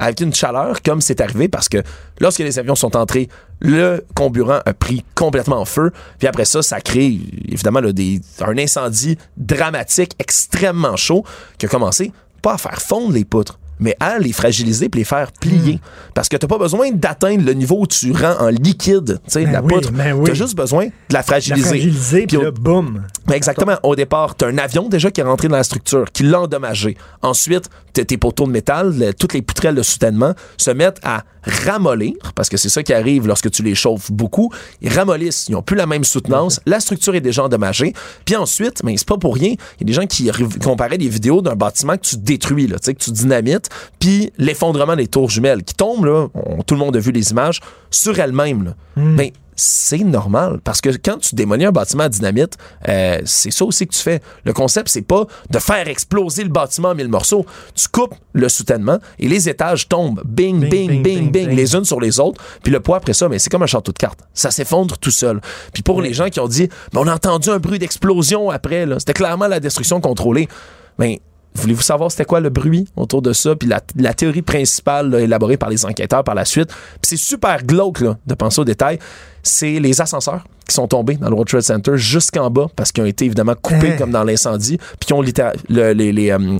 Avec une chaleur, comme c'est arrivé, parce que lorsque les avions sont entrés, le comburant a pris complètement en feu. Puis après ça, ça crée évidemment là, des, un incendie dramatique, extrêmement chaud, qui a commencé pas à faire fondre les poutres, mais à les fragiliser puis les faire plier. Parce que t'as pas besoin d'atteindre le niveau où tu rends en liquide, tu sais, Ben la oui, poutre. ben oui. T'as juste besoin de la fragiliser. La fragiliser, puis au- là, boum. ben exactement. Au départ, t'as un avion déjà qui est rentré dans la structure, qui l'a endommagé. Ensuite, tes poteaux de métal, le- toutes les poutrelles de soutènement se mettent à ramollir, parce que c'est ça qui arrive lorsque tu les chauffes beaucoup. Ils ramollissent, ils n'ont plus la même soutenance, la structure est déjà endommagée. Puis ensuite, mais c'est pas pour rien, il y a des gens qui comparaient des vidéos d'un bâtiment que tu détruis, là, tu sais, que tu dynamites, puis l'effondrement des tours jumelles qui tombent, là, on- tout le monde a vu les images, sur elles-mêmes. là. Ben, c'est normal. Parce que quand tu démolis un bâtiment à dynamite, euh, c'est ça aussi que tu fais. Le concept, c'est pas de faire exploser le bâtiment en mille morceaux. Tu coupes le soutènement et les étages tombent. Bing, bing, bing, bing, les unes sur les autres. Puis le poids après ça, mais c'est comme un château de cartes. Ça s'effondre tout seul. Puis pour les gens qui ont dit, mais on a entendu un bruit d'explosion après, c'était clairement la destruction contrôlée. Mais Voulez-vous savoir c'était quoi le bruit autour de ça? Puis la, la théorie principale là, élaborée par les enquêteurs par la suite. Puis c'est super glauque là, de penser aux détails. C'est les ascenseurs qui sont tombés dans le World Trade Center jusqu'en bas parce qu'ils ont été évidemment coupés Hein? comme dans l'incendie. Puis qui ont le- les, les, euh,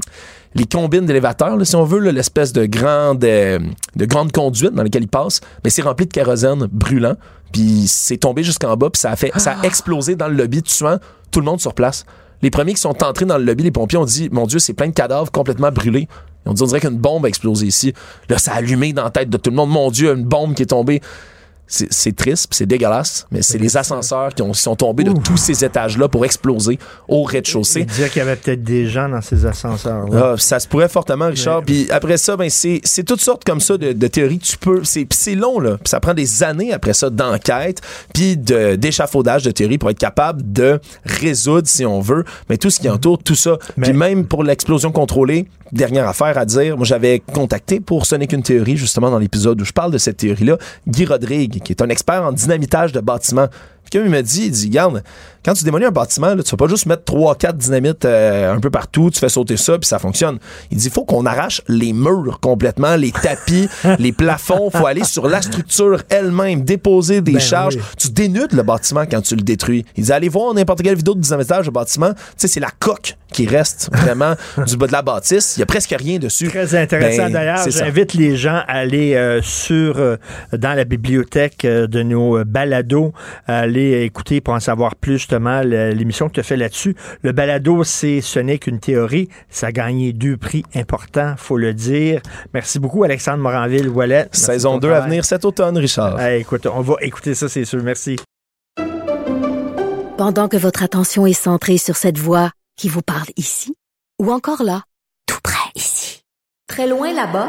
les combines d'élévateurs, si on veut, l'espèce de grande, euh, de grande conduite dans laquelle ils passent, mais c'est rempli de kérosène brûlant. Puis c'est tombé jusqu'en bas, puis ça a fait, ça a explosé dans le lobby, tuant tout le monde sur place. Les premiers qui sont entrés dans le lobby, les pompiers ont dit Mon Dieu, c'est plein de cadavres complètement brûlés. Ils ont dit On dirait qu'une bombe a explosé ici. Là, ça a allumé dans la tête de tout le monde. Mon Dieu, une bombe qui est tombée. C'est triste, c'est dégueulasse, mais c'est les ascenseurs qui ont- qui sont tombés de tous ces étages-là pour exploser au rez-de-chaussée. Dire qu'il y avait peut-être des gens dans ces ascenseurs. Ah, ça se pourrait fortement, Richard. Puis après ça, ben c'est toutes sortes comme ça de, de théories tu peux. C'est long là. Puis ça prend des années après ça d'enquête, puis d'échafaudage de théories pour être capable de résoudre, si on veut, mais tout ce qui entoure tout ça. Puis même pour l'explosion contrôlée, dernière affaire à dire. Moi, j'avais contacté pour Ce n'est qu'une théorie justement dans l'épisode où je parle de cette théorie-là, Guy Rodrigue, qui est un expert en dynamitage de bâtiments. Il m'a dit, il dit, garde, quand tu démolis un bâtiment, là, tu vas pas juste mettre 3-4 dynamites euh, un peu partout, tu fais sauter ça, puis ça fonctionne. Il dit, il faut qu'on arrache les murs complètement, les tapis, les plafonds, faut aller sur la structure elle-même, déposer des Ben charges. oui. Tu dénudes le bâtiment quand tu le détruis. Il dit, allez voir n'importe quelle vidéo de dynamitage de bâtiment, tu sais, c'est la coque qui reste vraiment du bas de la bâtisse. Il y a presque rien dessus. Très intéressant Ben, d'ailleurs. J'invite les gens à aller euh, sur euh, dans la bibliothèque de nos balados, à aller écouter pour en savoir plus justement le- l'émission que tu as fait là-dessus. Le balado, c'est ce n'est qu'une théorie. Ça a gagné deux prix importants, faut le dire. Merci beaucoup, Alexandre Moranville Wallet. Saison de ton 2 à venir cet automne, Richard. Eh, écoute, on va écouter ça, c'est sûr. Merci. Pendant que votre attention est centrée sur cette voix qui vous parle ici, ou encore là, tout près ici, très loin là-bas,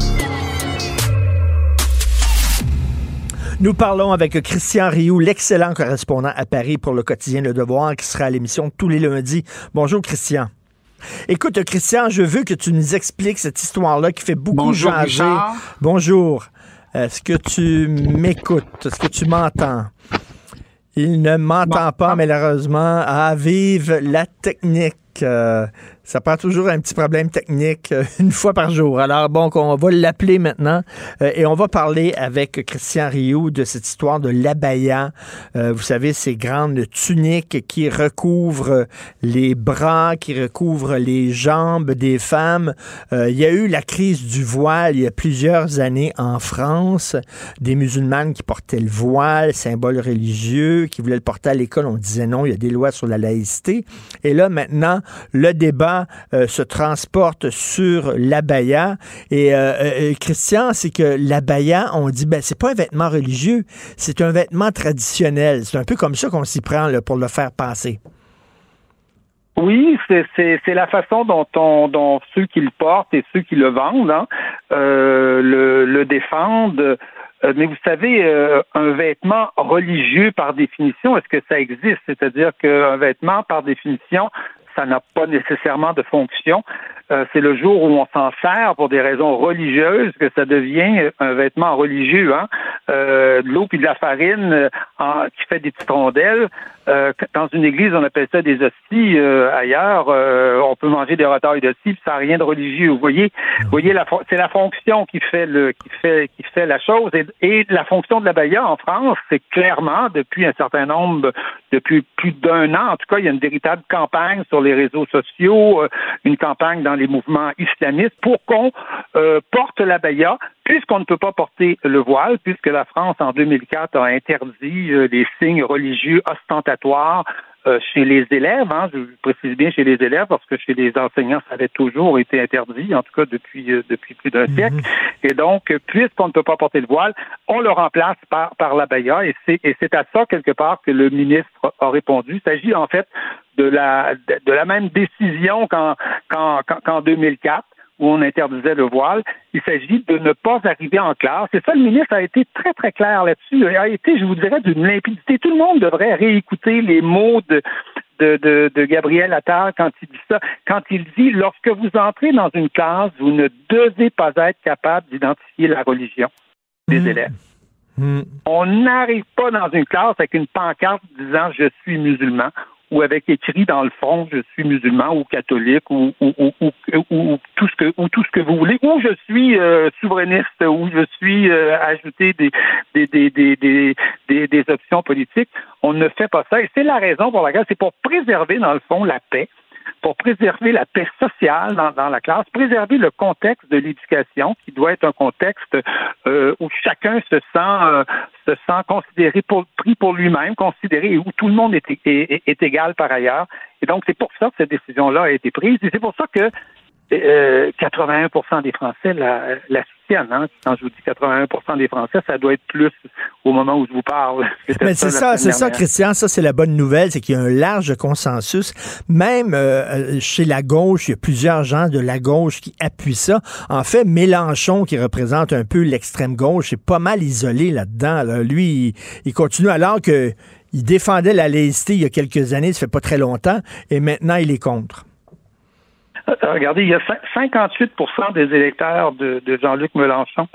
Nous parlons avec Christian Rioux, l'excellent correspondant à Paris pour le quotidien Le Devoir, qui sera à l'émission tous les lundis. Bonjour, Christian. Écoute, Christian, je veux que tu nous expliques cette histoire-là qui fait beaucoup Bonjour. Richard. Bonjour. Est-ce que tu m'écoutes? Est-ce que tu m'entends? Il ne m'entend pas, malheureusement. Ah, vive la technique. Euh, ça prend toujours un petit problème technique euh, une fois par jour. Alors, bon, on va l'appeler maintenant euh, et on va parler avec Christian Rioux de cette histoire de l'abaya. Euh, vous savez, ces grandes tuniques qui recouvrent les bras, qui recouvrent les jambes des femmes. Euh, il y a eu la crise du voile il y a plusieurs années en France. Des musulmanes qui portaient le voile, symbole religieux, qui voulaient le porter à l'école. On disait non, il y a des lois sur la laïcité. Et là, maintenant, le débat euh, se transporte sur l'abaya. Et euh, euh, Christian, c'est que l'abaya, on dit, ben, c'est pas un vêtement religieux, c'est un vêtement traditionnel. C'est un peu comme ça qu'on s'y prend pour le faire passer. Oui, c'est- la façon dont, on, dont ceux qui le portent et ceux qui le vendent hein, le, défendent. Mais vous savez, un vêtement religieux par définition, est-ce que ça existe? C'est-à-dire qu'un vêtement, par définition, ça n'a pas nécessairement de fonction. Euh, c'est le jour où on s'en sert pour des raisons religieuses que ça devient un vêtement religieux. Hein? Euh, de l'eau puis de la farine euh, en- qui fait des petites rondelles. Euh, dans une église, on appelle ça des hosties. Ailleurs, on peut manger des retailles d'hosties, ça n'a rien de religieux. Vous voyez, vous voyez, c'est la fonction qui fait le qui fait qui fait la chose. Et, la fonction de la Baïa en France, c'est clairement depuis un certain nombre, depuis plus d'un an, en tout cas, il y a une véritable campagne sur les réseaux sociaux, une campagne dans les mouvements islamistes pour qu'on euh, porte la Baïa, puisqu'on ne peut pas porter le voile, puisque la France en 2004 a interdit euh, les signes religieux ostentatoires euh, chez les élèves, hein, je précise bien chez les élèves parce que chez les enseignants, ça avait toujours été interdit, en tout cas depuis euh, depuis plus d'un siècle. Et donc, puisqu'on ne peut pas porter le voile, on le remplace par par l'abaya et c'est et c'est à ça quelque part que le ministre a répondu. Il s'agit en fait de la de, de la même décision qu'en qu'en qu'en- qu'en 2004 où on interdisait le voile. Il s'agit de ne pas arriver en classe. Et ça, le ministre a été très, très clair là-dessus. Il a été, je vous dirais, d'une limpidité. Tout le monde devrait réécouter les mots de, de, de, de Gabriel Attal quand il dit ça. Quand il dit, lorsque vous entrez dans une classe, vous ne devez pas être capable d'identifier la religion des élèves. On n'arrive pas dans une classe avec une pancarte disant je suis musulman ou avec écrit dans le front je suis musulman ou catholique ou, ou, ou, ou- ou tout ce que ou tout ce que vous voulez ou je suis euh, souverainiste ou je suis euh, ajouté des, des, des, des, des, des options politiques. On ne fait pas ça et c'est la raison pour laquelle c'est pour préserver dans le fond la paix pour préserver la paix sociale dans, dans la classe, préserver le contexte de l'éducation, qui doit être un contexte euh, où chacun se sent euh, se sent considéré pour pris pour lui-même, considéré et où tout le monde est, est, est égal par ailleurs. Et donc c'est pour ça que cette décision-là a été prise. Et c'est pour ça que euh, 81% des Français la, la soutiennent. Hein. Quand je vous dis 81% des Français, ça doit être plus au moment où je vous parle. Mais c'est ça, c'est. Christian. Ça, c'est la bonne nouvelle, c'est qu'il y a un large consensus. Même euh, chez la gauche, il y a plusieurs gens de la gauche qui appuient ça. En fait, Mélenchon, qui représente un peu l'extrême gauche, est pas mal isolé là-dedans. là. Lui, il, il continue alors que il défendait la laïcité il y a quelques années, ça fait pas très longtemps, et maintenant il est contre. Euh, Regardez, il y a cin- 58% des électeurs de, de Jean-Luc Mélenchon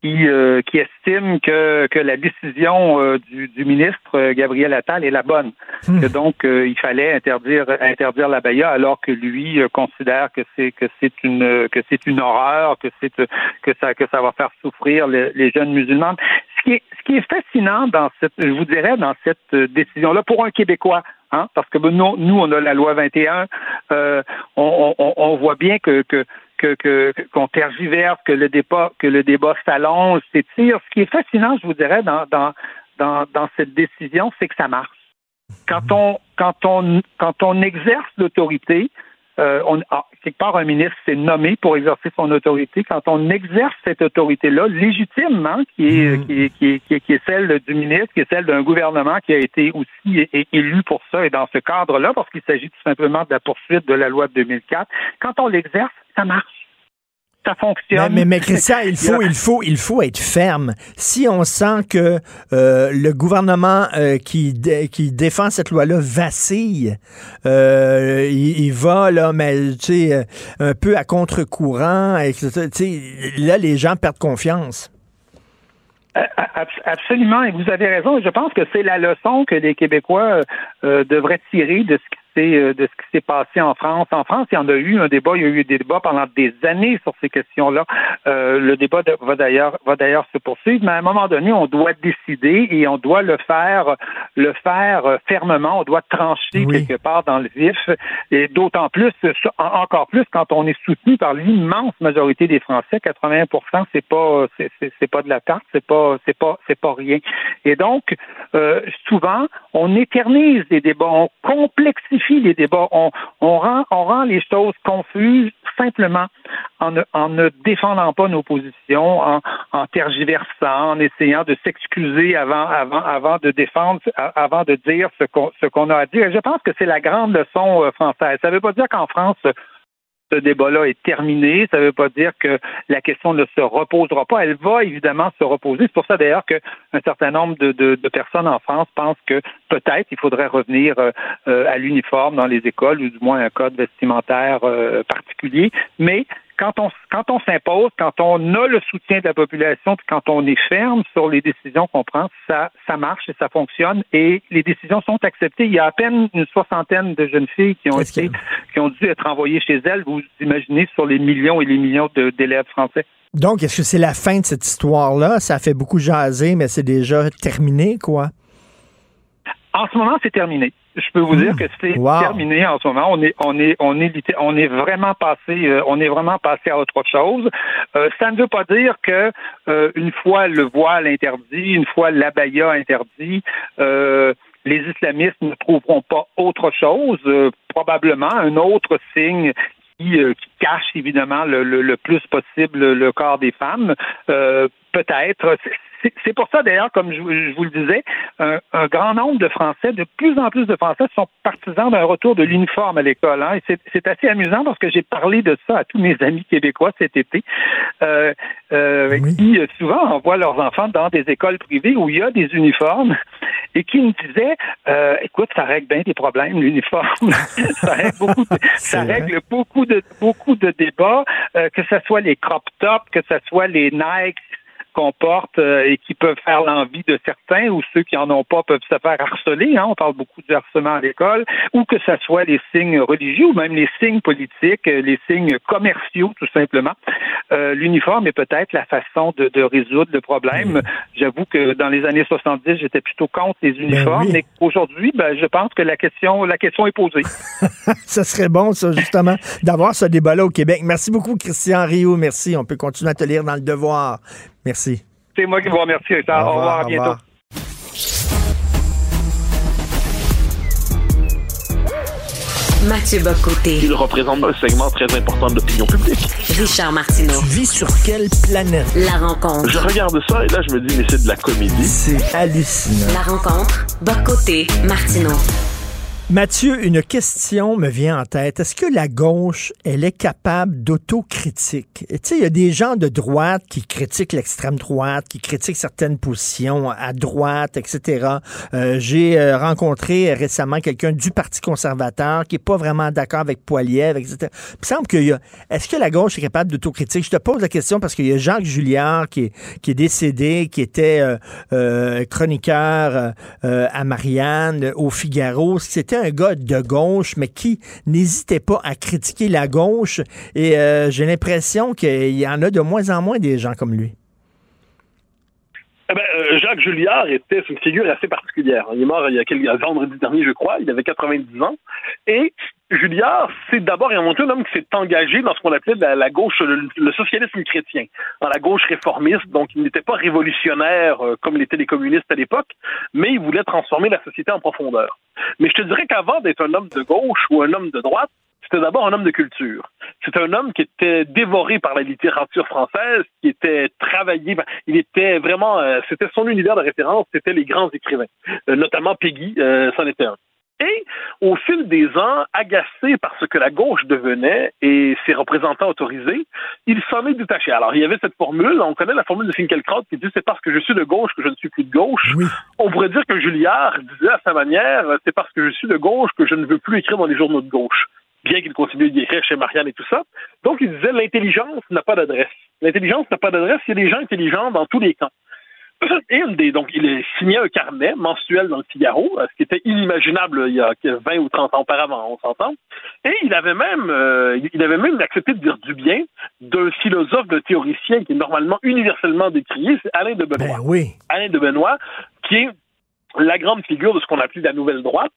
qui, euh, qui estiment que, que la décision euh, du, du ministre Gabriel Attal est la bonne. Que donc euh, il fallait interdire interdire la alors que lui considère que c'est que c'est une que c'est une horreur, que c'est que ça que ça va faire souffrir les, les jeunes musulmans. Ce qui est ce qui est fascinant dans cette je vous dirais dans cette décision là pour un Québécois Hein, parce que nous, nous, on a la loi 21, euh, on, on, on voit bien que, que que que- qu'on tergiverse, que le débat que le débat s'allonge, s'étire. Ce qui est fascinant, je vous dirais, dans dans dans, dans cette décision, c'est que ça marche. Quand on quand on quand on exerce l'autorité, euh, on, ah, quelque part, un ministre s'est nommé pour exercer son autorité. Quand on exerce cette autorité-là, légitimement, qui est, qui, est, qui, est, qui, est, qui est celle du ministre, qui est celle d'un gouvernement qui a été aussi élu pour ça et dans ce cadre-là, parce qu'il s'agit tout simplement de la poursuite de la loi de 2004, quand on l'exerce, ça marche. Ça fonctionne. mais, mais Christian, il faut, il faut, il faut être ferme. Si on sent que euh, le gouvernement euh, qui, dé- qui défend cette loi-là vacille, euh, il, il va là, mais tu sais, un peu à contre-courant, etc. Tu sais, là, les gens perdent confiance. Ab- Absolument, et vous avez raison. Je pense que c'est la leçon que les Québécois euh, devraient tirer de ce qui s'est euh, de ce qui s'est passé en France. En France, il y en a eu un débat, il y a eu des débats pendant des années sur ces questions-là. Euh, le débat de- va d'ailleurs va d'ailleurs se poursuivre, mais à un moment donné, on doit décider et on doit le faire le faire fermement. On doit trancher quelque part dans le vif, et d'autant plus en- encore plus quand on est soutenu par l'immense majorité des Français. 81% c'est pas c'est- c'est c'est pas de la tarte, c'est pas c'est pas c'est pas rien. Et donc euh, souvent on éternise les débats, on complexifie les débats, on, rend on rend les choses confuses simplement en ne, en ne défendant pas nos positions, en, tergiversant, en essayant de s'excuser avant avant avant de défendre, avant de dire ce qu'on a à dire. Je pense que c'est la grande leçon euh, française. Ça ne veut pas dire qu'en France ce débat-là est terminé. Ça ne veut pas dire que la question ne se reposera pas. Elle va évidemment se reposer. C'est pour ça d'ailleurs qu'un certain nombre de, personnes en France pensent que peut-être il faudrait revenir euh, à l'uniforme dans les écoles ou du moins un code vestimentaire euh, particulier. Mais quand on quand on s'impose, quand on a le soutien de la population, puis quand on est ferme sur les décisions qu'on prend, ça ça marche et ça fonctionne et les décisions sont acceptées. Il y a à peine une soixantaine de jeunes filles qui ont été qui ont dû être envoyées chez elles. Vous imaginez sur les millions et les millions d'élèves français. Donc, est-ce que c'est la fin de cette histoire-là? Ça fait beaucoup jaser, mais c'est déjà terminé, quoi? En ce moment, c'est terminé. Je peux vous dire que c'est terminé en ce moment. On est, on est, on est, on est vraiment passé, euh, on est vraiment passé à autre chose. Euh, ça ne veut pas dire que euh, une fois le voile interdit, une fois l'abaya interdit, les islamistes ne trouveront pas autre chose, probablement un autre signe qui, qui, cache évidemment le, le, le, plus possible le corps des femmes. Peut-être c'est pour ça, d'ailleurs, comme je, vous le disais, un, grand nombre de Français, de plus en plus de Français sont partisans d'un retour de l'uniforme à l'école. Hein, c'est assez amusant parce que j'ai parlé de ça à tous mes amis québécois cet été, euh, euh, qui euh, souvent envoient leurs enfants dans des écoles privées où il y a des uniformes et qui me disaient, euh, écoute, ça règle bien des problèmes, l'uniforme. ça règle beaucoup, de, ça règle beaucoup de beaucoup de débats, euh, que ce soit les crop tops, que ce soit les Nike comportent euh, et qui peuvent faire l'envie de certains ou ceux qui en ont pas peuvent se faire harceler. Hein, on parle beaucoup de harcèlement à l'école, ou que ce soit les signes religieux ou même les signes politiques, euh, les signes commerciaux tout simplement. Euh, l'uniforme est peut-être la façon de, résoudre le problème. J'avoue que dans les années 70, j'étais plutôt contre les ben uniformes, mais aujourd'hui, ben, je pense que la question, la question est posée. ça serait bon, ça, justement, d'avoir ce débat-là au Québec. Merci beaucoup, Christian Rio. Merci. On peut continuer à te lire dans le devoir. Merci. C'est moi qui vous remercie, Richard. Au revoir, à bientôt. Mathieu Bocoté. Il représente un segment très important de l'opinion publique. Richard Martineau. Tu vis sur quelle planète? La rencontre. Je regarde ça et là, je me dis, mais c'est de la comédie. C'est hallucinant. La rencontre. Bocoté. Martineau. Mathieu, une question me vient en tête. Est-ce que la gauche, elle est capable d'autocritique? Tu sais, il y a des gens de droite qui critiquent l'extrême droite, qui critiquent certaines positions à droite, etc. Euh, J'ai euh, rencontré récemment quelqu'un du Parti conservateur qui est pas vraiment d'accord avec Poiliev, etc. Il me semble qu'il y a... Est-ce que la gauche est capable d'autocritique? Je te pose la question parce qu'il y a Jacques Julliard qui est, qui est décédé, qui était euh, chroniqueur à Marianne, au Figaro. C'était un gars de gauche, mais qui n'hésitait pas à critiquer la gauche. Et euh, j'ai l'impression qu'il y en a de moins en moins des gens comme lui. Eh ben, euh, Jacques Julliard était une figure assez particulière. Il est mort il y a vendredi dernier, je crois. Il avait 90 ans. Et Julliard, c'est d'abord et avant tout un homme qui s'est engagé dans ce qu'on appelait la, gauche, le, socialisme chrétien, dans la gauche réformiste. Donc, il n'était pas révolutionnaire euh, comme l'étaient les communistes à l'époque, mais il voulait transformer la société en profondeur. Mais je te dirais qu'avant d'être un homme de gauche ou un homme de droite, c'était d'abord un homme de culture. C'était un homme qui était dévoré par la littérature française, qui était travaillé. Il était vraiment, euh, c'était son univers de référence, c'était les grands écrivains, euh, notamment Peggy, euh, c'en était un. Et au fil des ans, agacé par ce que la gauche devenait et ses représentants autorisés, il s'en est détaché. Alors, il y avait cette formule, on connaît la formule de Finkielkraut qui dit c'est parce que je suis de gauche que je ne suis plus de gauche. On pourrait dire que Julliard disait à sa manière c'est parce que je suis de gauche que je ne veux plus écrire dans les journaux de gauche bien qu'il continue d'écrire chez Marianne et tout ça. Donc, il disait l'intelligence n'a pas d'adresse. L'intelligence n'a pas d'adresse. Il y a des gens intelligents dans tous les camps. Et des, donc, il a signé un carnet mensuel dans le Figaro, euh, ce qui était inimaginable il y a 20 ou 30 ans auparavant, on s'entend. Et il avait même, euh, il avait même accepté de dire du bien d'un philosophe, d'un théoricien qui est normalement universellement décrié, c'est Alain de Benoît. Ben oui. Alain de Benoît, qui est la grande figure de ce qu'on appelle la nouvelle droite,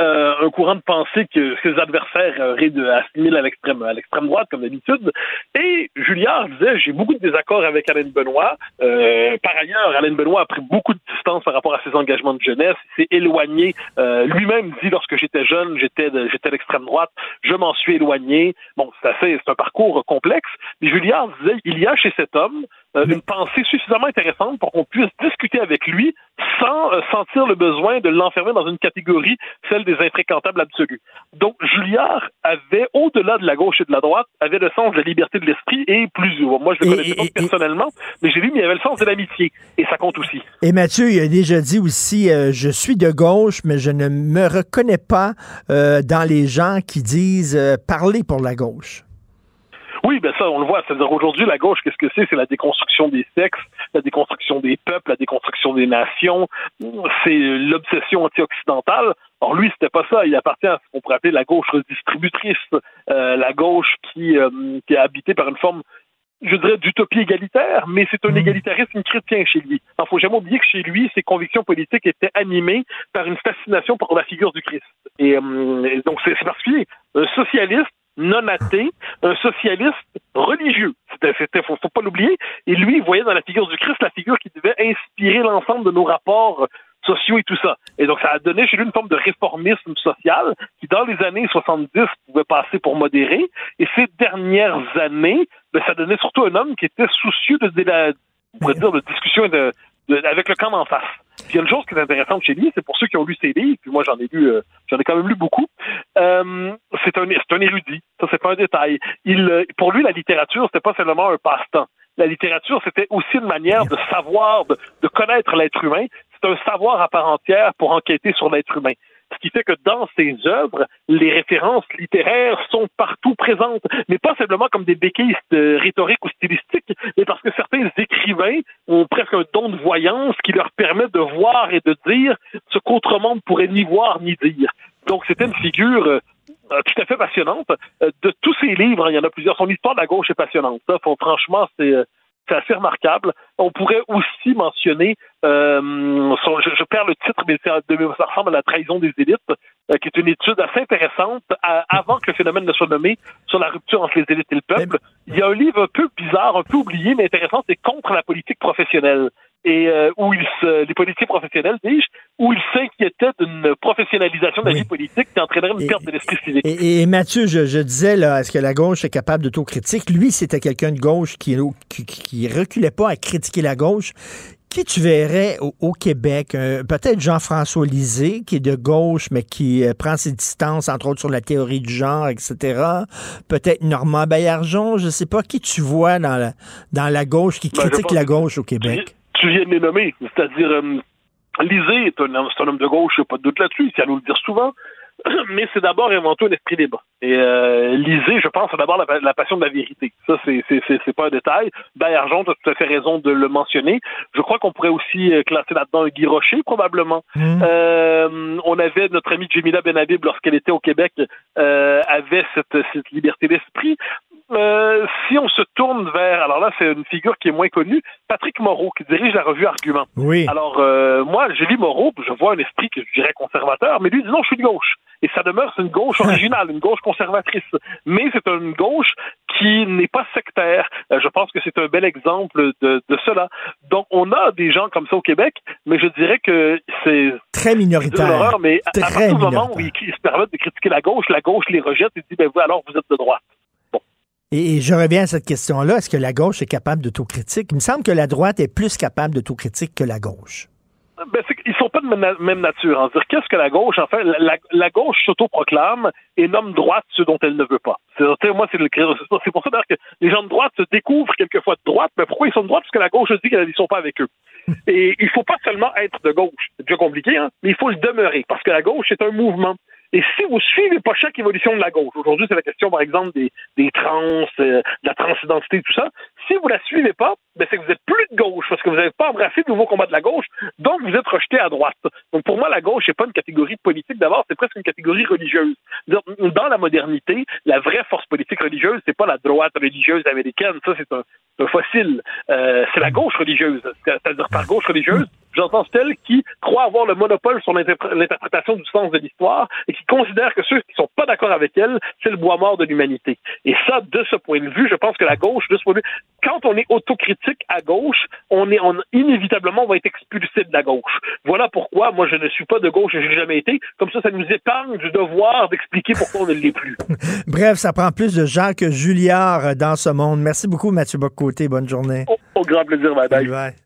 euh, un courant de pensée que ses adversaires euh, assimilent à l'extrême à l'extrême droite comme d'habitude. Et Julliard disait j'ai beaucoup de désaccords avec Alain Benoît. Euh, par ailleurs, Alain Benoît a pris beaucoup de distance par rapport à ses engagements de jeunesse. Il s'est éloigné. Euh, lui-même dit lorsque j'étais jeune, j'étais j'étais l'extrême droite. Je m'en suis éloigné. Bon, c'est assez, c'est un parcours complexe. Mais Julliard disait il y a chez cet homme une pensée suffisamment intéressante pour qu'on puisse discuter avec lui sans sentir le besoin de l'enfermer dans une catégorie, celle des infréquentables absolus. Donc, Julliard avait, au-delà de la gauche et de la droite, avait le sens de la liberté de l'esprit et plus. Moi, je le connaissais pas personnellement, mais j'ai vu, mais il avait le sens de l'amitié. Et ça compte aussi. Et Mathieu, il a déjà dit aussi, euh, je suis de gauche, mais je ne me reconnais pas euh, dans les gens qui disent euh, parler pour la gauche. Oui, ben ça, on le voit. C'est-à-dire aujourd'hui, la gauche, qu'est-ce que c'est? C'est la déconstruction des sexes, la déconstruction des peuples, la déconstruction des nations. C'est l'obsession anti-occidentale. Or, lui, c'était pas ça. Il appartient à ce qu'on pourrait appeler la gauche redistributrice, euh, la gauche qui, euh, qui est habitée par une forme je dirais, d'utopie égalitaire, mais c'est un mmh. égalitarisme chrétien chez lui. Il ne faut jamais oublier que chez lui, ses convictions politiques étaient animées par une fascination pour la figure du Christ. Et, euh, et donc, c'est particulier. Un socialiste non athée, un socialiste religieux. C'était, faut, faut pas l'oublier. Et lui, il voyait dans la figure du Christ la figure qui devait inspirer l'ensemble de nos rapports sociaux et tout ça. Et donc, ça a donné chez lui une forme de réformisme social qui, dans les années 70, pouvait passer pour modéré. Et ces dernières années, ben, ça donnait surtout un homme qui était soucieux de, de la, on dire, de discussion de, avec le camp d'en face. Il y a une chose qui est intéressante chez lui, c'est pour ceux qui ont lu ses livres, puis moi j'en ai lu, euh, j'en ai quand même lu beaucoup. Euh, c'est un, un érudit. Ça c'est pas un détail. Il, euh, pour lui, la littérature c'était pas seulement un passe-temps. La littérature c'était aussi une manière de savoir, de, de connaître l'être humain. C'est un savoir à part entière pour enquêter sur l'être humain ce qui fait que dans ses œuvres, les références littéraires sont partout présentes, mais pas simplement comme des béquilles rhétoriques ou stylistiques, mais parce que certains écrivains ont presque un don de voyance qui leur permet de voir et de dire ce qu'autrement ne pourrait ni voir ni dire. Donc c'était une figure euh, tout à fait passionnante. Euh, de tous ses livres, il y en a plusieurs. Son histoire de la gauche est passionnante. Ça, franchement, c'est euh, c'est assez remarquable. On pourrait aussi mentionner, euh, je, perds le titre, mais ça, ressemble à la trahison des élites, euh, qui est une étude assez intéressante avant que le phénomène ne soit nommé sur la rupture entre les élites et le peuple. Il y a un livre un peu bizarre, un peu oublié, mais intéressant, c'est Contre la politique professionnelle et euh, où ils les politiciens professionnels, dis-je, où ils s'inquiétaient d'une professionnalisation de la vie politique qui entraînerait une perte de l'esprit civique. Et, Mathieu, je, disais, là, est-ce que la gauche est capable d'autocritique? Lui, c'était quelqu'un de gauche qui, qui, reculait pas à critiquer la gauche. Qui tu verrais au, Québec? Peut-être Jean-François Lisée, qui est de gauche, mais qui euh, prend ses distances, entre autres, sur la théorie du genre, etc. Peut-être Normand Baillargeon, je sais pas. Qui tu vois dans la, dans la gauche, qui ben, critique la gauche au Québec? Tu viens de les nommer. C'est-à-dire, euh, Lisée est un, un, homme de gauche, il n'y a pas de doute là-dessus, il à nous le dire souvent, mais c'est d'abord et avant tout un esprit libre. Et euh, Lisée, je pense, c'est d'abord la, passion de la vérité. Ça, c'est, pas un détail. Argent, tu as tout à fait raison de le mentionner. Je crois qu'on pourrait aussi euh, classer là-dedans un Guy Rocher, probablement. Mmh. Euh, on avait notre amie Jemila Benhabib, lorsqu'elle était au Québec, euh, avait cette, cette liberté d'esprit. Euh, si on se tourne vers, alors là, c'est une figure qui est moins connue, Patrick Moreau, qui dirige la revue Argument. Oui. Alors, euh, moi, j'ai lu Moreau, je vois un esprit que je dirais conservateur, mais lui dit non, je suis de gauche. Et ça demeure, c'est une gauche originale, une gauche conservatrice. Mais c'est une gauche qui n'est pas sectaire. Euh, je pense que c'est un bel exemple de, de, cela. Donc, on a des gens comme ça au Québec, mais je dirais que c'est... Très minoritaire. mais à, partir du moment où ils, se permettent de critiquer la gauche, la gauche les rejette et dit, ben vous, alors vous êtes de droite. Et, je reviens à cette question-là. Est-ce que la gauche est capable d'autocritique? Il me semble que la droite est plus capable d'autocritique que la gauche. Ben, ils sont pas de même, nature. Hein. Qu'est-ce que la gauche? En fait, la, gauche s'autoproclame et nomme droite ce dont elle ne veut pas. C'est, pour ça que les gens de droite se découvrent quelquefois de droite. Mais pourquoi ils sont de droite? Parce que la gauche dit qu'ils ne sont pas avec eux. Et il faut pas seulement être de gauche. C'est déjà compliqué, hein? mais il faut le demeurer. Parce que la gauche, c'est un mouvement. Et si vous suivez pas chaque évolution de la gauche, aujourd'hui c'est la question par exemple des, trans, euh, de la transidentité, tout ça, si vous la suivez pas, ben c'est que vous êtes plus de gauche parce que vous n'avez pas embrassé le nouveau combat de la gauche, donc vous êtes rejeté à droite. Donc pour moi, la gauche n'est pas une catégorie politique d'abord, c'est presque une catégorie religieuse. Dans la modernité, la vraie force politique religieuse, c'est pas la droite religieuse américaine, ça c'est un, un, fossile. Euh, c'est la gauche religieuse. C'est-à-dire par gauche religieuse, j'entends celle qui croit avoir le monopole sur l'interprétation du sens de l'histoire et qui considère que ceux qui sont pas d'accord avec elle, c'est le bois mort de l'humanité. Et ça, de ce point de vue, je pense que la gauche, de ce point de vue, quand on est autocritique à gauche, on est on, inévitablement on va être expulsé de la gauche. Voilà pourquoi moi je ne suis pas de gauche et je n'ai jamais été. Comme ça, ça nous épargne du devoir d'expliquer pourquoi on ne l'est plus. Bref, ça prend plus de gens que Julliard dans ce monde. Merci beaucoup, Mathieu Bocoté. Bonne journée. Au, grand plaisir, madame. bye.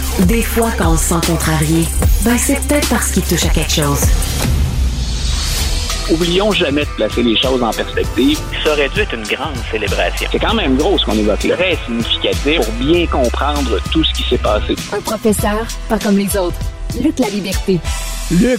Des fois, quand on se sent contrarié, ben c'est peut-être parce qu'il touche à quelque chose. Oublions jamais de placer les choses en perspective. Ça aurait dû être une grande célébration. C'est quand même gros ce qu'on évoque là. Très significatif pour bien comprendre tout ce qui s'est passé. Un professeur, pas comme les autres. Luc la liberté.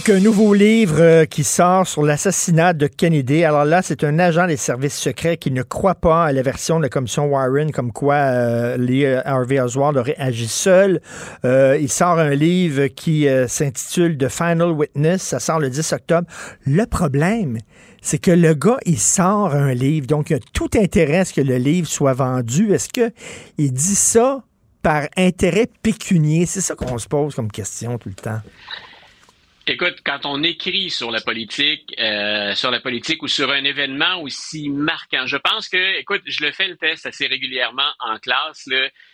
Un nouveau livre euh, qui sort sur l'assassinat de Kennedy. Alors là, c'est un agent des services secrets qui ne croit pas à la version de la commission Warren comme quoi euh, Lee Harvey Oswald aurait agi seul. Euh, il sort un livre qui euh, s'intitule The Final Witness. Ça sort le 10 octobre. Le problème, c'est que le gars, il sort un livre. Donc, il a tout intérêt à ce que le livre soit vendu. Est-ce que il dit ça par intérêt pécunier? C'est ça qu'on se pose comme question tout le temps. Écoute, quand on écrit sur la politique, euh, sur la politique ou sur un événement aussi marquant, je pense que, écoute, je le fais le test assez régulièrement en classe.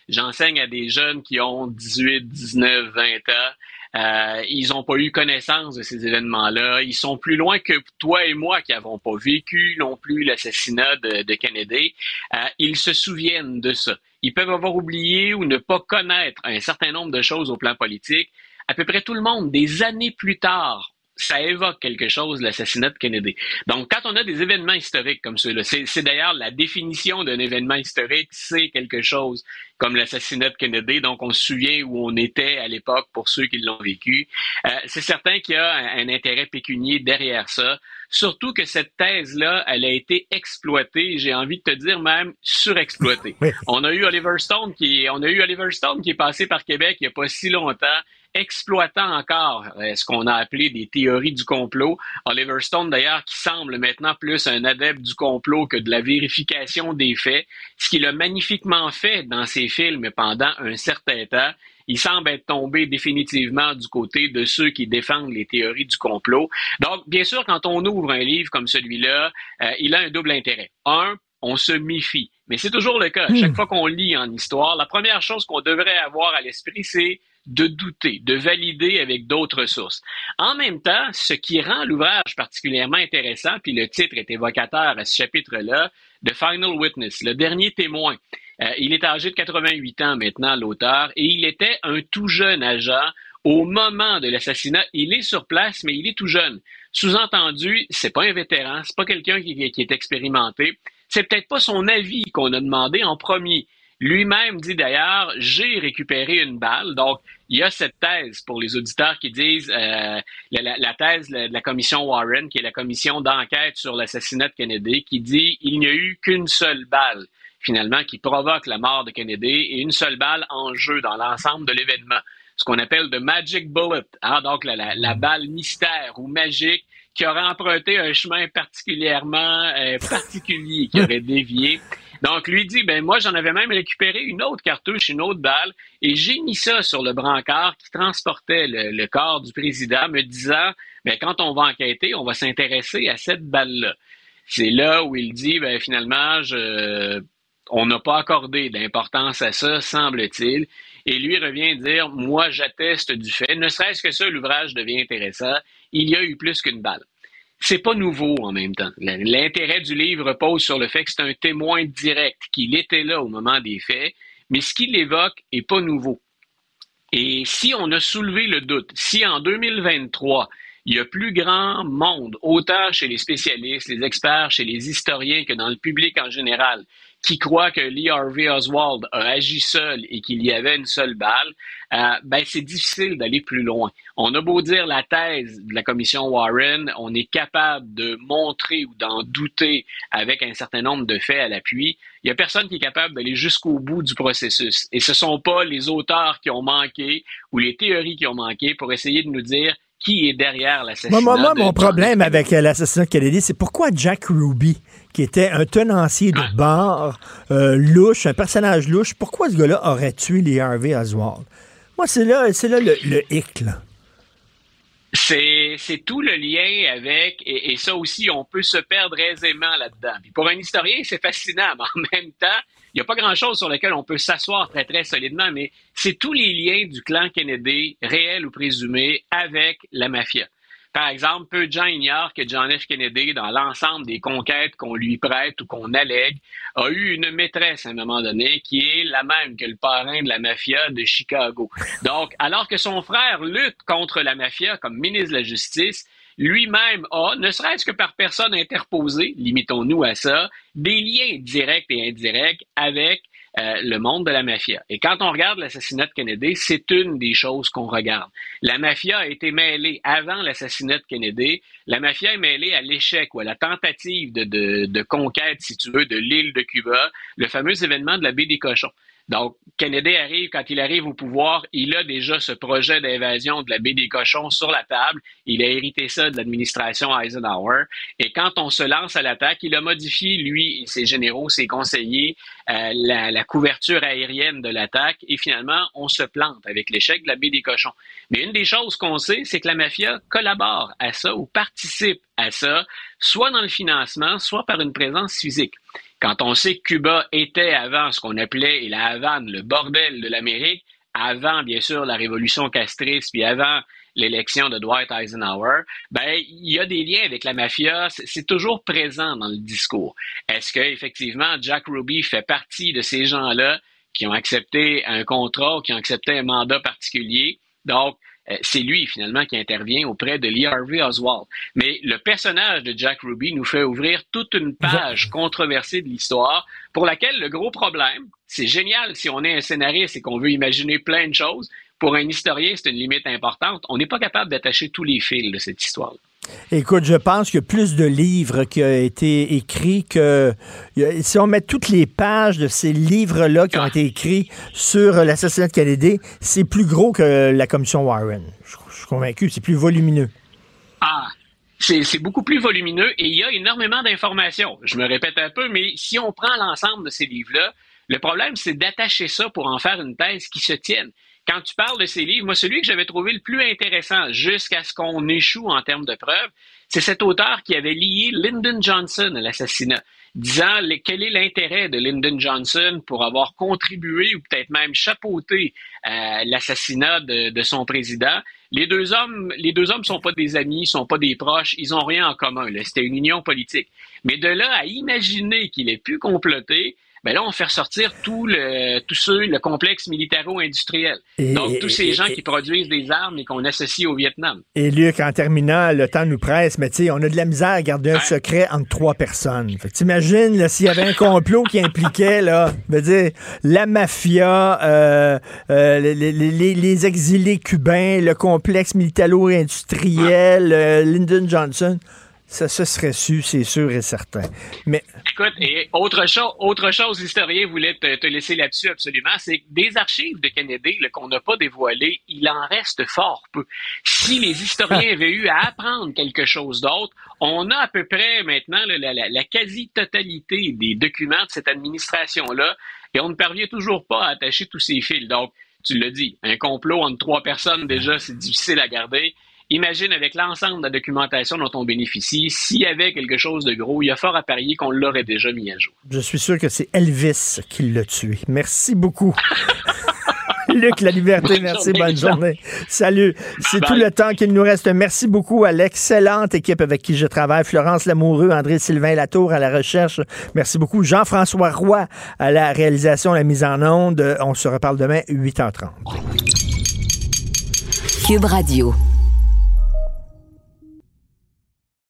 J'enseigne à des jeunes qui ont 18, 19, 20 ans. Euh, ils n'ont pas eu connaissance de ces événements-là. Ils sont plus loin que toi et moi qui n'avons pas vécu non plus l'assassinat de, de, Kennedy. Euh, ils se souviennent de ça. Ils peuvent avoir oublié ou ne pas connaître un certain nombre de choses au plan politique à peu près tout le monde, des années plus tard, ça évoque quelque chose, l'assassinat de Kennedy. Donc, quand on a des événements historiques comme ceux-là, c'est d'ailleurs la définition d'un événement historique, c'est quelque chose comme l'assassinat de Kennedy. Donc, on se souvient où on était à l'époque pour ceux qui l'ont vécu. Euh, c'est certain qu'il y a un, un, intérêt pécunier derrière ça. Surtout que cette thèse-là, elle a été exploitée, j'ai envie de te dire même surexploitée. Oui. On a eu Oliver Stone qui, on a eu Oliver Stone qui est passé par Québec il n'y a pas si longtemps exploitant encore euh, ce qu'on a appelé des théories du complot. Oliver Stone, d'ailleurs, qui semble maintenant plus un adepte du complot que de la vérification des faits, ce qu'il a magnifiquement fait dans ses films pendant un certain temps. Il semble être tombé définitivement du côté de ceux qui défendent les théories du complot. Donc, bien sûr, quand on ouvre un livre comme celui-là, euh, il a un double intérêt. Un, on se méfie. Mais c'est toujours le cas. Chaque fois qu'on lit en histoire, la première chose qu'on devrait avoir à l'esprit, c'est de douter, de valider avec d'autres sources. En même temps, ce qui rend l'ouvrage particulièrement intéressant, puis le titre est évocateur à ce chapitre-là, The Final Witness, le dernier témoin. Euh, il est âgé de 88 ans maintenant, l'auteur, et il était un tout jeune agent au moment de l'assassinat. Il est sur place, mais il est tout jeune. Sous-entendu, c'est pas un vétéran, c'est pas quelqu'un qui, qui est expérimenté. C'est peut-être pas son avis qu'on a demandé en premier. Lui-même dit d'ailleurs, j'ai récupéré une balle. Donc, il y a cette thèse pour les auditeurs qui disent euh, la, thèse de la commission Warren, qui est la commission d'enquête sur l'assassinat de Kennedy, qui dit il n'y a eu qu'une seule balle finalement qui provoque la mort de Kennedy et une seule balle en jeu dans l'ensemble de l'événement. Ce qu'on appelle de magic bullet, hein, donc la, la, la, balle mystère ou magique qui aurait emprunté un chemin particulièrement euh, particulier, qui aurait dévié. Donc, lui dit, ben moi, j'en avais même récupéré une autre cartouche, une autre balle, et j'ai mis ça sur le brancard qui transportait le, corps du président, me disant, ben quand on va enquêter, on va s'intéresser à cette balle-là. C'est là où il dit, ben finalement, on n'a pas accordé d'importance à ça, semble-t-il. Et lui revient dire, moi, j'atteste du fait, ne serait-ce que ça, l'ouvrage devient intéressant, il y a eu plus qu'une balle c'est pas nouveau en même temps. L'intérêt du livre repose sur le fait que c'est un témoin direct, qu'il était là au moment des faits, mais ce qu'il évoque est pas nouveau. Et si on a soulevé le doute, si en 2023, il y a plus grand monde, autant chez les spécialistes, les experts, chez les historiens que dans le public en général, qui croit que Lee Harvey Oswald a agi seul et qu'il y avait une seule balle, euh, ben c'est difficile d'aller plus loin. On a beau dire la thèse de la commission Warren, on est capable de montrer ou d'en douter avec un certain nombre de faits à l'appui. Il n'y a personne qui est capable d'aller jusqu'au bout du processus. Et ce ne sont pas les auteurs qui ont manqué ou les théories qui ont manqué pour essayer de nous dire qui est derrière l'assassinat. Moi, moi, de mon problème avec euh, l'assassinat de Kennedy, c'est pourquoi Jack Ruby, qui était un tenancier de bar, euh, louche, un personnage louche, pourquoi ce gars-là aurait tué les Harvey Oswald? Moi, c'est là, c'est là le, le hic, là. C'est, c'est tout le lien avec, et, et ça aussi, on peut se perdre aisément là-dedans. Puis pour un historien, c'est fascinant, mais en même temps, il n'y a pas grand-chose sur lequel on peut s'asseoir très, très solidement, mais c'est tous les liens du clan Kennedy, réel ou présumé, avec la mafia. Par exemple, peu de gens ignorent que John F. Kennedy, dans l'ensemble des conquêtes qu'on lui prête ou qu'on allègue, a eu une maîtresse à un moment donné qui est la même que le parrain de la mafia de Chicago. Donc, alors que son frère lutte contre la mafia comme ministre de la Justice, lui-même a, ne serait-ce que par personne interposée, limitons-nous à ça, des liens directs et indirects avec euh, le monde de la mafia. Et quand on regarde l'assassinat de Kennedy, c'est une des choses qu'on regarde. La mafia a été mêlée avant l'assassinat de Kennedy. La mafia est mêlée à l'échec ou à la tentative de, de, de conquête, si tu veux, de l'île de Cuba, le fameux événement de la baie des cochons. Donc, Kennedy arrive, quand il arrive au pouvoir, il a déjà ce projet d'invasion de la baie des cochons sur la table. Il a hérité ça de l'administration Eisenhower. Et quand on se lance à l'attaque, il a modifié, lui ses généraux, ses conseillers, euh, la couverture aérienne de l'attaque. Et finalement, on se plante avec l'échec de la baie des cochons. Mais une des choses qu'on sait, c'est que la mafia collabore à ça ou participe à ça, soit dans le financement, soit par une présence physique. Quand on sait que Cuba était avant ce qu'on appelait, la Havane, le bordel de l'Amérique, avant, bien sûr, la révolution castriste, puis avant l'élection de Dwight Eisenhower, ben, il y a des liens avec la mafia, c'est toujours présent dans le discours. Est-ce que, effectivement, Jack Ruby fait partie de ces gens-là qui ont accepté un contrat ou qui ont accepté un mandat particulier? Donc, c'est lui finalement qui intervient auprès de Lee Harvey Oswald. Mais le personnage de Jack Ruby nous fait ouvrir toute une page controversée de l'histoire pour laquelle le gros problème, c'est génial si on est un scénariste et qu'on veut imaginer plein de choses. Pour un historien, c'est une limite importante. On n'est pas capable d'attacher tous les fils de cette histoire. Écoute, je pense qu'il y a plus de livres qui ont été écrits que. Si on met toutes les pages de ces livres-là qui ont été écrits sur l'assassinat de Kennedy, c'est plus gros que la commission Warren. Je, je suis convaincu, c'est plus volumineux. Ah, c'est beaucoup plus volumineux et il y a énormément d'informations. Je me répète un peu, mais si on prend l'ensemble de ces livres-là, le problème, c'est d'attacher ça pour en faire une thèse qui se tienne. Quand tu parles de ces livres, moi, celui que j'avais trouvé le plus intéressant jusqu'à ce qu'on échoue en termes de preuves, c'est cet auteur qui avait lié Lyndon Johnson à l'assassinat, disant quel est l'intérêt de Lyndon Johnson pour avoir contribué ou peut-être même chapeauté euh, l'assassinat de, de son président. Les deux hommes, les sont pas des amis, sont pas des proches, ils ont rien en commun. C'était une union politique. Mais de là à imaginer qu'il ait pu comploter, ben là, on fait ressortir tout le, tout ceux, le complexe militaro-industriel. Donc, tous ces et- gens et- qui produisent des armes et qu'on associe au Vietnam. Et Luc, en terminant, le temps nous presse, mais tu sais, on a de la misère à garder un secret entre trois personnes. Fait que t'imagines, là, s'il y avait un complot qui impliquait, là, veux dire, la mafia, euh, euh, les, les- les- les exilés cubains, le complexe militaro-industriel, euh, Lyndon Johnson, ça se serait su, c'est sûr et certain. Mais Écoute, et autre chose, autre chose, l'historien voulait te, te laisser là-dessus absolument, c'est que des archives de Kennedy qu'on n'a pas dévoilées, il en reste fort peu. Si les historiens avaient eu à apprendre quelque chose d'autre, on a à peu près maintenant là, la, la- la quasi-totalité des documents de cette administration-là, et on ne parvient toujours pas à attacher tous ces fils. Donc, tu l'as dit, un complot entre trois personnes, déjà, c'est difficile à garder. Imagine avec l'ensemble de la documentation dont on bénéficie, s'il y avait quelque chose de gros, il y a fort à parier qu'on l'aurait déjà mis à jour. je suis sûr que c'est Elvis qui l'a tué. Merci beaucoup. Luc, la liberté, Bonne merci, journée, bonne journée. Salut. C'est tout le temps qu'il nous reste. Merci beaucoup à l'excellente équipe avec qui je travaille. Florence Lamoureux, André-Sylvain Latour à la recherche. Merci beaucoup. Jean-François Roy à la réalisation, la mise en onde. On se reparle demain, 8h30. Cube Radio.